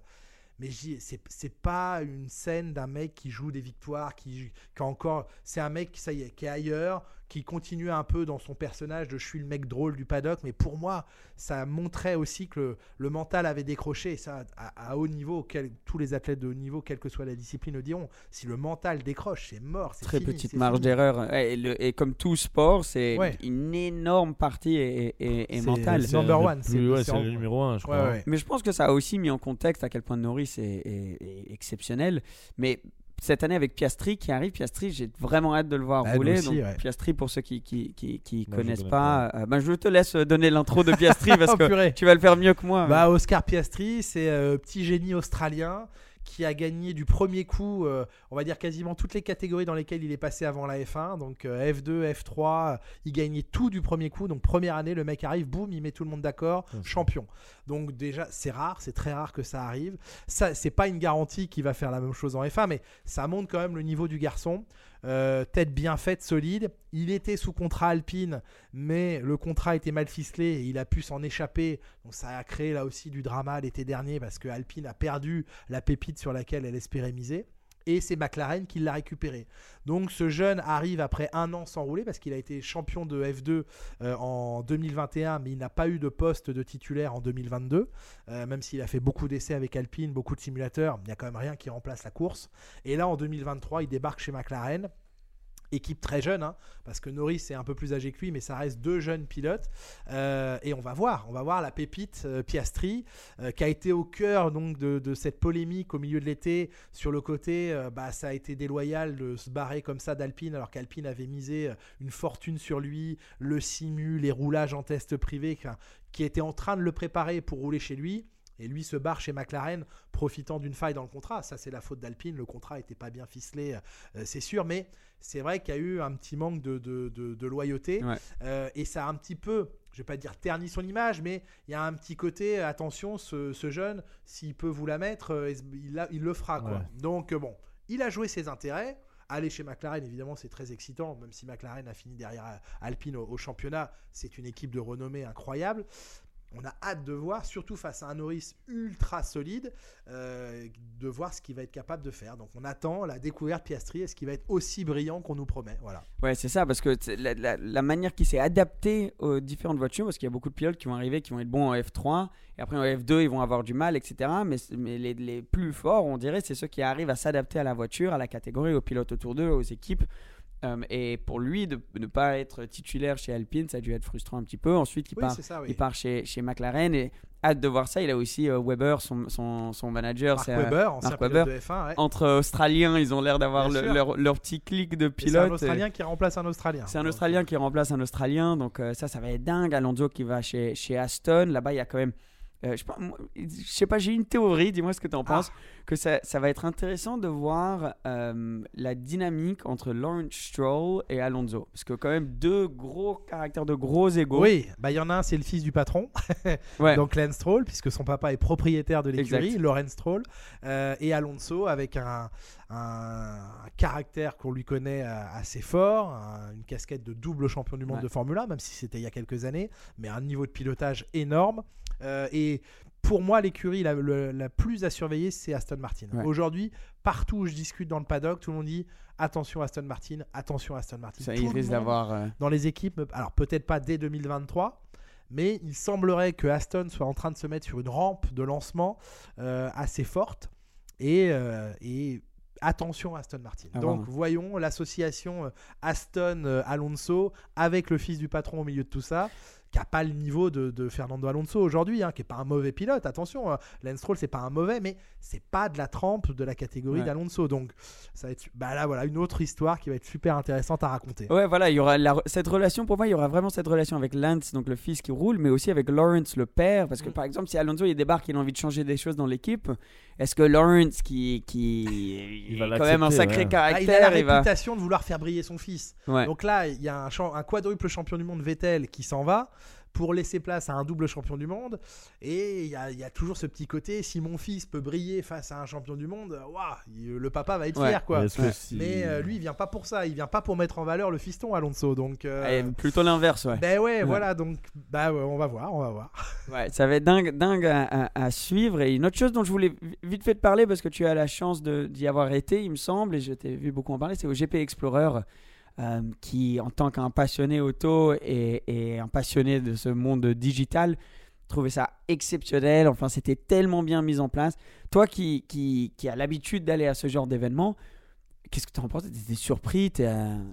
[SPEAKER 1] Mais c'est pas une scène d'un mec qui joue des victoires, qui, qui encore. C'est un mec, ça y est, qui est ailleurs, qui continue un peu dans son personnage de je suis le mec drôle du paddock. Mais pour moi, ça montrait aussi que le, le mental avait décroché. Et ça, à, à haut niveau, quel- tous les athlètes de haut niveau, quelle que soit la discipline, le diront. Si le mental décroche, c'est mort. c'est
[SPEAKER 2] Très
[SPEAKER 1] fini,
[SPEAKER 2] petite marge d'erreur. Et, comme tout sport, c'est
[SPEAKER 1] Ouais.
[SPEAKER 2] une énorme partie et, et- et
[SPEAKER 1] C'est-
[SPEAKER 2] mentale.
[SPEAKER 1] c'est number
[SPEAKER 3] le
[SPEAKER 1] one, c'est-
[SPEAKER 3] ouais, le numéro 1, je
[SPEAKER 1] Ouais,
[SPEAKER 3] crois.
[SPEAKER 1] ouais.
[SPEAKER 2] Mais je pense que ça a aussi mis en contexte à quel point Norris est, est- est exceptionnel. Mais cette année avec Piastri qui arrive. Piastri, j'ai vraiment hâte de le voir
[SPEAKER 1] Ah, nous
[SPEAKER 2] rouler.
[SPEAKER 1] aussi,
[SPEAKER 2] donc,
[SPEAKER 1] ouais.
[SPEAKER 2] Piastri, pour ceux qui qui, qui, qui
[SPEAKER 3] Moi, je
[SPEAKER 2] connaissent
[SPEAKER 3] connais
[SPEAKER 2] pas, euh, ben, je te laisse donner l'intro de Piastri parce
[SPEAKER 1] Oh,
[SPEAKER 2] que tu vas le faire mieux que moi.
[SPEAKER 1] Bah, Oscar Piastri, c'est euh, petit génie australien qui a gagné du premier coup, euh, on va dire quasiment toutes les catégories dans lesquelles il est passé avant la F1. Donc euh, F2, F3, euh, il gagnait tout du premier coup. Donc première année, le mec arrive, boum, il met tout le monde d'accord, champion. Donc déjà, c'est rare, c'est très rare que ça arrive. Ça, c'est pas une garantie qu'il va faire la même chose en F1, mais ça montre quand même le niveau du garçon. Euh, tête bien faite, solide. Il était sous contrat Alpine, mais le contrat était mal ficelé et il a pu s'en échapper. Donc ça a créé là aussi du drama l'été dernier parce que Alpine a perdu la pépite sur laquelle elle espérait miser. Et c'est McLaren qui l'a récupéré. Donc ce jeune arrive après un an sans rouler parce qu'il a été champion de F2 euh, en 2021, mais il n'a pas eu de poste de titulaire en 2022. Euh, même s'il a fait beaucoup d'essais avec Alpine, beaucoup de simulateurs, il n'y a quand même rien qui remplace la course. Et là en 2023, il débarque chez McLaren. Équipe très jeune, hein, parce que Norris est un peu plus âgé que lui, mais ça reste deux jeunes pilotes. Euh, et on va voir, on va voir la pépite euh, Piastri, euh, qui a été au cœur donc de, cette polémique au milieu de l'été sur le côté, bah, ça a été déloyal de se barrer comme ça d'Alpine, alors qu'Alpine avait misé une fortune sur lui, le simu, les roulages en test privé, qui était en train de le préparer pour rouler chez lui. Et lui se barre chez McLaren, profitant d'une faille dans le contrat. Ça, c'est la faute d'Alpine. Le contrat n'était pas bien ficelé, euh, c'est sûr. Mais c'est vrai qu'il y a eu un petit manque de, de- de- de loyauté.
[SPEAKER 2] Ouais.
[SPEAKER 1] Euh, et ça a un petit peu, je vais pas dire terni son image, mais il y a un petit côté, attention, ce, ce jeune, s'il peut vous la mettre, euh, il, le fera. Quoi.
[SPEAKER 3] Ouais.
[SPEAKER 1] Donc, bon, il a joué ses intérêts. Aller chez McLaren, évidemment, c'est très excitant, même si McLaren a fini derrière Alpine au, au championnat. C'est une équipe de renommée incroyable. On a hâte de voir, surtout face à un Norris ultra solide, euh, de voir ce qu'il va être capable de faire. Donc on attend la découverte Piastri, est-ce qu'il va être aussi brillant qu'on nous promet Voilà.
[SPEAKER 2] Ouais, c'est ça, parce que la, la- manière qui s'est adaptée aux différentes voitures, parce qu'il y a beaucoup de pilotes qui vont arriver, qui vont être bons en F3, et après en F2, ils vont avoir du mal, etc. Mais, mais les, les plus forts, on dirait, c'est ceux qui arrivent à s'adapter à la voiture, à la catégorie, aux pilotes autour d'eux, aux équipes. Euh, et pour lui, de ne pas être titulaire chez Alpine, ça a dû être frustrant un petit peu. Ensuite, il
[SPEAKER 1] Oui,
[SPEAKER 2] part,
[SPEAKER 1] c'est ça, oui.
[SPEAKER 2] il part chez, chez McLaren, et hâte de voir ça. Il a aussi euh, Weber, son, son, son manager.
[SPEAKER 1] Mark
[SPEAKER 2] euh,
[SPEAKER 1] Webber, ancien
[SPEAKER 2] Mark
[SPEAKER 1] pilote de F1, ouais.
[SPEAKER 2] entre Australiens, ils ont l'air d'avoir le- leur, leur petit clic de
[SPEAKER 1] Et C'est
[SPEAKER 2] pilote.
[SPEAKER 1] un Australien qui remplace un Australien.
[SPEAKER 2] C'est un Australien qui remplace un Australien, donc euh, ça, ça va être dingue. Alonso qui va chez, chez Aston, là-bas, il y a quand même. Euh, je sais pas, moi, je sais pas, j'ai une théorie, dis-moi ce que tu en penses. Que ça, ça va être intéressant de voir euh, la dynamique entre Lawrence Stroll et Alonso. Parce que, quand même, deux gros caractères de gros égaux.
[SPEAKER 1] Oui, bah il y en a un, c'est le fils du patron,
[SPEAKER 2] Ouais.
[SPEAKER 1] donc Lance Stroll, puisque son papa est propriétaire de l'écurie. Lawrence Stroll, euh, et Alonso avec un, un caractère qu'on lui connaît assez fort, un- une casquette de double champion du monde
[SPEAKER 2] Ouais.
[SPEAKER 1] de Formule 1, même si c'était il y a quelques années, mais un niveau de pilotage énorme. Euh, et pour moi, l'écurie la, plus à surveiller, c'est Aston Martin.
[SPEAKER 2] Ouais.
[SPEAKER 1] Aujourd'hui, partout où je discute dans le paddock, tout le monde dit attention Aston Martin, attention Aston Martin.
[SPEAKER 2] Ça,
[SPEAKER 1] Tout
[SPEAKER 2] il risque d'avoir. euh,
[SPEAKER 1] dans les équipes, alors peut-être pas dès 2023, mais il semblerait que Aston soit en train de se mettre sur une rampe de lancement euh, assez forte et, et attention Aston Martin.
[SPEAKER 2] Ah,
[SPEAKER 1] Donc
[SPEAKER 2] vraiment.
[SPEAKER 1] voyons l'association euh, Aston-Alonso avec le fils du patron au milieu de tout ça qui n'a pas le niveau de, Fernando Alonso aujourd'hui, hein, qui n'est pas un mauvais pilote. Attention, euh, Lance Stroll, c'est pas un mauvais, mais c'est pas de la trempe de la catégorie
[SPEAKER 2] Ouais.
[SPEAKER 1] d'Alonso. Donc, ça va être, bah là, voilà, une autre histoire qui va être super intéressante à raconter.
[SPEAKER 2] Ouais, voilà, il y aura la- cette relation, pour moi, il y aura vraiment cette relation avec Lance, donc le fils qui roule, mais aussi avec Lawrence, le père. Parce que,
[SPEAKER 1] Mm.
[SPEAKER 2] par exemple, si Alonso il débarque, il a envie de changer des choses dans l'équipe, est-ce que Lawrence, qui, qui
[SPEAKER 3] Il va
[SPEAKER 2] est quand même un sacré
[SPEAKER 3] ouais.
[SPEAKER 1] Ah, il a
[SPEAKER 2] caractère,
[SPEAKER 1] la
[SPEAKER 2] il va.
[SPEAKER 1] réputation de vouloir faire briller son fils.
[SPEAKER 2] Ouais.
[SPEAKER 1] Donc là, il y a un quadruple champion du monde Vettel qui s'en va pour laisser place à un double champion du monde. Et il y a, il y a toujours ce petit côté, si mon fils peut briller face à un champion du monde, waouh, il- le papa va être
[SPEAKER 2] Ouais.
[SPEAKER 1] fier. quoi.
[SPEAKER 2] Ouais.
[SPEAKER 3] si-
[SPEAKER 1] Mais euh, lui, il vient pas pour ça. Il vient pas pour mettre en valeur le fiston Alonso. Donc, euh,
[SPEAKER 2] Et plutôt l'inverse, ouais.
[SPEAKER 1] ben ouais,
[SPEAKER 2] Ouais.
[SPEAKER 1] voilà. Donc, bah ouais, on va voir, on va voir.
[SPEAKER 2] Ouais, ça va être dingue, dingue à, à- à suivre. Et une autre chose dont je voulais vi- vite fait te parler, parce que tu as la chance d'y avoir été, il me semble, et je t'ai vu beaucoup en parler, c'est au GP Explorer, euh, qui, en tant qu'un passionné auto et, un passionné de ce monde digital, trouvait ça exceptionnel. Enfin, c'était tellement bien mis en place. Toi qui, qui, qui as l'habitude d'aller à ce genre d'événement, Qu'est-ce que tu en penses T'étais surpris?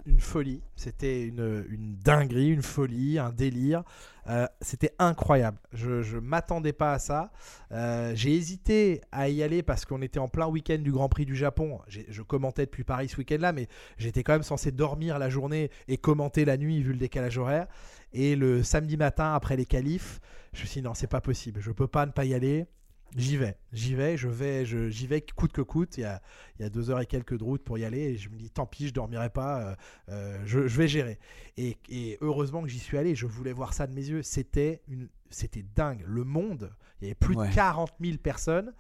[SPEAKER 1] Une folie. C'était une, dinguerie, une folie, un délire. Euh, C'était incroyable. Je ne m'attendais pas à ça. Euh, J'ai hésité à y aller parce qu'on était en plein week-end du Grand Prix du Japon. Je commentais depuis Paris ce week-end-là, mais j'étais quand même censé dormir la journée et commenter la nuit vu le décalage horaire. Et le samedi matin, après les qualifs, je me suis dit non, c'est pas possible. Je peux pas ne pas y aller. J'y vais, j'y vais, je vais, j'y vais coûte que coûte. Il y, a, il y a deux heures et quelques de route pour y aller et je me dis tant pis, je dormirai pas, euh, euh, je, je vais gérer. Et, et heureusement que j'y suis allé, je voulais voir ça de mes yeux. C'était une, c'était dingue. Le monde, il y avait plus
[SPEAKER 2] Ouais.
[SPEAKER 1] de 40 000 personnes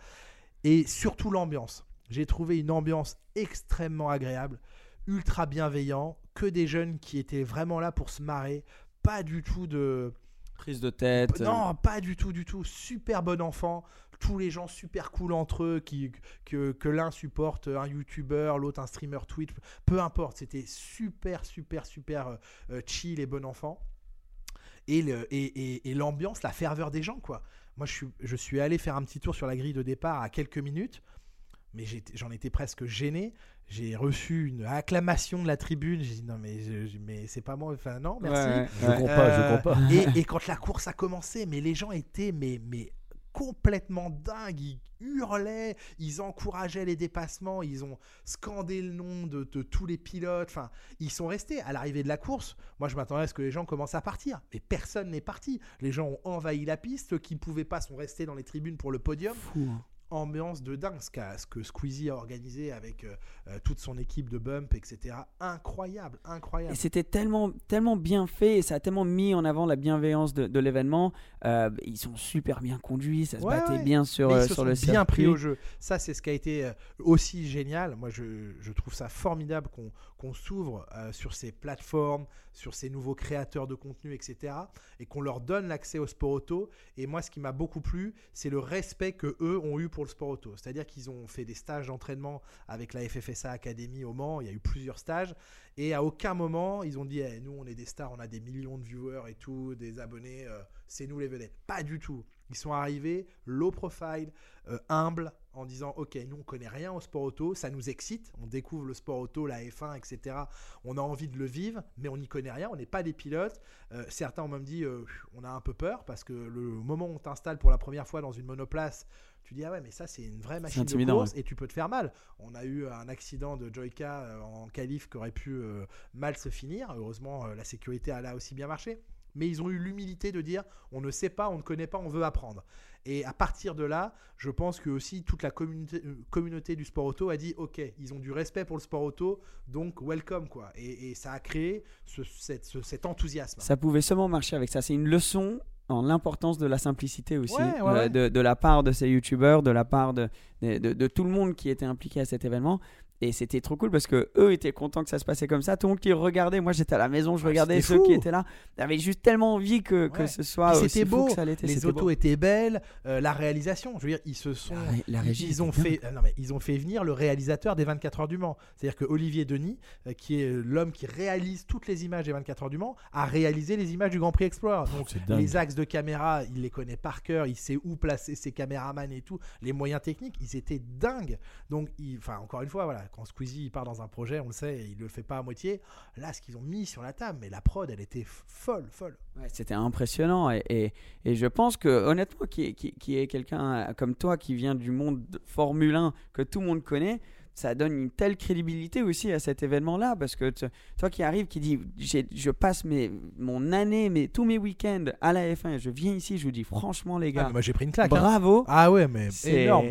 [SPEAKER 1] et surtout l'ambiance. J'ai trouvé une ambiance extrêmement agréable, ultra bienveillant, que des jeunes qui étaient vraiment là pour se marrer, pas du tout de
[SPEAKER 2] prise de tête. euh,
[SPEAKER 1] non, pas du tout, du tout. Super bon enfant. Tous les gens super cool entre eux, qui, que, que l'un supporte un YouTuber, l'autre un streamer Twitch, peu importe. C'était super, super, super euh, euh, chill et bon enfant. Et, le- et, et- et l'ambiance, la ferveur des gens, quoi. Moi, je suis, je suis allé faire un petit tour sur la grille de départ à quelques minutes, mais j'en étais presque gêné. J'ai reçu une acclamation de la tribune. J'ai dit non, mais, je- mais c'est pas moi. Enfin, non, merci.
[SPEAKER 2] ouais,
[SPEAKER 3] Je
[SPEAKER 2] ouais.
[SPEAKER 3] comprends pas, je
[SPEAKER 1] Euh,
[SPEAKER 3] comprends pas.
[SPEAKER 1] Et, et quand la course a commencé, mais les gens étaient mais, mais complètement dingues. Ils hurlaient, ils encourageaient les dépassements, ils ont scandé le nom de, de tous les pilotes. Enfin, ils sont restés à l'arrivée de la course. Moi, je m'attendais à ce que les gens commencent à partir, mais personne n'est parti. Les gens ont envahi la piste. Ceux qui ne pouvaient pas sont restés dans les tribunes pour le podium
[SPEAKER 2] Fou, hein.
[SPEAKER 1] Ambiance de dingue ce, que Squeezie a organisé avec euh, euh, toute son équipe de bump, etc. Incroyable, incroyable.
[SPEAKER 2] Et c'était tellement, tellement bien fait et ça a tellement mis en avant la bienveillance de, de l'événement. Euh, ils sont super bien conduits, ça se
[SPEAKER 1] Ouais,
[SPEAKER 2] battait
[SPEAKER 1] ouais.
[SPEAKER 2] bien sur, euh,
[SPEAKER 1] se
[SPEAKER 2] sur
[SPEAKER 1] sont
[SPEAKER 2] le
[SPEAKER 1] bien pris
[SPEAKER 2] circuit.
[SPEAKER 1] au jeu. Ça, c'est ce qui a été aussi génial. Moi, je, je trouve ça formidable qu'on s'ouvre sur ces plateformes, sur ces nouveaux créateurs de contenu, etc. Et qu'on leur donne l'accès au sport auto. Et moi, ce qui m'a beaucoup plu, c'est le respect que eux ont eu pour le sport auto. C'est-à-dire qu'ils ont fait des stages d'entraînement avec la FFSA Academy au Mans. Il y a eu plusieurs stages. Et à aucun moment, ils ont dit Eh, nous, on est des stars, on a des millions de viewers et tout, des abonnés, euh, c'est nous les vedettes. Pas du tout. Ils sont arrivés low profile, euh, humbles, en disant Ok, nous, on connaît rien au sport auto, ça nous excite, on découvre le sport auto, la F1, etc. On a envie de le vivre, mais on n'y connaît rien, on n'est pas des pilotes. Euh, certains ont même dit euh, On a un peu peur parce que le moment où on t'installe pour la première fois dans une monoplace, tu dis ah ouais mais ça c'est une vraie machine de course et tu peux te faire mal. On a eu un accident de Joyka euh, en qualif qui aurait pu euh, mal se finir. Heureusement la sécurité a là aussi bien marché. Mais ils ont eu l'humilité de dire on ne sait pas, on ne connaît pas, on veut apprendre. Et à partir de là, je pense que aussi toute la communauté, euh, communauté du sport auto a dit ok, ils ont du respect pour le sport auto, donc welcome quoi. Et, et ça a créé ce- cette- ce- cet enthousiasme.
[SPEAKER 2] Ça pouvait seulement marcher avec ça. C'est une leçon en l'importance de la simplicité aussi,
[SPEAKER 1] Ouais, ouais,
[SPEAKER 2] euh,
[SPEAKER 1] ouais.
[SPEAKER 2] De, de la part de ces youtubeurs, de la part de, de, de- de tout le monde qui était impliqué à cet événement. Et c'était trop cool parce que eux étaient contents que ça se passait comme ça. Tout le monde qui regardait, moi j'étais à la maison, je
[SPEAKER 1] Ah,
[SPEAKER 2] regardais ceux
[SPEAKER 1] fou.
[SPEAKER 2] qui étaient là. J'avais juste tellement envie que, que ce soit
[SPEAKER 1] c'était beau,
[SPEAKER 2] que ça
[SPEAKER 1] les autos
[SPEAKER 2] beau.
[SPEAKER 1] étaient belles, euh, la réalisation, je veux dire, ils se sont,
[SPEAKER 2] La ré- la
[SPEAKER 1] ils-
[SPEAKER 2] régie
[SPEAKER 1] ils ont fait, euh, non mais ils ont fait venir le réalisateur des 24 heures du Mans. C'est-à-dire que Olivier Denis, euh, qui est l'homme qui réalise toutes les images des 24 heures du Mans, a réalisé les images du Grand Prix Explorer. Donc
[SPEAKER 3] C'est dingue.
[SPEAKER 1] les axes de caméra, il les connaît par cœur, il sait où placer ses caméramans et tout. Les moyens techniques, ils étaient dingues. Donc, enfin, encore une fois, voilà, quand Squeezie part dans un projet, on le sait, il le fait pas à moitié. Là, ce qu'ils ont mis sur la table, mais la prod, elle était folle, folle.
[SPEAKER 2] C'était impressionnant et, et, et je pense que honnêtement, qui qui, qui est quelqu'un euh, comme toi qui vient du monde de Formule 1 que tout le monde connaît, ça donne une telle crédibilité aussi à cet événement-là parce que toi qui arrives, qui j'ai- je passe mes, mon année, mes, tous mes week-ends à la F1 et je viens ici, je vous dis franchement les
[SPEAKER 1] Ah,
[SPEAKER 2] gars,
[SPEAKER 1] mais moi, j'ai pris une claque. hein.
[SPEAKER 2] bravo.
[SPEAKER 1] Ah ouais, mais
[SPEAKER 2] C'est,
[SPEAKER 1] énorme.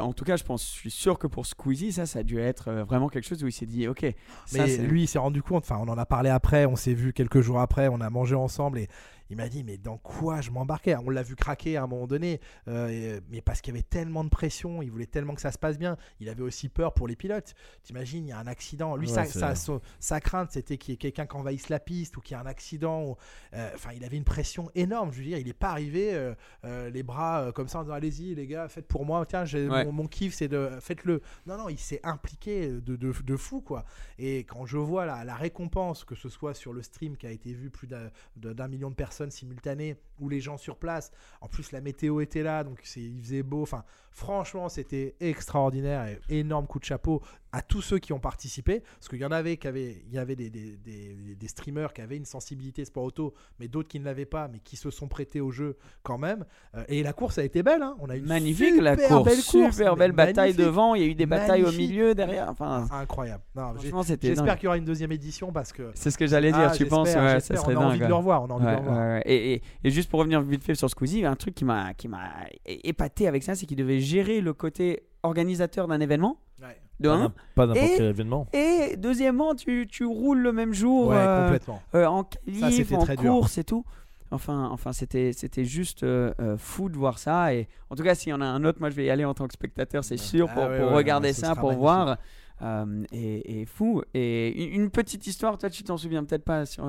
[SPEAKER 2] en tout cas, je pense, je suis sûr que pour Squeezie, ça, ça a dû être euh, vraiment quelque chose où il s'est dit, ok, ça,
[SPEAKER 1] Mais
[SPEAKER 2] c'est-
[SPEAKER 1] lui, il s'est rendu compte, enfin, on en a parlé après, on s'est vu quelques jours après, on a mangé ensemble et il m'a dit, mais dans quoi je m'embarquais? On l'a vu craquer à un moment donné, euh, et- mais parce qu'il y avait tellement de pression, il voulait tellement que ça se passe bien, il avait aussi peur pour les pilotes. T'imagines, il y a un accident. Lui,
[SPEAKER 3] Ouais,
[SPEAKER 1] sa, sa- sa- sa crainte, c'était qu'il y ait quelqu'un qui envahisse la piste ou qu'il y ait un accident. euh, Enfin, il avait une pression énorme. Je veux dire, il n'est pas arrivé euh, euh, les bras euh, comme ça en disant, allez-y, les gars, faites pour moi. Tiens,
[SPEAKER 2] Ouais.
[SPEAKER 1] mon, mon kiff, c'est de. Faites-le. Non, non, il s'est impliqué de, de, de fou, quoi. Et quand je vois la, la récompense, que ce soit sur le stream qui a été vu plus d'un million de personnes simultanées, ou les gens sur place, en plus la météo était là, donc c'est- il faisait beau. Enfin, franchement, c'était extraordinaire et énorme coup de chapeau. À tous ceux qui ont participé, parce qu'il y en avait qui avaient, il y avait des, des, des- des streamers qui avaient une sensibilité sport auto, mais d'autres qui ne l'avaient pas, mais qui se sont prêtés au jeu quand même. Euh, et la course a été belle, hein. on a eu une
[SPEAKER 2] Magnifique la course,
[SPEAKER 1] belle course,
[SPEAKER 2] super belle bataille devant, il y a eu des batailles au milieu, derrière, enfin,
[SPEAKER 1] Incroyable.
[SPEAKER 2] Franchement c'était
[SPEAKER 1] J'espère qu'il y aura une deuxième édition parce que.
[SPEAKER 2] C'est ce que j'allais dire,
[SPEAKER 1] Ah,
[SPEAKER 2] tu penses Ouais, ça
[SPEAKER 1] j'espère.
[SPEAKER 2] serait
[SPEAKER 1] on a envie de le revoir. On a envie de le revoir.
[SPEAKER 2] et- et juste pour revenir vite fait sur Squeezie, un truc qui m'a qui m'a épaté avec ça, c'est qu'il devait gérer le côté organisateur d'un événement,
[SPEAKER 1] Ouais.
[SPEAKER 2] de
[SPEAKER 3] Pas
[SPEAKER 2] un.
[SPEAKER 3] Pas n'importe
[SPEAKER 2] Et-
[SPEAKER 3] quel événement.
[SPEAKER 2] Et deuxièmement, tu, tu roules le même jour
[SPEAKER 1] Ouais,
[SPEAKER 2] euh,
[SPEAKER 1] complètement.
[SPEAKER 2] euh, en qualif, en
[SPEAKER 1] dur.
[SPEAKER 2] course et tout. Enfin, enfin c'était c'était juste euh, euh, fou de voir ça. Et en tout cas, s'il y en a un autre, moi je vais y aller en tant que spectateur, c'est sûr,
[SPEAKER 1] Ah
[SPEAKER 2] pour,
[SPEAKER 1] ouais,
[SPEAKER 2] pour
[SPEAKER 1] ouais,
[SPEAKER 2] regarder ça, pour
[SPEAKER 1] magnifique.
[SPEAKER 2] voir. Euh, et, et fou. Et une petite histoire, toi tu t'en souviens peut-être pas sur,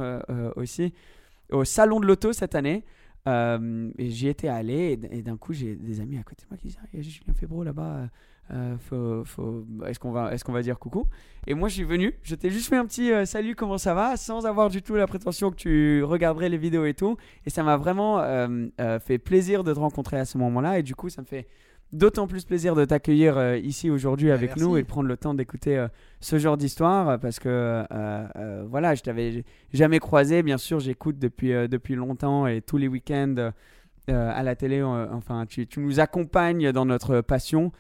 [SPEAKER 2] aussi. Au salon de l'auto cette année, euh, j'y étais allé et, d'un coup j'ai des amis à côté de moi qui disent Ah, il y a Julien Febro là-bas. euh, euh, faut, faut- est-ce qu'on va, est-ce qu'on va dire coucou? Et moi je suis venu, je t'ai juste fait un petit salut, comment ça va, sans avoir du tout la prétention que tu regarderais les vidéos et tout. Et ça m'a vraiment fait plaisir de te rencontrer à ce moment-là. Et du coup, ça me fait d'autant plus plaisir de t'accueillir euh, ici aujourd'hui
[SPEAKER 1] Ouais,
[SPEAKER 2] avec
[SPEAKER 1] merci.
[SPEAKER 2] nous et de prendre le temps d'écouter euh, ce genre d'histoire euh, parce que euh, voilà, je t'avais jamais croisé. Bien sûr, j'écoute depuis, depuis longtemps et tous les week-ends à la télé. enfin, tu, tu nous accompagnes dans notre passion.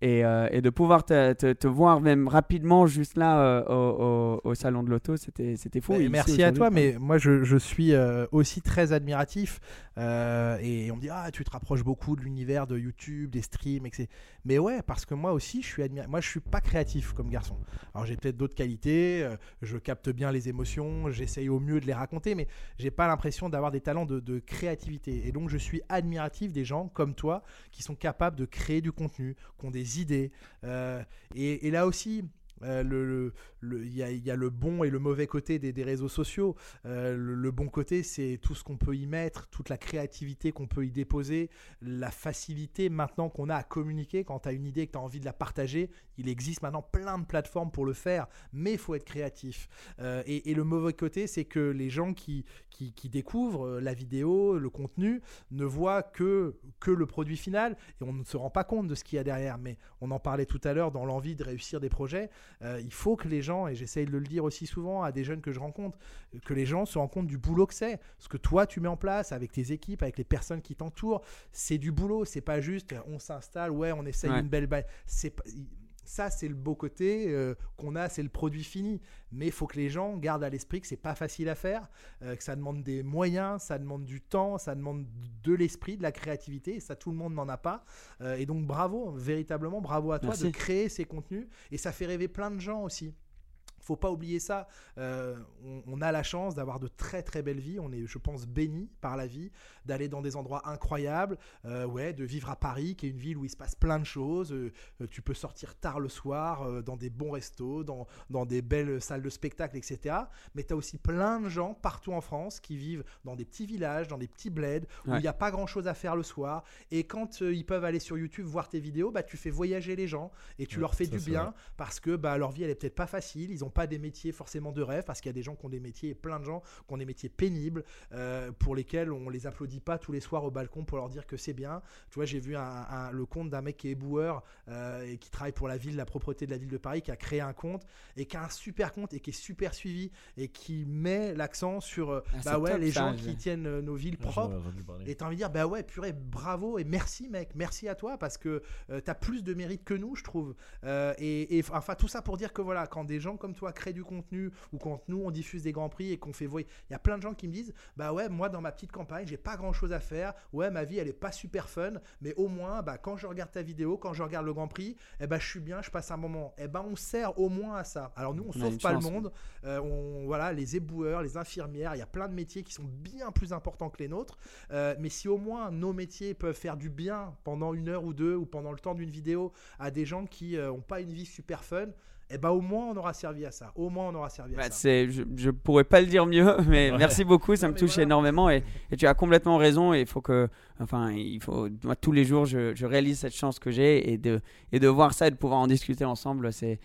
[SPEAKER 2] Et, euh, et de pouvoir te, te- te voir même rapidement juste là euh, au, au- au salon de l'auto, c'était fou. Ici,
[SPEAKER 1] merci à toi, mais moi je, je suis euh, aussi très admiratif. et on me dit, ah, tu te rapproches beaucoup de l'univers de YouTube, des streams, etc. Mais ouais, parce que moi aussi, je suis admiratif. Moi, je suis pas créatif comme garçon. Alors j'ai peut-être d'autres qualités, je capte bien les émotions, j'essaye au mieux de les raconter, mais j'ai pas l'impression d'avoir des talents de, de créativité. Et donc je suis admiratif des gens comme toi qui sont capables de créer du contenu, qui ont des idées. euh, et, et là aussi, euh, le- le- y, a- le bon et le mauvais côté des, réseaux sociaux. Euh, le, bon côté, c'est tout ce qu'on peut y mettre, toute la créativité qu'on peut y déposer, la facilité maintenant qu'on a à communiquer. Quand tu as une idée et que tu as envie de la partager, il existe maintenant plein de plateformes pour le faire, mais il faut être créatif. Euh, et, le mauvais côté, c'est que les gens qui découvrent euh, la vidéo, le contenu, ne voient que, que le produit final et on ne se rend pas compte de ce qu'il y a derrière. Mais on en parlait tout à l'heure dans l'envie de réussir des projets. Euh, il faut que les gens, et j'essaye de le dire aussi souvent à des jeunes que je rencontre, que les gens se rendent compte du boulot que c'est. Ce que toi tu mets en place avec tes équipes, avec les personnes qui t'entourent, c'est du boulot. C'est pas juste on s'installe, ouais, on essaye
[SPEAKER 2] Ouais.
[SPEAKER 1] une belle balle. C'est pas- ça, c'est le beau côté euh, qu'on a, c'est le produit fini. Mais il faut que les gens gardent à l'esprit que c'est pas facile à faire, euh, que ça demande des moyens, ça demande du temps, ça demande de l'esprit, de la créativité. Et ça, tout le monde n'en a pas. Euh, et donc, bravo, véritablement, bravo à toi
[SPEAKER 2] Merci.
[SPEAKER 1] de créer ces contenus. Et ça fait rêver plein de gens aussi. Faut pas oublier ça. Euh, on, on a la chance d'avoir de très très belles vies. On est, je pense, béni par la vie, d'aller dans des endroits incroyables, euh, ouais, de vivre à Paris, qui est une ville où il se passe plein de choses. Euh, euh, tu peux sortir tard le soir, dans des bons restos, dans, dans des belles salles de spectacle, etc. Mais tu as aussi plein de gens partout en France qui vivent dans des petits villages, dans des petits bleds, où il
[SPEAKER 2] Ouais.
[SPEAKER 1] n'y a pas grand chose à faire le soir. Et quand ils peuvent aller sur YouTube voir tes vidéos, bah, tu fais voyager les gens et tu
[SPEAKER 3] Ouais,
[SPEAKER 1] leur fais du bien
[SPEAKER 3] vrai.
[SPEAKER 1] parce que bah, leur vie elle est peut-être pas facile, ils n'ont pas des métiers forcément de rêve parce qu'il y a des gens qui ont des métiers et plein de gens qui ont des métiers pénibles euh, pour lesquels on les applaudit pas tous les soirs au balcon pour leur dire que c'est bien. Tu vois, j'ai vu un- un- le compte d'un mec qui est éboueur euh, et qui travaille pour la ville, la propreté de la ville de Paris, qui a créé un compte et qui a un super compte et qui est super suivi et qui met l'accent sur euh,
[SPEAKER 2] Ah,
[SPEAKER 1] bah ouais
[SPEAKER 2] top,
[SPEAKER 1] les gens qui tiennent euh, nos villes
[SPEAKER 3] Ah,
[SPEAKER 1] propres. Et t'as envie de dire, bah ouais, purée, bravo et merci, mec, merci à toi parce que euh, t'as plus de mérite que nous, je trouve. Et, et enfin, tout ça pour dire que voilà, quand des gens comme toi créent du contenu ou quand nous on diffuse des grands prix et qu'on fait voyer, il y a plein de gens qui me disent, bah ouais, moi dans ma petite campagne, j'ai pas grand chose à faire. Ouais, ma vie elle est pas super fun, mais au moins, bah quand je regarde ta vidéo, quand je regarde le grand prix, eh ben je suis bien, je passe un moment. Eh ben on sert au moins à ça. Alors nous, on,
[SPEAKER 2] On
[SPEAKER 1] sauve pas
[SPEAKER 2] chance,
[SPEAKER 1] le monde. Euh, on, voilà, les éboueurs, les infirmières, il y a plein de métiers qui sont bien plus importants que les nôtres. Euh, mais si au moins nos métiers peuvent faire du bien pendant une heure ou deux ou pendant le temps d'une vidéo à des gens qui n'ont pas une vie super fun, eh ben au moins on aura servi à ça. Au moins on aura servi à
[SPEAKER 2] Bah,
[SPEAKER 1] ça.
[SPEAKER 2] c'est, je, je pourrais pas le dire mieux, mais
[SPEAKER 3] Ouais.
[SPEAKER 2] merci beaucoup, ça
[SPEAKER 1] Non,
[SPEAKER 2] me touche
[SPEAKER 1] voilà.
[SPEAKER 2] énormément et, et tu as complètement raison. Et il faut que, enfin, il faut, moi, tous les jours, je, je réalise cette chance que j'ai et de, et de voir ça et de pouvoir en discuter ensemble, c'est,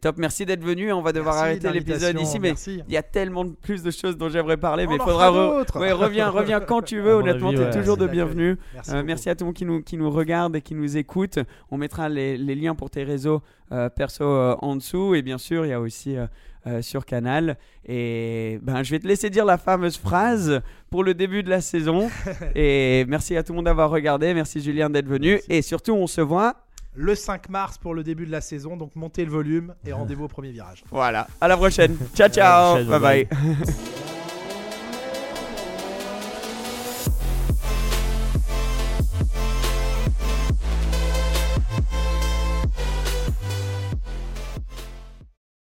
[SPEAKER 2] top. Merci d'être venu. On va devoir
[SPEAKER 1] Merci
[SPEAKER 2] arrêter
[SPEAKER 1] de
[SPEAKER 2] l'épisode ici, mais il y a tellement de plus de choses dont j'aimerais parler, mais il faudra. re-. Ouais, reviens, reviens quand tu veux. Honnêtement, tu es
[SPEAKER 3] ouais.
[SPEAKER 2] toujours de bienvenue.
[SPEAKER 1] Merci,
[SPEAKER 2] Euh, merci à tout le monde qui nous, qui nous regarde et qui nous écoute. On mettra les, les liens pour tes réseaux perso euh, en dessous. Et bien sûr, il y a aussi euh, euh, sur Canal. Et ben, je vais te laisser dire la fameuse phrase pour le début de la saison. et merci à tout le monde d'avoir regardé. Merci Julien d'être venu. Et surtout, on se voit.
[SPEAKER 1] Le 5 mars pour le début de la saison, donc montez le volume et rendez-vous au premier virage.
[SPEAKER 2] Voilà. À la prochaine. ciao, ciao.
[SPEAKER 3] prochaine,
[SPEAKER 2] bye.
[SPEAKER 3] bye
[SPEAKER 2] bye.